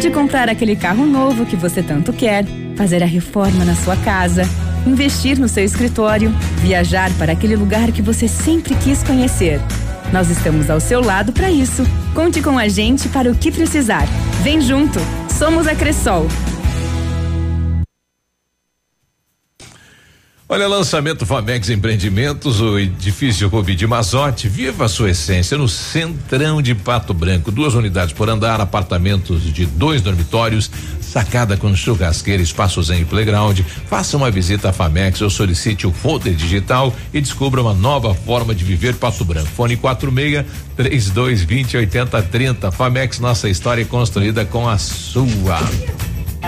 De comprar aquele carro novo que você tanto quer, fazer a reforma na sua casa, investir no seu escritório, viajar para aquele lugar que você sempre quis conhecer. Nós estamos ao seu lado para isso. Conte com a gente para o que precisar. Vem junto! Somos a Cressol. Olha, lançamento Famex Empreendimentos, o edifício Rubi de Mazote, viva a sua essência no centrão de Pato Branco. Duas unidades por andar, apartamentos de dois dormitórios, sacada com churrasqueira, espaços em playground. Faça uma visita à Famex ou solicite o folder digital e descubra uma nova forma de viver Pato Branco. Fone 46 3220 8030. Famex, nossa história construída com a sua.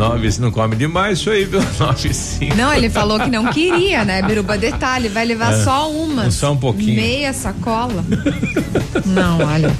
Nove, se não come demais, isso aí, viu? [laughs] Nove, cinco. Não, ele falou que não queria, né, Biruba? Detalhe, vai levar É. só uma. Só um pouquinho. Meia sacola. [laughs] não, olha.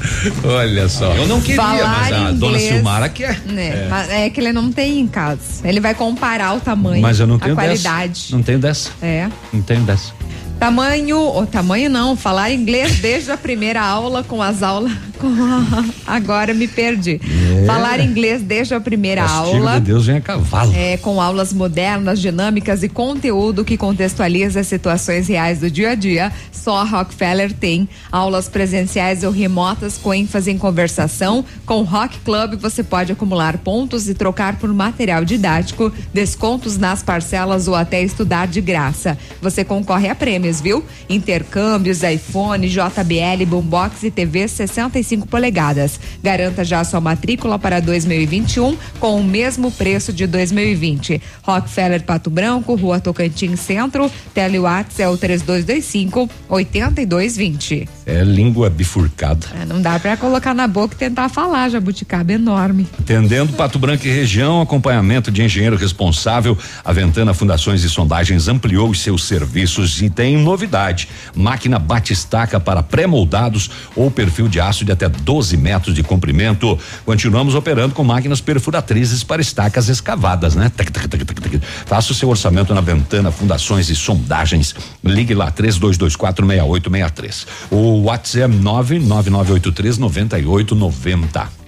Olha só. Eu não queria, Falar mas a inglês, dona Silmara quer. Né? É. É que ele não tem em casa. Ele vai comparar o tamanho, Mas eu não a tenho qualidade. dessa. Não tenho dessa. É. Não tenho dessa. Tamanho, o tamanho não, falar inglês desde a primeira aula com as aulas. [laughs] com a- agora me perdi. É. Falar inglês desde a primeira Castigo aula. de Deus vem a cavalo. É, com aulas modernas, dinâmicas e conteúdo que contextualiza as situações reais do dia a dia, só a Rockefeller tem. Aulas presenciais ou remotas com ênfase em conversação. Com o Rock Club você pode acumular pontos e trocar por material didático, descontos nas parcelas ou até estudar de graça. Você concorre a prêmios, viu? Intercâmbios, iPhone, JBL, Boombox e TV 65 polegadas. Garanta já sua matrícula para 2021 com o mesmo preço de 2020. Rockefeller Pato Branco, Rua Tocantins Centro, Telewatts é o 3225 8220. É língua bifurcada. É, não dá pra colocar na boca e tentar falar, jabuticaba enorme. Atendendo Pato Branco e região, acompanhamento de engenheiro responsável, a Ventana Fundações e Sondagens ampliou os seus serviços e tem novidade: máquina bate-estaca para pré-moldados ou perfil de aço de até 12 metros de comprimento. Continuamos operando com máquinas perfuratrizes para estacas escavadas, né? Tac, tac, tac, tac, tac. Faça o seu orçamento na Ventana Fundações e Sondagens. Ligue lá 3224 6863. O WhatsApp é 99983 9890.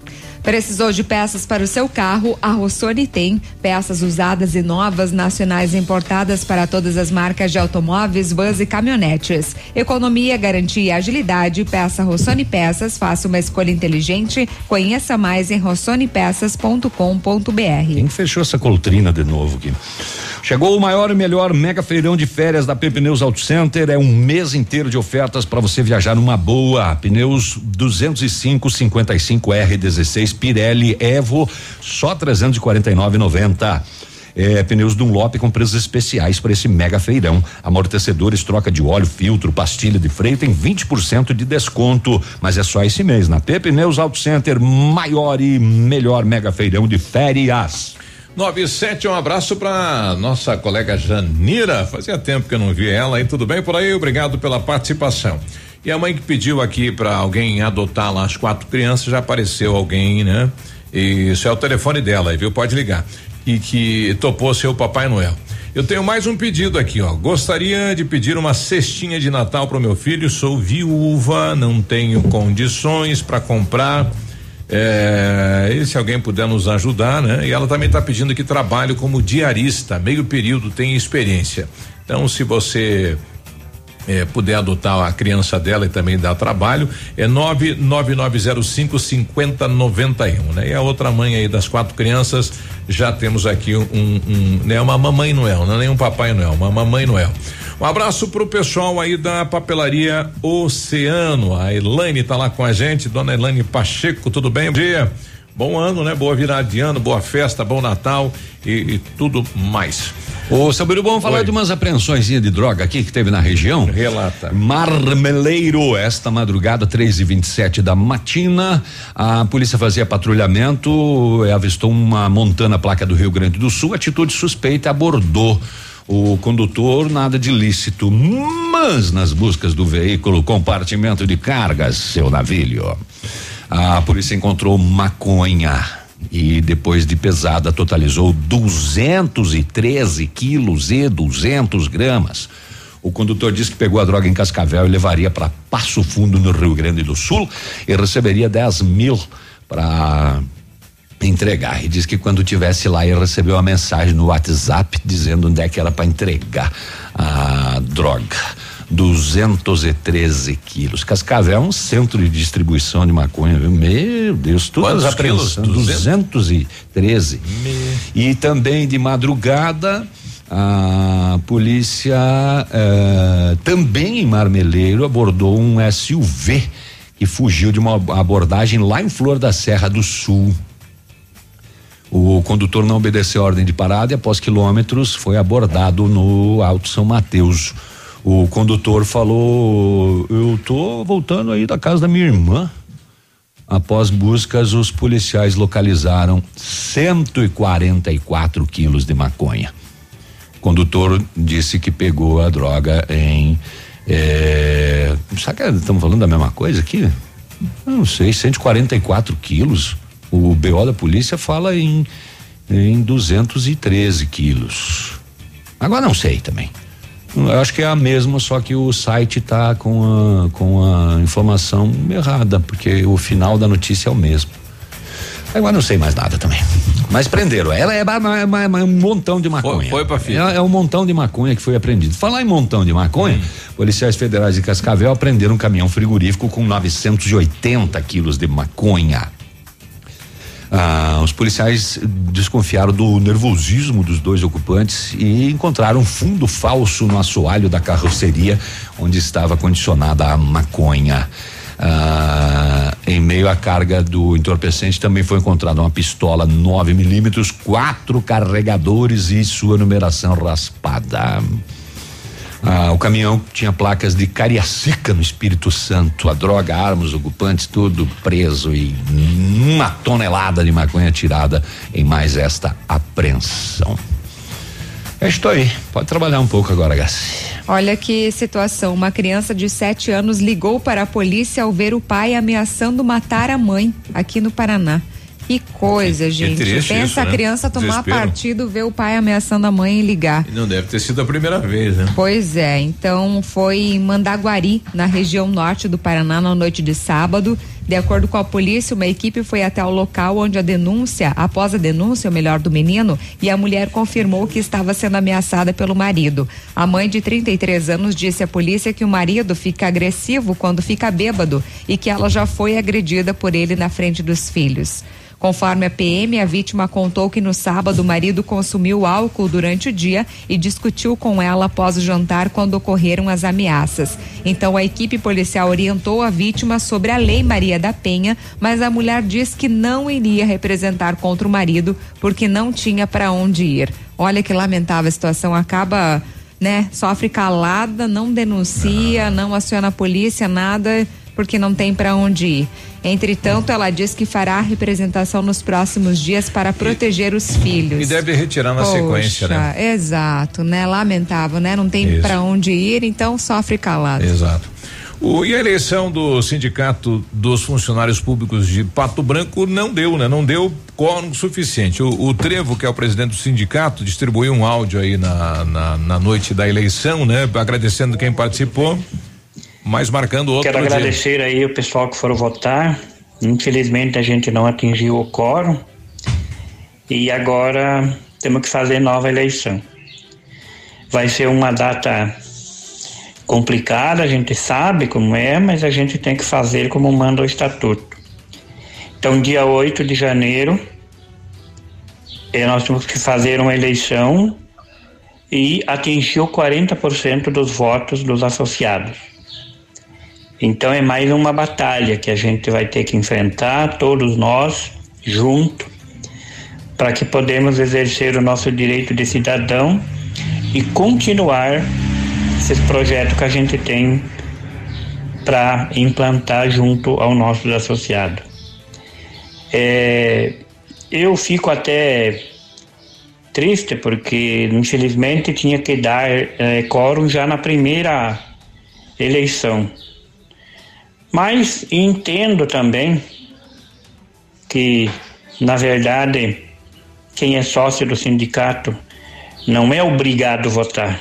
Precisou de peças para o seu carro? A Rossoni tem peças usadas e novas, nacionais importadas para todas as marcas de automóveis, vans e caminhonetes. Economia, garantia e agilidade. Peça Rossoni Peças, faça uma escolha inteligente. Conheça mais em rossonipeças.com.br. Quem fechou essa coltrina de novo aqui? Chegou o maior e melhor mega feirão de férias da Pneus Auto Center. É um mês inteiro de ofertas para você viajar numa boa. Pneus 205 55 R16 2022 Pirelli Evo, só 349,90. É, pneus Dunlop com preços especiais para esse mega feirão. Amortecedores, troca de óleo, filtro, pastilha de freio tem 20% de desconto, mas é só esse mês na P Pneus Auto Center, maior e melhor mega feirão de férias. 97, um abraço para nossa colega Janira. Fazia tempo que eu não vi ela. E tudo bem por aí? Obrigado pela participação. E a mãe que pediu aqui para alguém adotar lá as quatro crianças, já apareceu alguém, né? E isso é o telefone dela, viu? Pode ligar. E que topou ser o Papai Noel. Eu tenho mais um pedido aqui, ó. Gostaria de pedir uma cestinha de Natal para o meu filho. Sou viúva, não tenho condições para comprar. É, e se alguém puder nos ajudar, né? E ela também está pedindo que trabalho como diarista, meio período, tem experiência. Então, se você é, puder adotar a criança dela e também dar trabalho, é 99905 5091, né? E a outra mãe aí das quatro crianças, já temos aqui um, um né? Uma mamãe Noel, não é nem um papai Noel, uma mamãe Noel. Um abraço pro pessoal aí da papelaria Oceano. A Elaine tá lá com a gente, dona Elaine Pacheco, tudo bem? Bom dia. Bom ano, né? Boa virada de ano, boa festa, bom Natal e, e tudo mais. Ô, Sabiru, vamos falar Oi. de umas apreensões de droga aqui que teve na região. Relata. Marmeleiro, esta madrugada, 3 e 27 da matina, a polícia fazia patrulhamento, avistou uma montana placa do Rio Grande do Sul, atitude suspeita, abordou o condutor, nada de lícito, mas nas buscas do veículo, compartimento de cargas, seu navilho. A polícia encontrou maconha e depois de pesada totalizou 213 quilos e 200 gramas. O condutor disse que pegou a droga em Cascavel e levaria para Passo Fundo, no Rio Grande do Sul, e receberia 10 mil para entregar. E disse que quando tivesse lá, ele recebeu uma mensagem no WhatsApp dizendo onde é que era para entregar a droga. 213 quilos. Cascavel é um centro de distribuição de maconha, viu? Meu Deus, todas as apreensões. quilos? 213. E também de madrugada, a polícia eh, também em Marmeleiro abordou um SUV que fugiu de uma abordagem lá em Flor da Serra do Sul. O condutor não obedeceu a ordem de parada e após quilômetros foi abordado no Alto São Mateus. O condutor falou: "Eu tô voltando aí da casa da minha irmã". Após buscas, os policiais localizaram 144 quilos de maconha. O condutor disse que pegou a droga em. É, será que estamos falando da mesma coisa aqui? Não sei, 144 quilos. O BO da polícia fala em, em 213 quilos. Agora não sei também. Eu acho que é a mesma, só que o site tá com a, com a informação errada, porque o final da notícia é o mesmo. Agora não sei mais nada também. Mas prenderam. Ela é, ma- ma- ma- um montão de maconha. foi pra fita. É, é um montão de maconha que foi apreendido. Falar em montão de maconha, policiais federais de Cascavel apreenderam um caminhão frigorífico com 980 quilos de maconha. Ah, os policiais desconfiaram do nervosismo dos dois ocupantes e encontraram fundo falso no assoalho da carroceria onde estava condicionada a maconha. Ah, em meio à carga do entorpecente também foi encontrada uma pistola 9 milímetros, quatro carregadores e sua numeração raspada. Ah, o caminhão tinha placas de Cariacica no Espírito Santo. A droga, armas, ocupantes, tudo preso e uma tonelada de maconha tirada em mais esta apreensão. É isso aí. Pode trabalhar um pouco agora, Gassi. Olha que situação. Uma criança de 7 anos ligou para a polícia ao ver o pai ameaçando matar a mãe aqui no Paraná. Que coisa, gente. triste Pensa isso, a né? criança tomar Desespero. partido, ver o pai ameaçando a mãe e ligar. E não deve ter sido a primeira vez, né? Pois é, então foi em Mandaguari, na região norte do Paraná, na noite de sábado. De acordo com a polícia, uma equipe foi até o local onde a denúncia, após a denúncia, ou melhor, do menino, e a mulher confirmou que estava sendo ameaçada pelo marido. A mãe de 33 anos disse à polícia que o marido fica agressivo quando fica bêbado e que ela já foi agredida por ele na frente dos filhos. Conforme a PM, a vítima contou que no sábado o marido consumiu álcool durante o dia e discutiu com ela após o jantar quando ocorreram as ameaças. Então a equipe policial orientou a vítima sobre a Lei Maria da Penha, mas a mulher diz que não iria representar contra o marido porque não tinha para onde ir. Olha que lamentável a situação, acaba, né, sofre calada, não denuncia, não aciona a polícia, nada porque não tem para onde ir. Entretanto, ela diz que fará a representação nos próximos dias para proteger os filhos. E deve retirar na Poxa, sequência, né? Exato, né? Lamentável, né? Não tem para onde ir, então sofre calado. Exato. O, e a eleição do Sindicato dos Funcionários Públicos de Pato Branco não deu, né? Não deu quórum suficiente. O, o, Trevo, que é o presidente do sindicato, distribuiu um áudio aí na, na, na noite da eleição, né? Agradecendo quem participou mas marcando outro Quero agradecer dia. aí o pessoal que foram votar. Infelizmente a gente não atingiu o quórum e agora temos que fazer nova eleição. Vai ser uma data complicada, a gente sabe como é, mas a gente tem que fazer como manda o estatuto. Então, dia 8 de janeiro, eh, nós temos que fazer uma eleição e atingir 40% dos votos dos associados. Então é mais uma batalha que a gente vai ter que enfrentar, todos nós, junto, para que podemos exercer o nosso direito de cidadão e continuar esses projetos que a gente tem para implantar junto ao nossos associados. É, eu fico até triste porque infelizmente tinha que dar é, quórum já na primeira eleição mas entendo também que, na verdade, quem é sócio do sindicato não é obrigado a votar.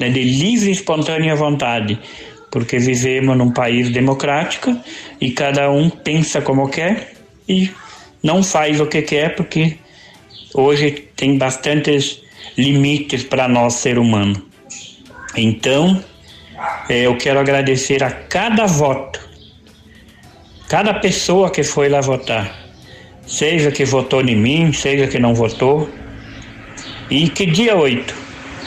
É de livre e espontânea vontade, porque vivemos num país democrático e cada um pensa como quer e não faz o que quer, porque hoje tem bastantes limites para nós, ser humano. Então, eh, eu quero agradecer a cada voto Cada pessoa que foi lá votar, seja que votou em mim, seja que não votou, e que dia 8,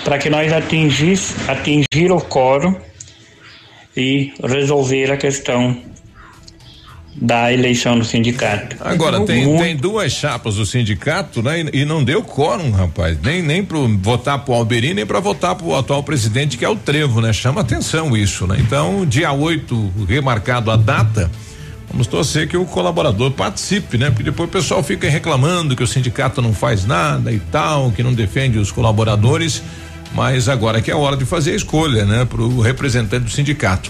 para que nós atingis, atingir o quórum e resolver a questão da eleição do sindicato. Agora, tem, tem duas chapas do sindicato, né? E, e não deu quórum, rapaz. Nem, nem para votar pro Alberini, nem para votar pro atual presidente, que é o Trevo, né? Chama atenção isso, né? Então, dia 8, remarcado a data. Vamos torcer que o colaborador participe, né? Porque depois o pessoal fica reclamando que o sindicato não faz nada e tal, que não defende os colaboradores. Mas agora que é hora de fazer a escolha, né? Para o representante do sindicato.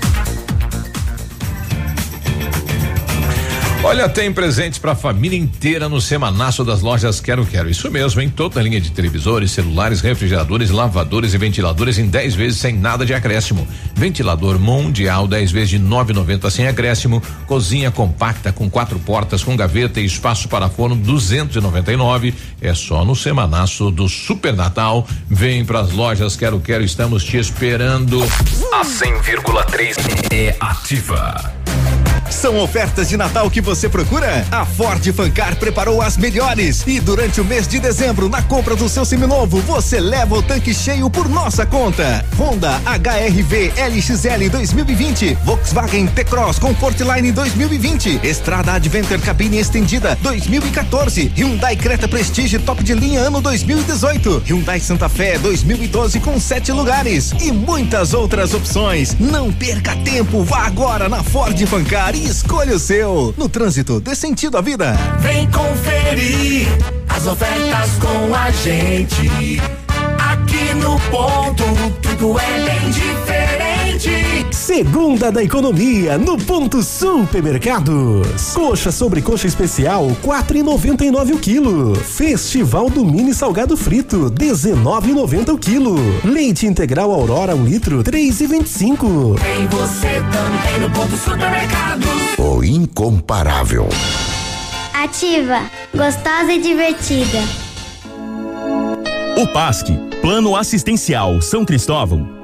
Olha, tem presentes para a família inteira no semanaço das lojas Quero Quero. Isso mesmo, em toda a linha de televisores, celulares, refrigeradores, lavadores e ventiladores em 10 vezes sem nada de acréscimo. Ventilador mundial 10 vezes de 9,90 sem acréscimo. Cozinha compacta com quatro portas com gaveta e espaço para forno 299. É só no semanaço do Super Natal. Vem para as lojas Quero Quero, estamos te esperando. A 100,3 é ativa. São ofertas de Natal que você procura? A Ford Fancar preparou as melhores e durante o mês de dezembro, na compra do seu seminovo, você leva o tanque cheio por nossa conta. Honda HRV LXL 2020, Volkswagen T-Cross Comfortline 2020, Estrada Adventure cabine estendida 2014, Hyundai Creta Prestige top de linha ano 2018, Hyundai Santa Fé 2012 com sete lugares e muitas outras opções. Não perca tempo, vá agora na Ford Fancar e escolha o seu. No trânsito, dê sentido à vida. Vem conferir as ofertas com a gente. Aqui no ponto, tudo é bem diferente. Segunda da economia no ponto supermercados. Coxa sobre coxa especial 4,99 o quilo. Festival do mini salgado frito 19,90 o quilo. Leite integral Aurora um litro 3,25. Tem você também no ponto supermercado. O incomparável. Ativa, gostosa e divertida. O PASC, Plano Assistencial São Cristóvão,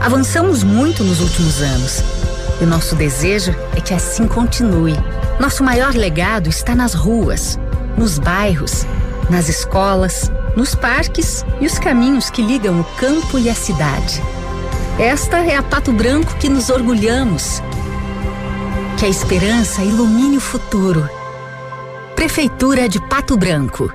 Avançamos muito nos últimos anos. E o nosso desejo é que assim continue. Nosso maior legado está nas ruas, nos bairros, nas escolas, nos parques e os caminhos que ligam o campo e a cidade. Esta é a Pato Branco que nos orgulhamos. Que a esperança ilumine o futuro. Prefeitura de Pato Branco.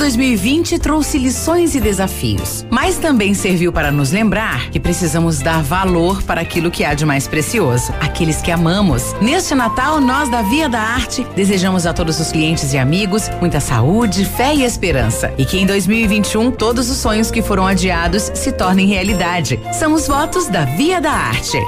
2020 trouxe lições e desafios, mas também serviu para nos lembrar que precisamos dar valor para aquilo que há de mais precioso, aqueles que amamos. Neste Natal, nós da Via da Arte desejamos a todos os clientes e amigos muita saúde, fé e esperança. E que em 2021 todos os sonhos que foram adiados se tornem realidade. São os votos da Via da Arte.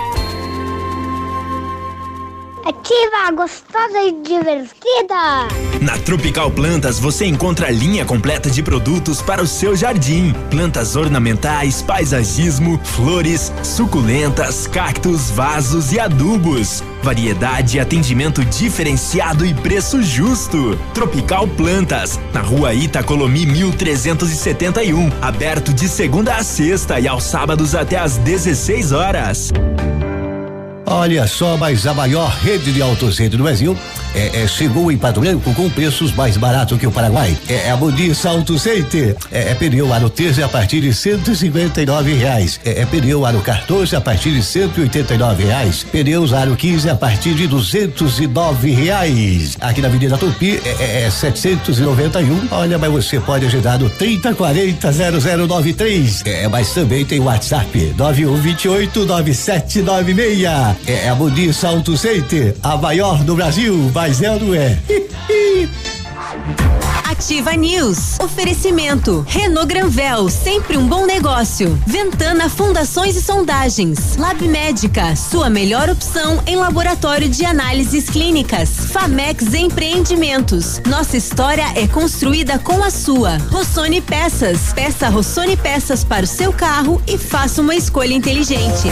Ativa, gostosa e divertida. Na Tropical Plantas você encontra a linha completa de produtos para o seu jardim: plantas ornamentais, paisagismo, flores, suculentas, cactos, vasos e adubos. Variedade, atendimento diferenciado e preço justo. Tropical Plantas, na rua Itacolomi 1371, aberto de segunda a sexta e aos sábados até às 16 horas. Olha só, mas a maior rede de autocentro do Brasil é, é, chegou em Pato Branco com preços mais baratos que o Paraguai. É, é a Modis Auto Center. É, é pneu aro 13 a partir de 159 reais. É, é pneu aro 14 a partir de 189 reais. Pneus aro 15 a partir de 209 reais. Aqui na Avenida Tupi é, é 791. Olha, mas você pode agendar no 3040 0093. É, mas também tem WhatsApp 9128 9796. É a Modis Auto Center, a maior do Brasil, mas é ou não é? [laughs] Ativa News. Oferecimento. Renault Granvel, sempre um bom negócio. Ventana Fundações e Sondagens. Lab Médica, sua melhor opção em laboratório de análises clínicas. Famex Empreendimentos. Nossa história é construída com a sua. Rossoni Peças. Peça Rossoni Peças para o seu carro e faça uma escolha inteligente.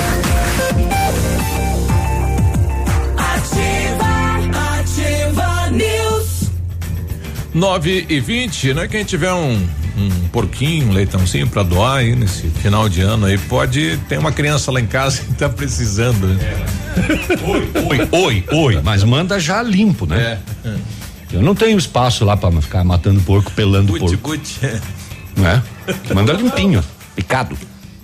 9 e 20, né? Quem tiver um, um porquinho, um leitãozinho pra doar aí nesse final de ano aí, pode. Tem uma criança lá em casa que tá precisando, né? Oi, oi, oi, mas manda já limpo, né? É. Eu não tenho espaço lá pra ficar matando porco, pelando Bute, porco. Não é? Manda limpinho, picado.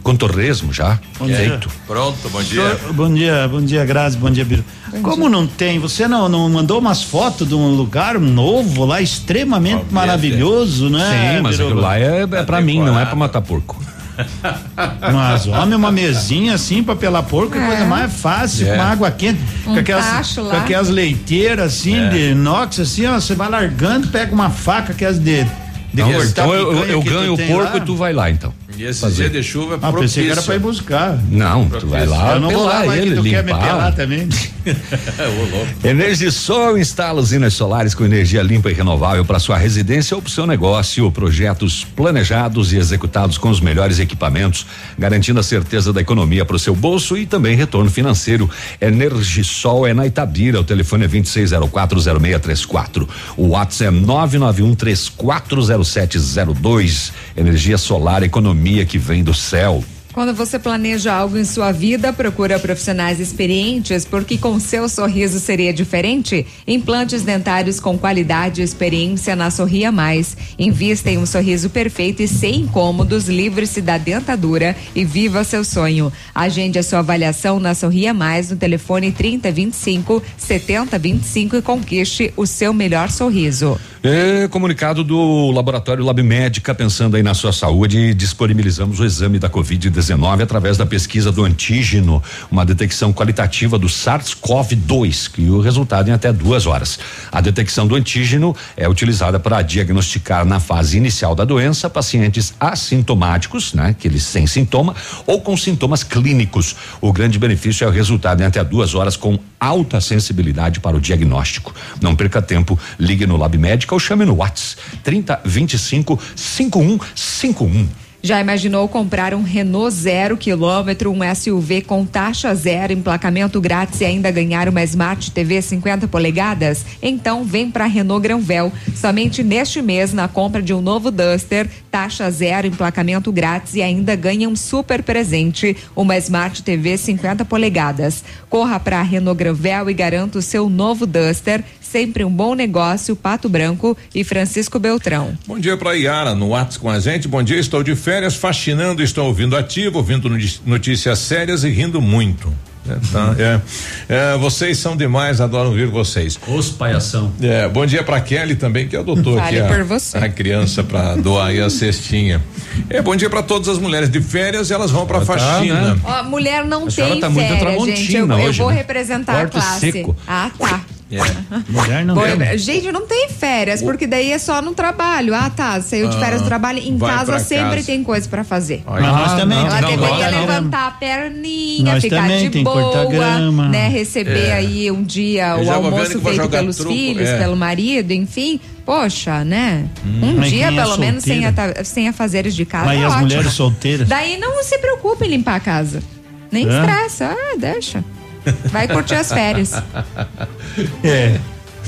Com torresmo já, Bom dia. feito. Pronto, bom Senhor, bom dia, bom dia, Grazi, bom dia, Biro. Como não tem, você não, não mandou umas fotos de um lugar novo lá, extremamente maravilhoso, né? Sim, mas Biruba? aquilo lá é, é pra mim, não é pra matar porco. [laughs] Mas, homem, uma mesinha assim pra pelar porco é, coisa mais fácil, É. com água quente, Um com, aquelas, tacho lá. com aquelas leiteiras assim, É. de inox, assim, ó, você vai largando, pega uma faca, aquelas de. de Não, então eu, eu, ganho o porco lá. e tu vai lá então. E esse Fazer. dia de chuva é Ah, pensei que era propício. pra ir buscar. Não, tu vai lá, Eu não vou lá, ele, tu quer me limpar. pelar [laughs] também. [laughs] Energisol instala usinas solares com energia limpa e renovável para sua residência ou para o seu negócio. Projetos planejados e executados com os melhores equipamentos, garantindo a certeza da economia para o seu bolso e também retorno financeiro. Energisol é na Itabira. O telefone é 26040634. O WhatsApp é 991340702. Energia solar, economia que vem do céu. Quando você planeja algo em sua vida, procura profissionais experientes, porque com seu sorriso seria diferente. Implantes dentários com qualidade e experiência na Sorria Mais. Invista em um sorriso perfeito e sem incômodos, livre-se da dentadura e viva seu sonho. Agende a sua avaliação na Sorria Mais no telefone 3025 7025 e conquiste o seu melhor sorriso. É, comunicado do Laboratório Lab Médica, pensando aí na sua saúde, disponibilizamos o exame da Covid-19 através da pesquisa do antígeno, uma detecção qualitativa do SARS-CoV-2, que o resultado em até duas horas. A detecção do antígeno é utilizada para diagnosticar na fase inicial da doença pacientes assintomáticos, né, aqueles sem sintoma, ou com sintomas clínicos. O grande benefício é o resultado em até duas horas com alta sensibilidade para o diagnóstico. Não perca tempo, ligue no Lab Médica ou chame no WhatsApp 30 25 5151. Já imaginou comprar um Renault zero quilômetro, um SUV com taxa zero, emplacamento grátis e ainda ganhar uma Smart TV 50 polegadas? Então vem para Renault Granvel. Somente neste mês, na compra de um novo Duster, taxa zero, emplacamento grátis e ainda ganha um super presente, uma Smart TV 50 polegadas. Corra para Renault Granvel e garanta o seu novo Duster. Sempre um bom negócio, Pato Branco e Francisco Beltrão. Bom dia para Iara no WhatsApp com a gente. Bom dia, estou de férias, fascinando, estou ouvindo ativo, ouvindo notícias sérias e rindo muito. É, tá, [laughs] é, é, vocês são demais, adoro ouvir vocês. Os palhação. É, bom dia para Kelly também, que é o doutor Fale aqui, por a, você. a criança para [laughs] doar aí a cestinha. É, bom dia para todas as mulheres de férias, elas vão para Ah, tá, faxina. né? Ó, mulher não A senhora tem tá muito férias, gente. Eu, eu hoje, vou né? representar a classe. seco. Ah, tá. É. [laughs] Mulher não Bom, tem. gente, não tem férias, porque daí é só no trabalho. Ah, tá. Saiu de Ah, férias do trabalho. Em vai casa pra sempre casa. tem coisa pra fazer. Mas nós também Ela tem que levantar a perninha, Nós ficar também de tem que boa, grama. né? Receber É. aí um dia Eu o já vou vendo almoço vou feito jogar pelos truco, filhos, é. pelo marido, enfim. Poxa, né? um Mas dia, quem é pelo menos, sem, solteira? a, sem afazeres de casa. Mas é e as ótimo. mulheres solteiras? Daí não se preocupe em limpar a casa. Nem É? estressa. Ah, deixa. Vai curtir as férias. É.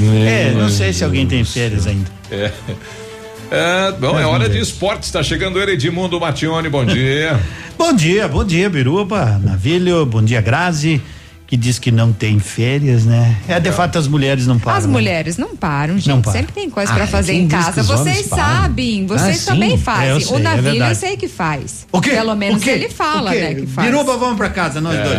É, não sei se alguém tem férias ainda. É. É, bom, é hora de esportes, está chegando ele, Edmundo Matione, bom dia. [laughs] Bom dia, bom dia, Biruba, Navilho, bom dia, Grazi, que diz que não tem férias, né? É, de fato, as mulheres não param. As né? mulheres não param, gente. Não param. Sempre tem coisa Ah, pra fazer em casa. Vocês sabem, vocês Ah, também É, eu fazem. sei, o é Navilho eu verdade. sei que faz. O quê? Pelo menos O quê? ele fala, né, que faz. Biruba, vamos pra casa, nós dois.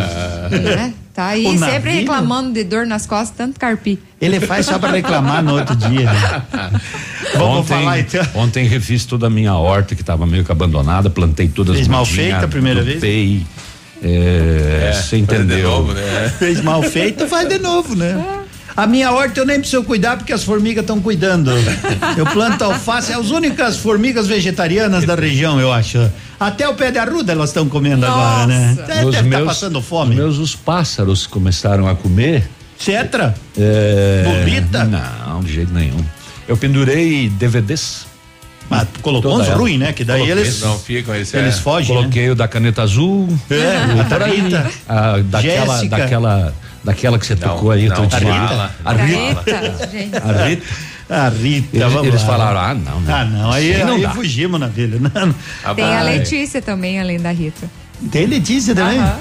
É, tá aí O sempre Navilho? reclamando de dor nas costas, tanto carpi. Ele faz só pra reclamar no outro dia. Né? [laughs] Vamos ontem, falar então. Ontem refiz toda a minha horta que estava meio que abandonada, plantei todas Fez as mal feita a primeira vez? É, É, você entendeu? novo, né? [laughs] Fez mal feito, faz de novo, né? A minha horta eu nem preciso cuidar porque as formigas estão cuidando. Eu planto alface, é as únicas formigas vegetarianas da região, eu acho. Até o pé de arruda elas estão comendo agora, né? Deve Os estar meus- passando fome. Os meus os pássaros começaram a comer. Cetra? É, Bolita? Não, de jeito nenhum. Eu pendurei DVDs. Mas colocou Toda uns ruins, né? Que daí Coloquei. eles. Não ficam esse Eles é. fogem. Coloquei o da caneta azul. É, aí. Rita. Ah, daquela, Jéssica. daquela, daquela que você tocou aí não, outro dia. A Rita. A Rita. A Rita, Eles, vamos eles lá. falaram, ah, não, não. Ah, não. Aí, não aí dá. fugimos na vilha. Não. Tem a. Letícia também, além da Rita. Tem Letícia também? Aham.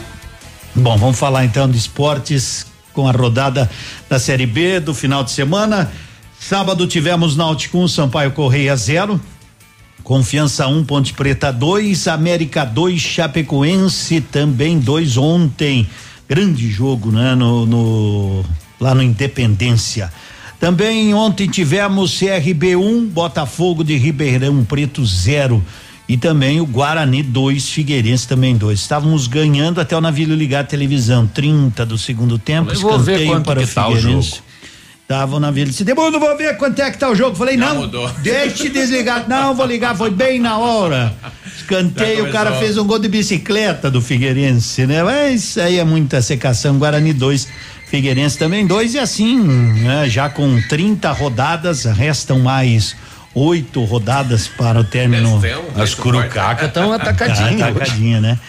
Bom, vamos falar então de esportes com a rodada da Série B do final de semana. Sábado tivemos Náutico 1, Sampaio Correia 0. Confiança 1, Ponte Preta 2, América 2, Chapecoense também 2 ontem. Grande jogo, né? No, no- lá no Independência. Também ontem tivemos CRB 1, Botafogo de Ribeirão Preto 0. E também o Guarani 2, Figueirense também 2. Estávamos ganhando até o navio ligar a televisão, 30 do segundo tempo. Eu vou ver escanteio para que tá o Figueirense. Jogo. Tava o navio. Ele disse: eu vou ver quanto é que tá o jogo. Falei: Já não, mudou. [laughs] deixe desligar. Não, vou ligar, foi bem na hora. Escanteio, o cara fez um gol de bicicleta do Figueirense, né? Mas isso aí é muita secação. Guarani 2, Figueirense também 2. E assim, né, já com 30 rodadas, restam mais oito rodadas para o término. As curucacas estão [laughs] atacadinhas. Tá atacadinha, né?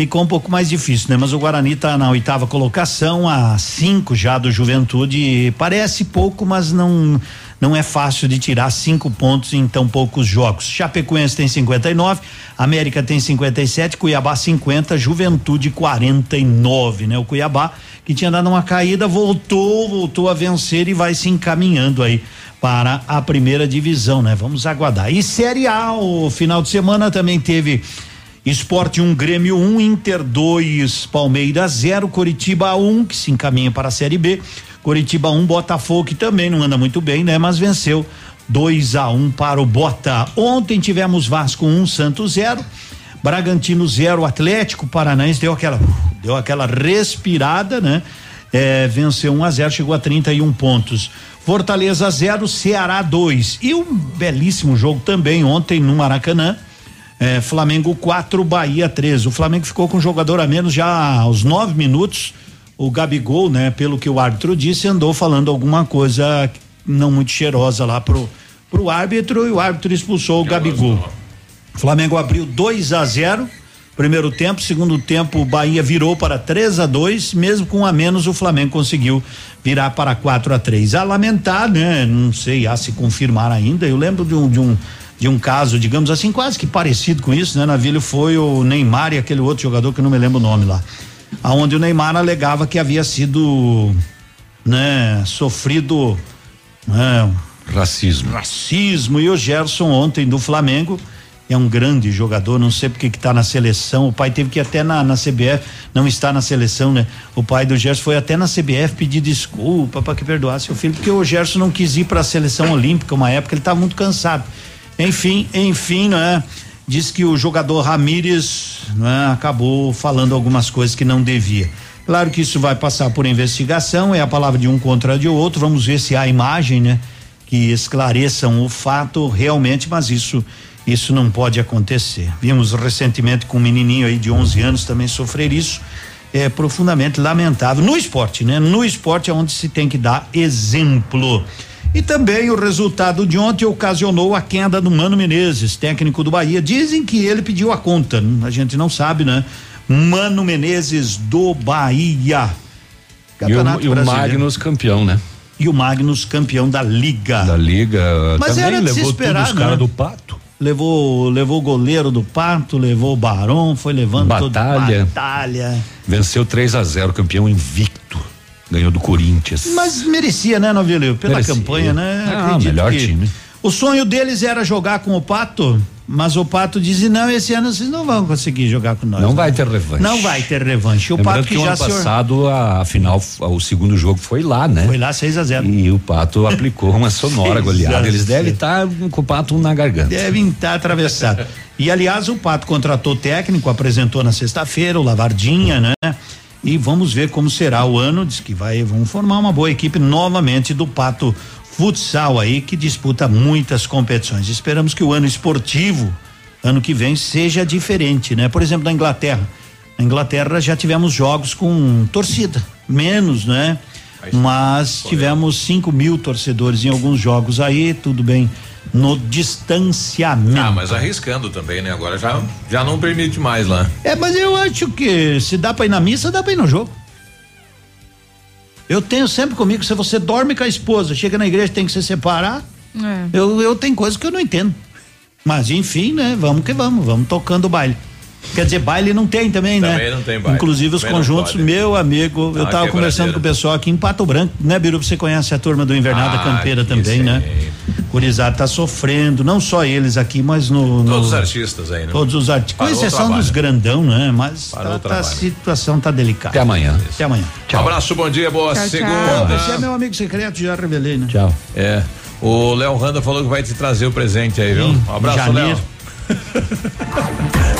Ficou um pouco mais difícil, né? Mas o Guarani tá na oitava colocação, a cinco já do Juventude. Parece pouco, mas não não é fácil de tirar cinco pontos em tão poucos jogos. Chapecoense tem 59, América tem 57, Cuiabá 50, Juventude 49, né? O Cuiabá que tinha dado uma caída voltou, voltou a vencer e vai se encaminhando aí para a primeira divisão, né? Vamos aguardar. E Série A, o final de semana também teve Esporte 1, um, Grêmio 1, um, Inter 2, Palmeiras 0, Coritiba 1, um, que se encaminha para a Série B. Coritiba 1, um, Botafogo, que também não anda muito bem, né? Mas venceu 2 a 1 um para o Bota. Ontem tivemos Vasco 1, um, Santos 0. Bragantino 0, Atlético Paranaense deu aquela deu aquela respirada, né? É, venceu 1 um a 0, chegou a 31 pontos. Fortaleza 0, Ceará 2. E um belíssimo jogo também ontem no Maracanã. É, Flamengo 4, Bahia 3. O Flamengo ficou com um jogador a menos já aos nove minutos. O Gabigol, né, pelo que o árbitro disse, andou falando alguma coisa não muito cheirosa lá pro, pro árbitro e o árbitro expulsou o Gabigol. O Flamengo abriu 2 a 0 primeiro tempo, segundo tempo o Bahia virou para 3 a 2 mesmo com um a menos o Flamengo conseguiu virar para 4 a 3 A lamentar, né? Não sei, a se confirmar ainda. Eu lembro de um, de um de um caso, digamos assim, quase que parecido com isso, né? Navilho foi o Neymar e aquele outro jogador que eu não me lembro o nome lá. Aonde o Neymar alegava que havia sido, né, sofrido, né, racismo. Racismo e o Gerson ontem do Flamengo é um grande jogador, não sei porque que tá na seleção. O pai teve que ir até na, na CBF, não está na seleção, né? O pai do Gerson foi até na CBF pedir desculpa para que perdoasse o filho, porque o Gerson não quis ir para a seleção olímpica uma época, ele estava muito cansado. Enfim, enfim, né? Diz que o jogador Ramírez né, acabou falando algumas coisas que não devia. Claro que isso vai passar por investigação, é a palavra de um contra de outro. Vamos ver se há imagem, né? Que esclareçam o fato realmente, mas isso isso não pode acontecer. Vimos recentemente com um menininho aí de 11 anos também sofrer isso. É profundamente lamentável no esporte, né? No esporte é onde se tem que dar exemplo. E também o resultado de ontem ocasionou a queda do Mano Menezes, técnico do Bahia. Dizem que ele pediu a conta, a gente não sabe, né? Mano Menezes do Bahia. Campeonato e o, e o Magnus campeão, né? E o Magnus campeão da Liga. Da Liga. Mas também era levou se esperar, todos os caras né? do Pato. Levou, levou o goleiro do Pato, levou o Barão, foi levando Batalha. todo batalha. Venceu 3 a 0 campeão invicto. Ganhou do Corinthians. Mas merecia, né, Novilho? Pela Merecia. campanha, né? Ah, Acredito melhor time. O sonho deles era jogar com o Pato, mas o Pato dizia: não, esse ano vocês não vão conseguir jogar com nós. Não vai ter revanche. Não vai ter revanche. O Lembrando Pato que, que já ano passado a, a final, o segundo jogo foi lá, né? Foi lá 6 a 0 E o Pato aplicou uma sonora [laughs] goleada. Eles devem estar com o Pato na garganta. Devem estar atravessados. E aliás, o Pato contratou técnico, apresentou na sexta-feira o Lavardinha, né? E vamos ver como será o ano. Diz que vai, vão formar uma boa equipe novamente do Pato Futsal aí, que disputa muitas competições. Esperamos que o ano esportivo, ano que vem, seja diferente, né? Por exemplo, na Inglaterra. Na Inglaterra já tivemos jogos com torcida, menos, né? Mas tivemos 5 mil torcedores em alguns jogos aí, tudo bem, no distanciamento. Ah, mas arriscando também, né? Agora já, já não permite mais lá. É, mas eu acho que se dá pra ir na missa, dá pra ir no jogo. Eu tenho sempre comigo, se você dorme com a esposa, chega na igreja tem que se separar, É. eu, eu tenho coisas que eu não entendo. Mas enfim, né? Vamos que vamos, vamos tocando o baile. Quer dizer, baile não tem também, né? Também não tem baile. Inclusive os Também não conjuntos, pode. meu amigo, eu Ah, tava quebradeira. conversando com o pessoal aqui em Pato Branco, né, Biru? Você conhece a turma do Invernada Ah, Campeira também, sim. né? Curizado tá sofrendo, não só eles aqui, mas no. no Todos os artistas aí, né? Todos os artistas. Com exceção dos grandão, né? Mas tá- tá- a situação tá delicada. Até amanhã. Até amanhã. Um abraço, bom dia, boa Tchau, segunda. tchau. Pô, Você é meu amigo secreto, já revelei, né? Tchau. É. O Léo Randa falou que vai te trazer o presente aí, viu? Sim, Um abraço. Léo. [laughs]